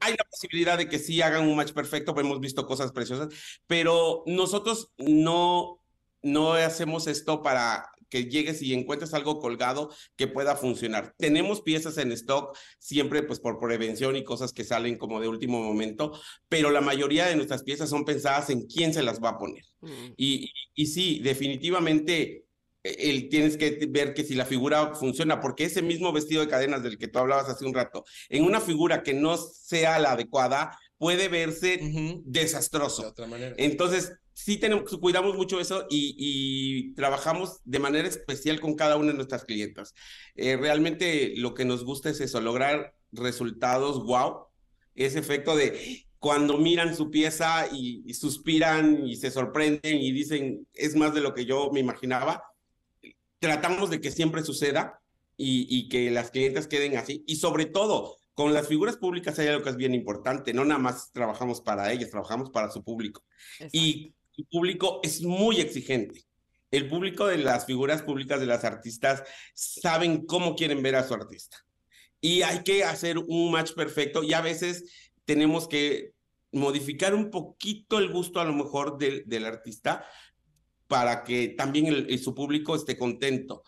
Hay la posibilidad de que sí hagan un match perfecto, pues hemos visto cosas preciosas, pero nosotros no, no hacemos esto para que llegues y encuentres algo colgado que pueda funcionar. Tenemos piezas en stock, siempre pues por prevención y cosas que salen como de último momento, pero la mayoría de nuestras piezas son pensadas en quién se las va a poner. Mm. Y, y sí, definitivamente eh, el, tienes que ver que si la figura funciona, porque ese mismo vestido de cadenas del que tú hablabas hace un rato, en una figura que no sea la adecuada, puede verse desastroso. De otra manera. Entonces, sí tenemos, cuidamos mucho eso y, y trabajamos de manera especial con cada una de nuestras clientas. Eh, realmente lo que nos gusta es eso, lograr resultados wow, ese efecto de cuando miran su pieza y, y suspiran y se sorprenden y dicen, es más de lo que yo me imaginaba. Tratamos de que siempre suceda y, y que las clientes queden así. Y sobre todo, con las figuras públicas hay algo que es bien importante, no nada más trabajamos para ellas, trabajamos para su público Exacto. y el público es muy exigente. El público de las figuras públicas de las artistas saben cómo quieren ver a su artista. Y hay que hacer un match perfecto y a veces tenemos que modificar un poquito el gusto a lo mejor del, del artista para que también su público esté contento.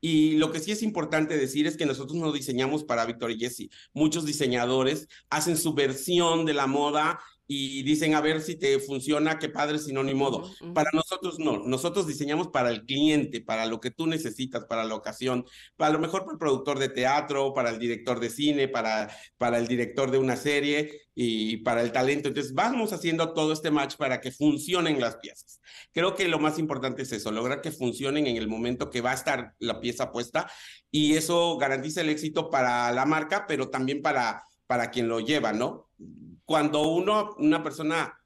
Y lo que sí es importante decir es que nosotros no diseñamos para Victor y Jesse. Muchos diseñadores hacen su versión de la moda y dicen a ver si te funciona, qué padre, si no, ni modo. Para nosotros no, nosotros diseñamos para el cliente, para lo que tú necesitas, para la ocasión, para lo mejor para el productor de teatro, para el director de cine, para, para el director de una serie y para el talento. Entonces vamos haciendo todo este match para que funcionen las piezas. Creo que lo más importante es eso, lograr que funcionen en el momento que va a estar la pieza puesta y eso garantiza el éxito para la marca, pero también para, para quien lo lleva, ¿no? Cuando uno, una persona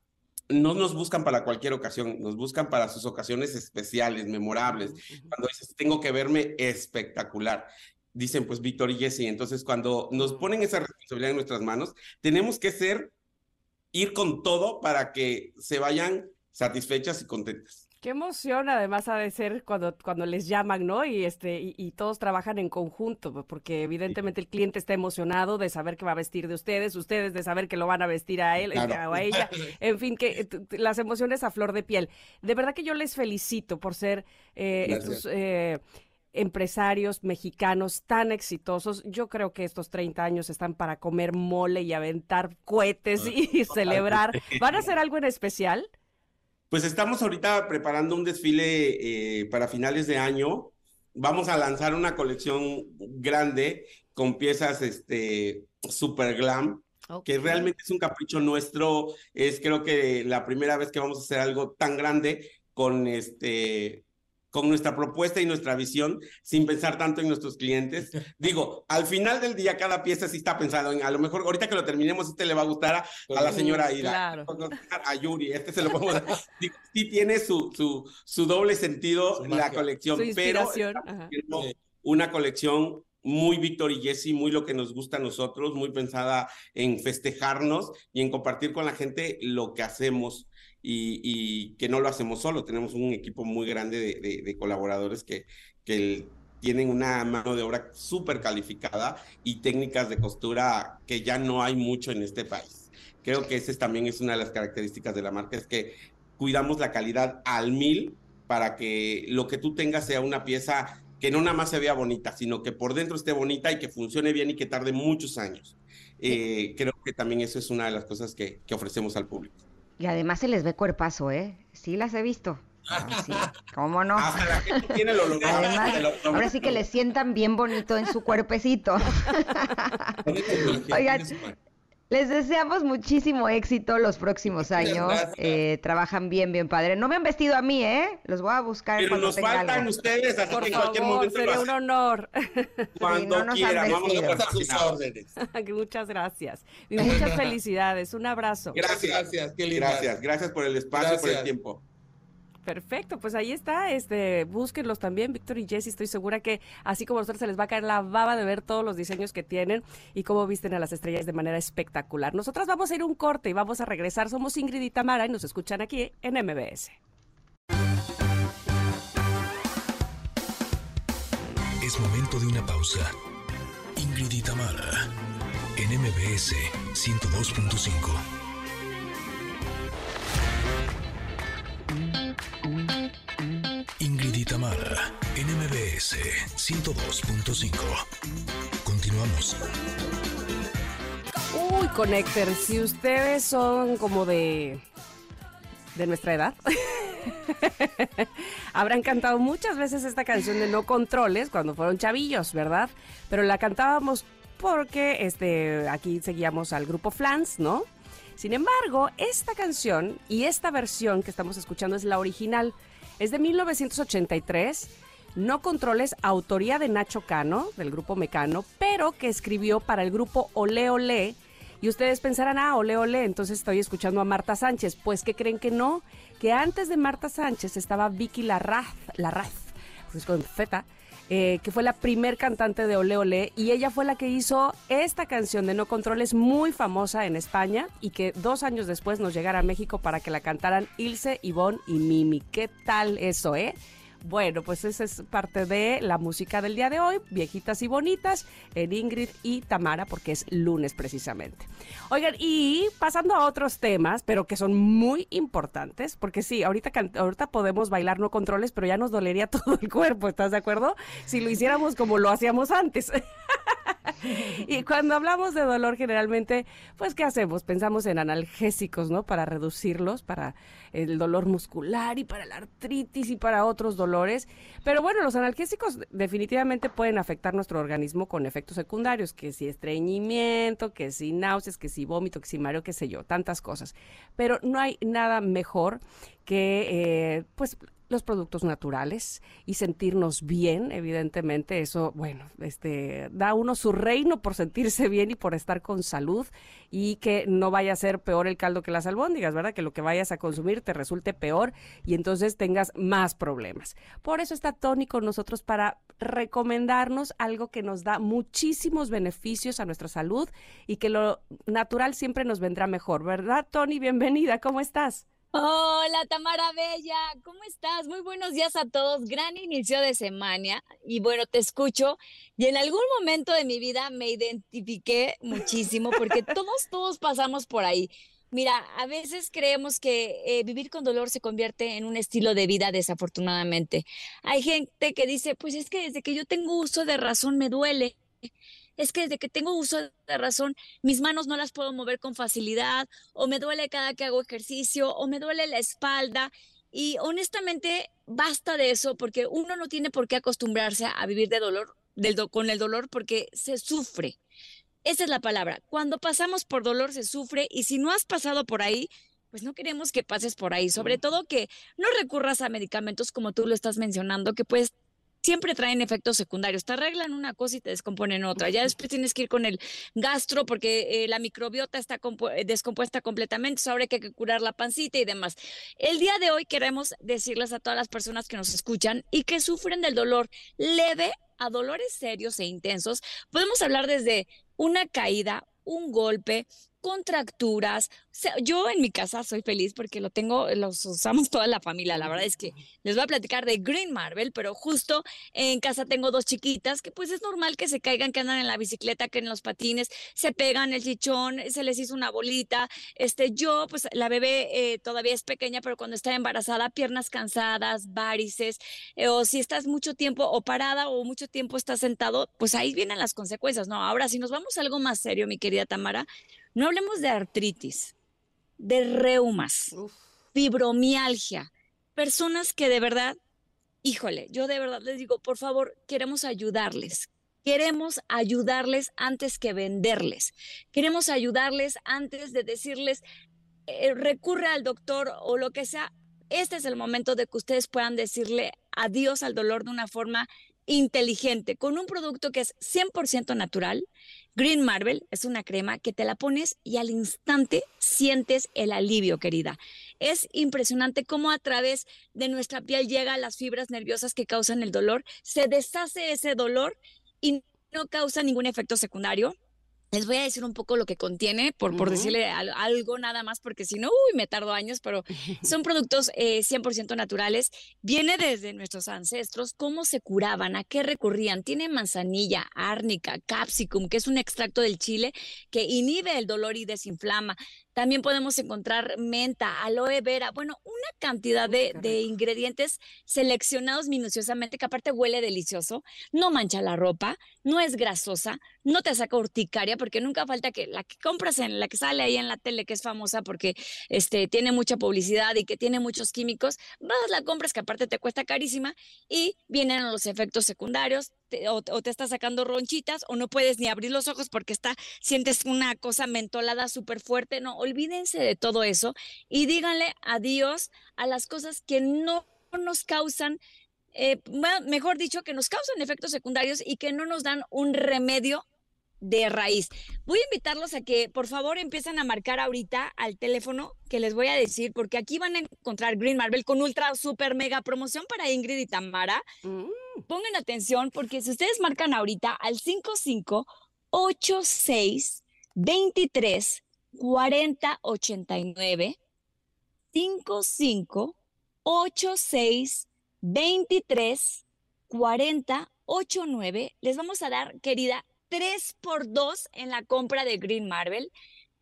no nos buscan para cualquier ocasión, nos buscan para sus ocasiones especiales, memorables. Cuando dices, tengo que verme espectacular, dicen pues Víctor y Jesse. Entonces, cuando nos ponen esa responsabilidad en nuestras manos, tenemos que ser, ir con todo para que se vayan satisfechas y contentas. Qué emoción además ha de ser cuando, cuando les llaman, ¿no? Y este, y, y todos trabajan en conjunto, porque evidentemente el cliente está emocionado de saber que va a vestir de ustedes, ustedes de saber que lo van a vestir a él Claro. o a ella. En fin, que las emociones a flor de piel. De verdad que yo les felicito por ser eh, estos eh, empresarios mexicanos tan exitosos. Yo creo que estos 30 años están para comer mole y aventar cohetes y celebrar. ¿Van a hacer algo en especial? Pues estamos ahorita preparando un desfile eh, para finales de año. Vamos a lanzar una colección grande con piezas este, super glam, que realmente es un capricho nuestro. Es creo que la primera vez que vamos a hacer algo tan grande con este con nuestra propuesta y nuestra visión, sin pensar tanto en nuestros clientes. Digo, al final del día cada pieza sí está pensado en, a lo mejor ahorita que lo terminemos, este le va a gustar a, a la señora Aida, claro. a Yuri, este se lo vamos a Digo, sí tiene su, su, su doble sentido Su la colección, pero una colección muy Víctor y Jesse, muy lo que nos gusta a nosotros, muy pensada en festejarnos y en compartir con la gente lo que hacemos y, y que no lo hacemos solo. Tenemos un equipo muy grande de, de- de colaboradores que, que el- tienen una mano de obra súper calificada y técnicas de costura que ya no hay mucho en este país. Creo que esa también es una de las características de la marca, es que cuidamos la calidad al mil para que lo que tú tengas sea una pieza que no nada más se vea bonita, sino que por dentro esté bonita y que funcione bien y que tarde muchos años. Eh, creo que también eso es una de las cosas que, que ofrecemos al público. Y además se les ve cuerpazo, ¿eh? Sí las he visto. Ah, sí, ¿Cómo no? Hasta la gente tiene. Además, ahora sí que les sientan bien bonito en su cuerpecito. Oigan. Les deseamos muchísimo éxito los próximos años. gracias. Eh, trabajan bien, bien padre. No me han vestido a mí, ¿eh? Los voy a buscar Pero cuando nos tenga faltan algo. ustedes, así Por que en cualquier favor, momento lo sería un honor. cuando no nos han quieran. Vamos a A sus órdenes. Muchas gracias. Y muchas felicidades. Un abrazo. Gracias. Gracias, qué linda. Gracias, gracias por el espacio y por el Gracias. tiempo. Perfecto, pues ahí está, este, búsquenlos también, Víctor y Jessy, estoy segura que así como a ustedes se les va a caer la baba de ver todos los diseños que tienen y cómo visten a las estrellas de manera espectacular. Nosotras vamos a ir un corte y vamos a regresar, somos Ingrid y Tamara y nos escuchan aquí en MBS. Es momento de una pausa. Ingrid y Tamara, en MBS 102.5. MBS 102.5. Continuamos. Uy, Connector, si ustedes son como de de nuestra edad, habrán cantado muchas veces esta canción de No Controles cuando fueron chavillos, ¿verdad? Pero la cantábamos porque este aquí seguíamos al grupo Flans, ¿no? Sin embargo, esta canción y esta versión que estamos escuchando es la original. Es de 1983. No Controles, autoría de Nacho Cano, del grupo Mecano, pero que escribió para el grupo Ole Ole y ustedes pensarán, ah, ole, ole, entonces estoy escuchando a Marta Sánchez. Pues que creen que no, que antes de Marta Sánchez estaba Vicky Larraz, Larraz, pues con Z, eh, que fue la primer cantante de Ole Ole y ella fue la que hizo esta canción de No Controles muy famosa en España y que dos años después nos llegara a México para que la cantaran Ilse, Ivonne y Mimi. ¿Qué tal eso, eh? Bueno, pues esa es parte de la música del día de hoy, viejitas y bonitas, en Ingrid y Tamara, porque es lunes precisamente. Oigan, y pasando a otros temas, pero que son muy importantes, porque sí, ahorita, ahorita podemos bailar no controles, pero ya nos dolería todo el cuerpo, ¿estás de acuerdo? Si lo hiciéramos como lo hacíamos antes. y cuando hablamos de dolor, generalmente, pues, ¿qué hacemos? Pensamos en analgésicos, ¿no? Para reducirlos, para el dolor muscular y para la artritis y para otros dolores. Pero bueno, los analgésicos definitivamente pueden afectar nuestro organismo con efectos secundarios, que si estreñimiento, que si náuseas, que si vómito, que si mareo, qué sé yo, tantas cosas. Pero no hay nada mejor que, eh, pues, los productos naturales y sentirnos bien, evidentemente eso, bueno, este da uno su reino por sentirse bien y por estar con salud y que no vaya a ser peor el caldo que las albóndigas, ¿verdad? Que lo que vayas a consumir te resulte peor y entonces tengas más problemas. Por eso está Tony con nosotros para recomendarnos algo que nos da muchísimos beneficios a nuestra salud y que lo natural siempre nos vendrá mejor, ¿verdad? Tony, bienvenida, ¿cómo estás? Hola Tamara Bella, ¿cómo estás? Muy buenos días a todos. Gran inicio de semana y bueno, te escucho y en algún momento de mi vida me identifiqué muchísimo porque todos, todos pasamos por ahí. Mira, a veces creemos que eh, vivir con dolor se convierte en un estilo de vida, desafortunadamente. Hay gente que dice, pues es que desde que yo tengo uso de razón me duele es que desde que tengo uso de razón, mis manos no las puedo mover con facilidad, o me duele cada que hago ejercicio, o me duele la espalda. Y honestamente, basta de eso, porque uno no tiene por qué acostumbrarse a vivir de dolor, del con el dolor, porque se sufre. Esa es la palabra. Cuando pasamos por dolor se sufre y si no has pasado por ahí, pues no queremos que pases por ahí. Sobre todo que no recurras a medicamentos como tú lo estás mencionando, que puedes siempre traen efectos secundarios. Te arreglan una cosa y te descomponen otra. Ya después tienes que ir con el gastro porque eh, la microbiota está eh, descompuesta completamente. ahora hay que curar la pancita y demás. El día de hoy queremos decirles a todas las personas que nos escuchan y que sufren del dolor leve a dolores serios e intensos. Podemos hablar desde una caída, un golpe, contracturas. yo en mi casa soy feliz porque lo tengo, los usamos toda la familia. La verdad es que les voy a platicar de Green Marvel, pero justo en casa tengo dos chiquitas que pues es normal que se caigan, que andan en la bicicleta, que en los patines se pegan el chichón, se les hizo una bolita. Este, yo, pues la bebé eh, todavía es pequeña, pero cuando está embarazada, piernas cansadas, varices, eh, o si estás mucho tiempo o parada o mucho tiempo estás sentado, pues ahí vienen las consecuencias, ¿no? Ahora, si nos vamos a algo más serio, mi querida Tamara, no hablemos de artritis, de reumas, fibromialgia, personas que de verdad, híjole, yo de verdad les digo, por favor, queremos ayudarles. Queremos ayudarles antes que venderles. Queremos ayudarles antes de decirles, eh, recurre al doctor o lo que sea. Este es el momento de que ustedes puedan decirle adiós al dolor de una forma inteligente, con un producto que es 100% natural, Green Marble es una crema que te la pones y al instante sientes el alivio, querida. Es impresionante cómo a través de nuestra piel llega las fibras nerviosas que causan el dolor, se deshace ese dolor y no causa ningún efecto secundario. Les voy a decir un poco lo que contiene, por, por decirle algo nada más, porque si no, uy, me tardo años, pero son productos 100% eh, naturales. Viene desde nuestros ancestros, cómo se curaban, a qué recurrían. Tiene manzanilla, árnica, capsicum, que es un extracto del chile que inhibe el dolor y desinflama. También podemos encontrar menta, aloe vera, bueno, una cantidad de, de ingredientes seleccionados minuciosamente que aparte huele delicioso, no mancha la ropa, no es grasosa, no te saca urticaria porque nunca falta que la que compras en la que sale ahí en la tele que es famosa porque este tiene mucha publicidad y que tiene muchos químicos, vas la compras que aparte te cuesta carísima y vienen los efectos secundarios, o, te está sacando ronchitas o no puedes ni abrir los ojos porque está, sientes una cosa mentolada súper fuerte. No, olvídense de todo eso y díganle adiós a las cosas que no nos causan eh, mejor dicho, que nos causan efectos secundarios y que no nos dan un remedio de raíz. Voy a invitarlos a que por favor empiecen a marcar ahorita al teléfono que les voy a decir, porque aquí van a encontrar Green Marble con ultra super mega promoción para Ingrid y Tamara. Mm. Pongan atención porque si ustedes marcan ahorita al 55 86 23 40 89 55 86 23 40 89 les vamos a dar, querida, 3 por 2 en la compra de Green Marvel.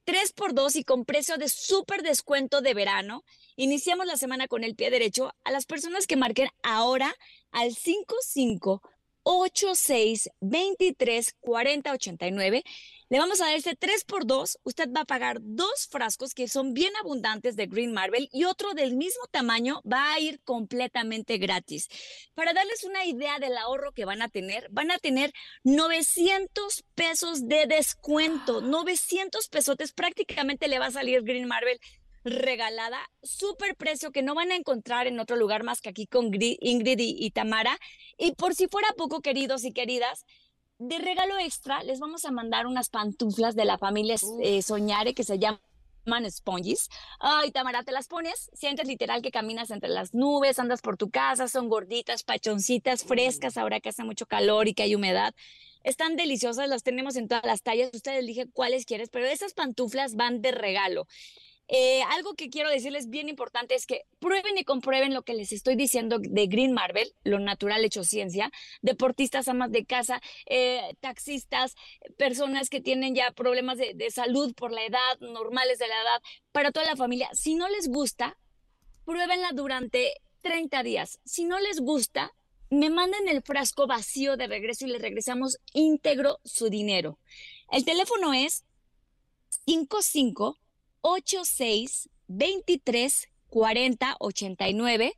3 por 2 y con precio de súper descuento de verano. Iniciamos la semana con el pie derecho. A las personas que marquen ahora al 55 86 23 40 89 le vamos a dar ese 3 por 2 Usted va a pagar dos frascos que son bien abundantes de Green Marble y otro del mismo tamaño va a ir completamente gratis. Para darles una idea del ahorro que van a tener, van a tener 900 pesos de descuento. 900 pesotes prácticamente le va a salir Green Marble regalada, súper precio que no van a encontrar en otro lugar más que aquí con Ingrid y Tamara. Y por si fuera poco, queridos y queridas, de regalo extra les vamos a mandar unas pantuflas de la familia eh, Soñare que se llaman sponges. Ay, Tamara, te las pones, sientes literal que caminas entre las nubes, andas por tu casa, son gorditas, pachoncitas, frescas, ahora que hace mucho calor y que hay humedad. Están deliciosas, las tenemos en todas las tallas. Ustedes eligen cuáles quieres, pero esas pantuflas van de regalo. Eh, algo que quiero decirles bien importante es que prueben y comprueben lo que les estoy diciendo de Green Marvel, lo natural hecho ciencia, deportistas, amas de casa, eh, taxistas, personas que tienen ya problemas de, salud por la edad, normales de la edad, para toda la familia. Si no les gusta, pruébenla durante 30 días. Si no les gusta, me manden el frasco vacío de regreso y les regresamos íntegro su dinero. El teléfono es 55 86 23 40 89.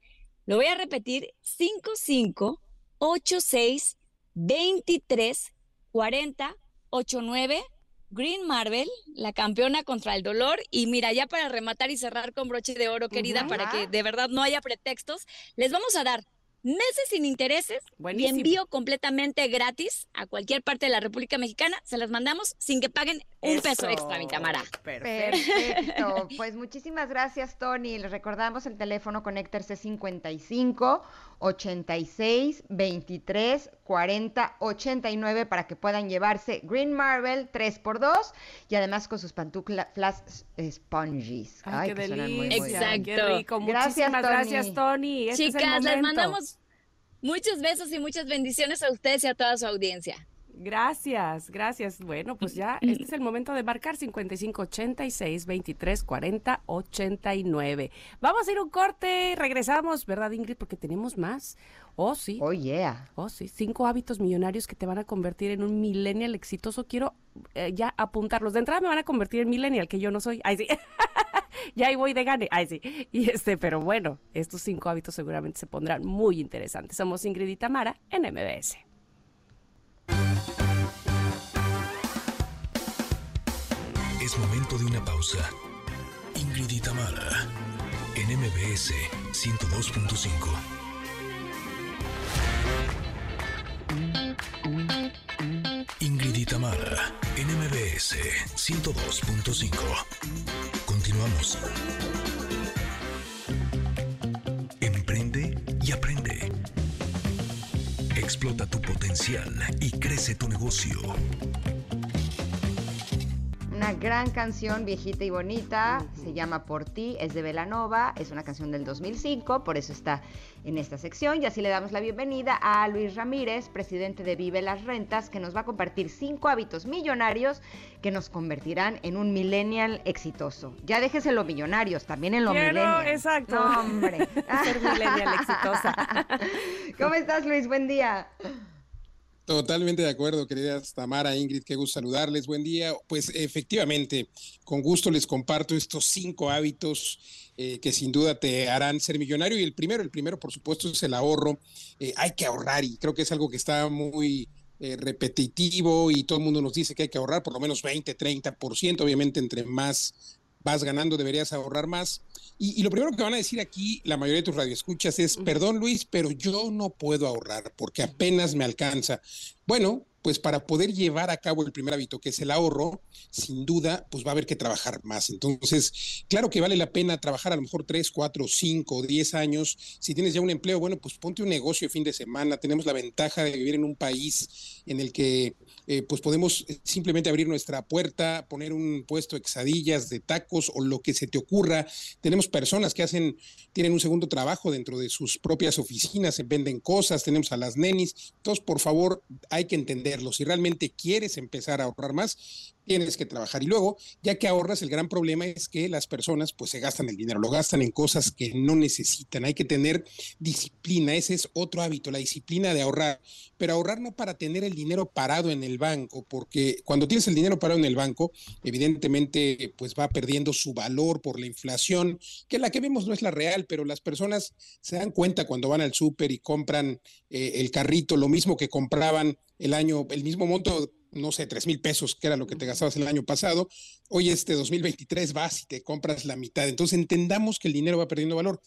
Lo voy a repetir: 55 86 23 40 89. Green Marvel, la campeona contra el dolor. Y mira, ya para rematar y cerrar con broche de oro, querida, para que de verdad no haya pretextos, les vamos a dar meses sin intereses y envío completamente gratis a cualquier parte de la República Mexicana. Se las mandamos sin que paguen un peso extra, mi Tamara. Perfecto. pues muchísimas gracias, Tony. Les recordamos el teléfono Conécterse 55 86 23 40 89 para que puedan llevarse Green Marvel 3x2 y además con sus pantuflas sponges. Ay, qué delicia. Exacto. Qué rico. Gracias, Muchísimas gracias, Tony. Este Chicas, les mandamos muchos besos y muchas bendiciones a ustedes y a toda su audiencia. Gracias, gracias. Bueno, pues ya este es el momento de marcar 55 86 23 40 89. Vamos a ir un corte, regresamos, ¿verdad, Ingrid? Porque tenemos más. Oh, sí. Oh, yeah. Oh, sí. Cinco hábitos millonarios que te van a convertir en un millennial exitoso. Quiero eh, ya apuntarlos. De entrada me van a convertir en millennial, que yo no soy. Ay, sí. ya ahí voy de gane. Ay, sí. Y este, pero bueno, estos cinco hábitos seguramente se pondrán muy interesantes. Somos Ingrid y Tamara en MBS. De una pausa. Ingrid y Tamara, en MBS 102.5. Ingrid y Tamara, en MBS 102.5. Continuamos. Emprende y aprende. Explota tu potencial y crece tu negocio. Una gran canción viejita y bonita, se llama Por ti, es de Velanova, es una canción del 2005, por eso está en esta sección y así le damos la bienvenida a Luis Ramírez, presidente de Vive las Rentas, que nos va a compartir cinco hábitos millonarios que nos convertirán en un millennial exitoso. Ya déjese lo millonarios, también en lo Quiero, millennial. exacto. No, hombre. Ser millennial exitosa. ¿Cómo estás, Luis? Buen día. Totalmente de acuerdo, queridas Tamara, Ingrid, qué gusto saludarles, buen día. Pues efectivamente, con gusto les comparto estos cinco hábitos eh, que sin duda te harán ser millonario. Y el primero, el primero por supuesto es el ahorro. Eh, hay que ahorrar y creo que es algo que está muy eh, repetitivo y todo el mundo nos dice que hay que ahorrar por lo menos 20, 30%. Obviamente entre más vas ganando deberías ahorrar más. Y, y, lo primero que van a decir aquí la mayoría de tus radioescuchas es, perdón Luis, pero yo no puedo ahorrar porque apenas me alcanza. Bueno, pues para poder llevar a cabo el primer hábito, que es el ahorro, sin duda, pues va a haber que trabajar más. Entonces, claro que vale la pena trabajar a lo mejor 3, 4, 5, 10 años. Si tienes ya un empleo, bueno, pues ponte un negocio de fin de semana. Tenemos la ventaja de vivir en un país en el que eh, pues podemos simplemente abrir nuestra puerta, poner un puesto de quesadillas, de tacos o lo que se te ocurra. Tenemos personas que hacen, tienen un segundo trabajo dentro de sus propias oficinas, se venden cosas, tenemos a las nenis. Entonces, por favor, hay que entenderlo. Si realmente quieres empezar a ahorrar más, tienes que trabajar. Y luego, ya que ahorras, el gran problema es que las personas pues se gastan el dinero, lo gastan en cosas que no necesitan. Hay que tener disciplina, ese es otro hábito, la disciplina de ahorrar. Pero ahorrar no para tener el dinero parado en el banco, porque cuando tienes el dinero parado en el banco, evidentemente pues va perdiendo su valor por la inflación, que la que vemos no es la real, pero las personas se dan cuenta cuando van al súper y compran eh, el carrito, lo mismo que compraban el año, el mismo monto no sé, tres mil pesos, que era lo que te gastabas el año pasado, hoy este 2023 vas y te compras la mitad. Entonces entendamos que el dinero va perdiendo valor.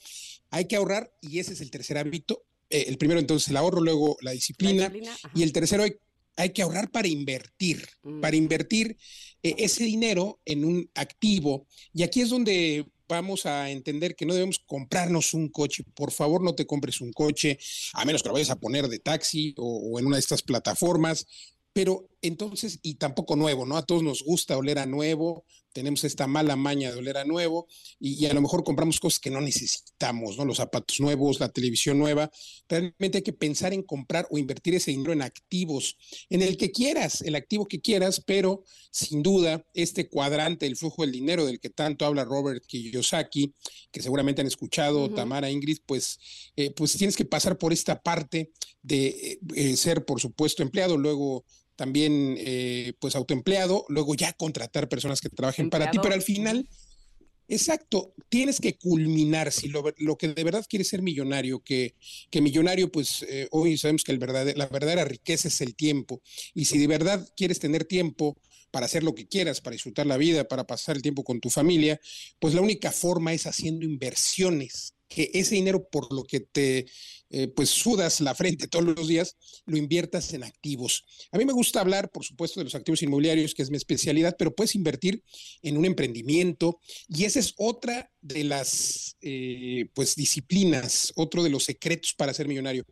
Hay que ahorrar y ese es el tercer hábito. Eh, el primero entonces el ahorro, luego la disciplina, la disciplina y el tercero hay, hay, que ahorrar para invertir, mm. para invertir eh, ese dinero en un activo. Y aquí es donde vamos a entender que no debemos comprarnos un coche. Por favor, no te compres un coche, a menos que lo vayas a poner de taxi o, o en una de estas plataformas pero entonces, y tampoco nuevo, ¿no? A todos nos gusta oler a nuevo, tenemos esta mala maña de oler a nuevo y, y, a lo mejor compramos cosas que no necesitamos, ¿no? Los zapatos nuevos, la televisión nueva. Realmente hay que pensar en comprar o invertir ese dinero en activos, en el que quieras, el activo que quieras, pero sin duda este cuadrante, el flujo del dinero del que tanto habla Robert Kiyosaki, que seguramente han escuchado, uh -huh. Tamara, Ingrid, pues, eh, pues tienes que pasar por esta parte de eh, ser, por supuesto, empleado, luego también eh, pues autoempleado, luego ya contratar personas que trabajen para ti, pero al final, exacto, tienes que culminar. Si lo, lo que de verdad quieres ser millonario, que, que millonario pues eh, hoy sabemos que el verdad, la verdadera riqueza es el tiempo, y si de verdad quieres tener tiempo para hacer lo que quieras, para disfrutar la vida, para pasar el tiempo con tu familia, pues la única forma es haciendo inversiones, que ese dinero por lo que te eh, pues sudas la frente todos los días, lo inviertas en activos. A mí me gusta hablar, por supuesto, de los activos inmobiliarios, que es mi especialidad, pero puedes invertir en un emprendimiento y esa es otra de las eh, pues disciplinas, otro de los secretos para ser millonario.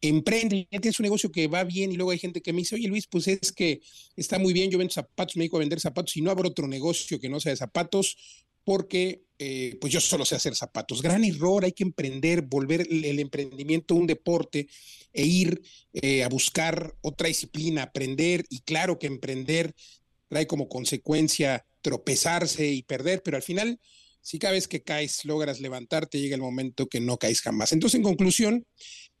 Emprende, ya tienes un negocio que va bien y luego hay gente que me dice, oye Luis, pues es que está muy bien, yo vendo zapatos, me dedico a vender zapatos y no abro otro negocio que no sea de zapatos porque eh, pues yo solo sé hacer zapatos. Gran error, hay que emprender, volver el, emprendimiento un deporte e ir eh, a buscar otra disciplina, aprender y claro que emprender trae como consecuencia tropezarse y perder, pero al final, si cada vez que caes logras levantarte, llega el momento que no caes jamás. Entonces, en conclusión,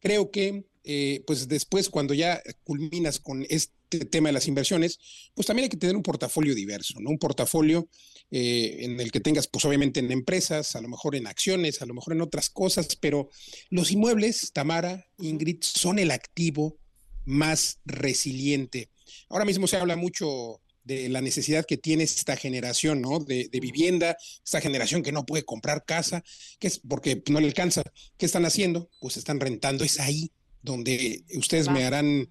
creo que eh, pues después cuando ya culminas con este tema de las inversiones, pues también hay que tener un portafolio diverso, ¿no? Un portafolio eh, en el que tengas, pues obviamente en empresas, a lo mejor en acciones, a lo mejor en otras cosas, pero los inmuebles, Tamara, Ingrid, son el activo más resiliente. Ahora mismo se habla mucho de la necesidad que tiene esta generación, ¿no? De, de, vivienda, esta generación que no puede comprar casa, que es porque no le alcanza. ¿Qué están haciendo? Pues están rentando. Es ahí donde ustedes me harán,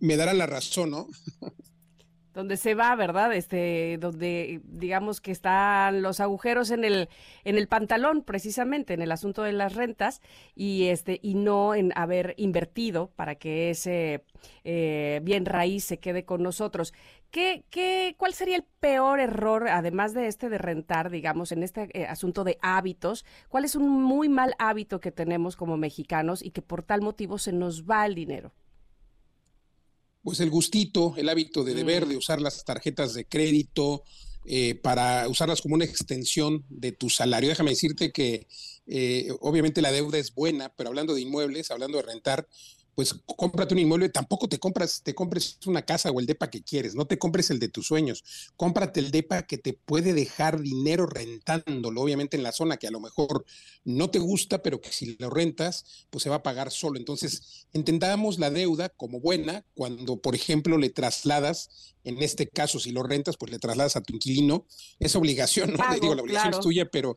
me darán la razón, ¿no? donde se va, ¿verdad? Este, donde digamos que están los agujeros en el en el pantalón, precisamente en el asunto de las rentas y este y no en haber invertido para que ese eh, bien raíz se quede con nosotros. ¿Qué, qué, ¿Cuál sería el peor error, además de este de rentar, digamos, en este eh, asunto de hábitos? ¿Cuál es un muy mal hábito que tenemos como mexicanos y que por tal motivo se nos va el dinero? Pues el gustito, el hábito de deber, de Mm. usar las tarjetas de crédito eh, para usarlas como una extensión de tu salario. Déjame decirte que eh, obviamente la deuda es buena, pero hablando de inmuebles, hablando de rentar, pues cómprate un inmueble, tampoco te compras, te compres una casa o el depa que quieres, no te compres el de tus sueños, cómprate el depa que te puede dejar dinero rentándolo, obviamente en la zona que a lo mejor no te gusta, pero que si lo rentas, pues se va a pagar solo. Entonces, entendamos la deuda como buena cuando, por ejemplo, le trasladas, en este caso, si lo rentas, pues le trasladas a tu inquilino, es obligación, ¿no? Pago, Digo, la obligación claro. es tuya, pero,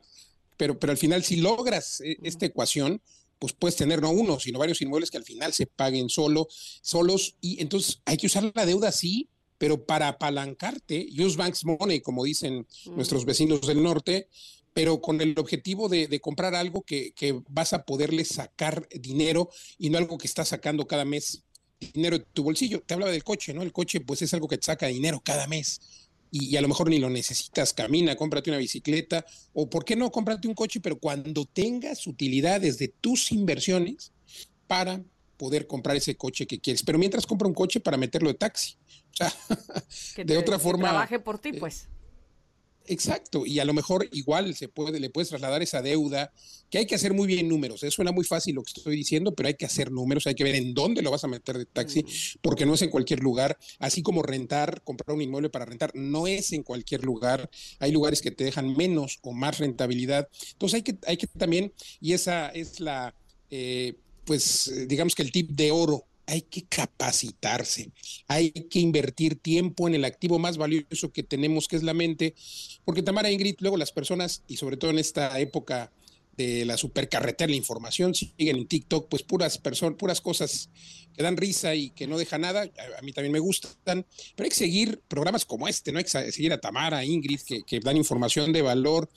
pero, pero al final, si logras eh, esta ecuación, pues puedes tener no uno, sino varios inmuebles que al final se paguen solo, solos, y entonces hay que usar la deuda sí, pero para apalancarte, use banks money, como dicen nuestros vecinos del norte, pero con el objetivo de, de comprar algo que, que vas a poderle sacar dinero y no algo que estás sacando cada mes dinero de tu bolsillo. Te hablaba del coche, ¿no? El coche pues es algo que te saca dinero cada mes y, y a lo mejor ni lo necesitas. Camina, cómprate una bicicleta o, ¿por qué no? Cómprate un coche, pero cuando tengas utilidades de tus inversiones para poder comprar ese coche que quieres. Pero mientras compra un coche para meterlo de taxi. O sea, Que de te- otra que forma... trabaje por ti, eh, pues. Exacto, y a lo mejor igual se puede, le puedes trasladar esa deuda, que hay que hacer muy bien números. Eso suena muy fácil lo que estoy diciendo, pero hay que hacer números, hay que ver en dónde lo vas a meter de taxi, porque no es en cualquier lugar, así como rentar, comprar un inmueble para rentar, no es en cualquier lugar. Hay lugares que te dejan menos o más rentabilidad. Entonces hay que, hay que también, y esa es la, eh, pues eh, digamos que el tip de oro hay que capacitarse, hay que invertir tiempo en el activo más valioso que tenemos, que es la mente, porque Tamara Ingrid, luego las personas, y sobre todo en esta época de la supercarretera, la información, siguen en TikTok, pues puras personas, puras cosas que dan risa y que no dejan nada, a, mí también me gustan, pero hay que seguir programas como este, ¿no? Hay que seguir a Tamara, Ingrid, que, que dan información de valor.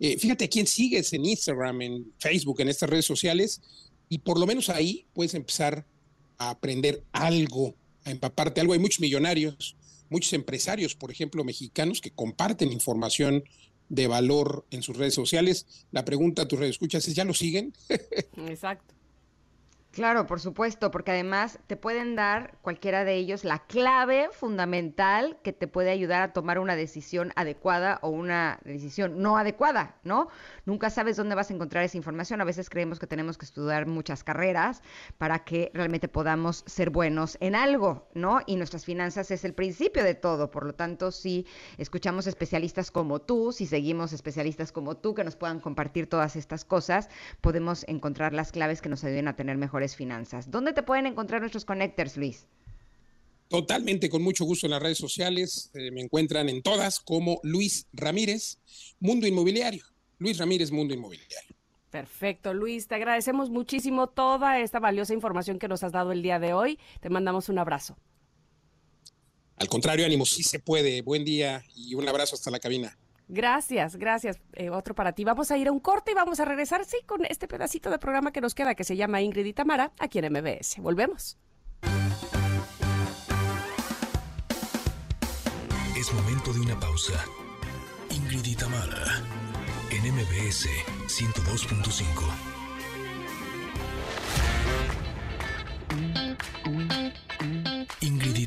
Eh, fíjate quién sigues en Instagram, en Facebook, en estas redes sociales, y por lo menos ahí puedes empezar a aprender algo, a empaparte algo. Hay muchos millonarios, muchos empresarios, por ejemplo, mexicanos, que comparten información de valor en sus redes sociales. La pregunta a tus redes escuchas es, ¿ya lo siguen? Exacto. Claro, por supuesto, porque además te pueden dar cualquiera de ellos la clave fundamental que te puede ayudar a tomar una decisión adecuada o una decisión no adecuada, ¿no? Nunca sabes dónde vas a encontrar esa información. A veces creemos que tenemos que estudiar muchas carreras para que realmente podamos ser buenos en algo, ¿no? Y nuestras finanzas es el principio de todo. Por lo tanto, si escuchamos especialistas como tú, si seguimos especialistas como tú que nos puedan compartir todas estas cosas, podemos encontrar las claves que nos ayuden a tener mejores finanzas. ¿Dónde te pueden encontrar nuestros connectors, Luis? Totalmente, con mucho gusto en las redes sociales. eh, me encuentran en todas como Luis Ramírez, Mundo Inmobiliario. Luis Ramírez, Mundo Inmobiliario. Perfecto, Luis, te agradecemos muchísimo toda esta valiosa información que nos has dado el día de hoy. Te mandamos un abrazo. Al contrario, ánimo, sí se puede. Buen día y un abrazo hasta la cabina. Gracias, gracias. Eh, otro para ti. Vamos a ir a un corte y vamos a regresar, sí, con este pedacito de programa que nos queda, que se llama Ingrid y Tamara, aquí en MBS. Volvemos. Es momento de una pausa. Ingrid y Tamara, en MBS 102.5. Ingrid y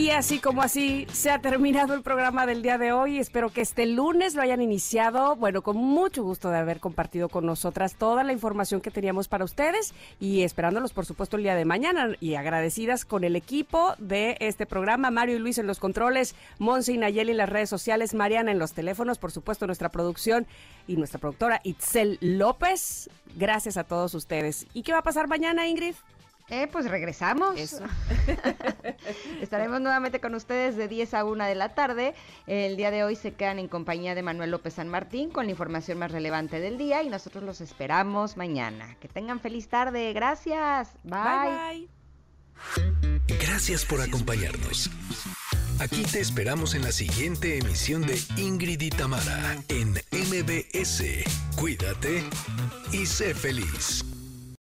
Y así como así se ha terminado el programa del día de hoy. Espero que este lunes lo hayan iniciado, bueno, con mucho gusto de haber compartido con nosotras toda la información que teníamos para ustedes y esperándolos, por supuesto, el día de mañana y agradecidas con el equipo de este programa, Mario y Luis en los controles, Monse y Nayeli en las redes sociales, Mariana en los teléfonos, por supuesto, nuestra producción y nuestra productora Itzel López. Gracias a todos ustedes. ¿Y qué va a pasar mañana, Ingrid? Eh, pues regresamos. Eso. Estaremos nuevamente con ustedes de 10 a 1 de la tarde. El día de hoy se quedan en compañía de Manuel López San Martín con la información más relevante del día y nosotros los esperamos mañana. Que tengan feliz tarde. Gracias. Bye, bye. Gracias por acompañarnos. Aquí te esperamos en la siguiente emisión de Ingrid y Tamara en MBS. Cuídate y sé feliz.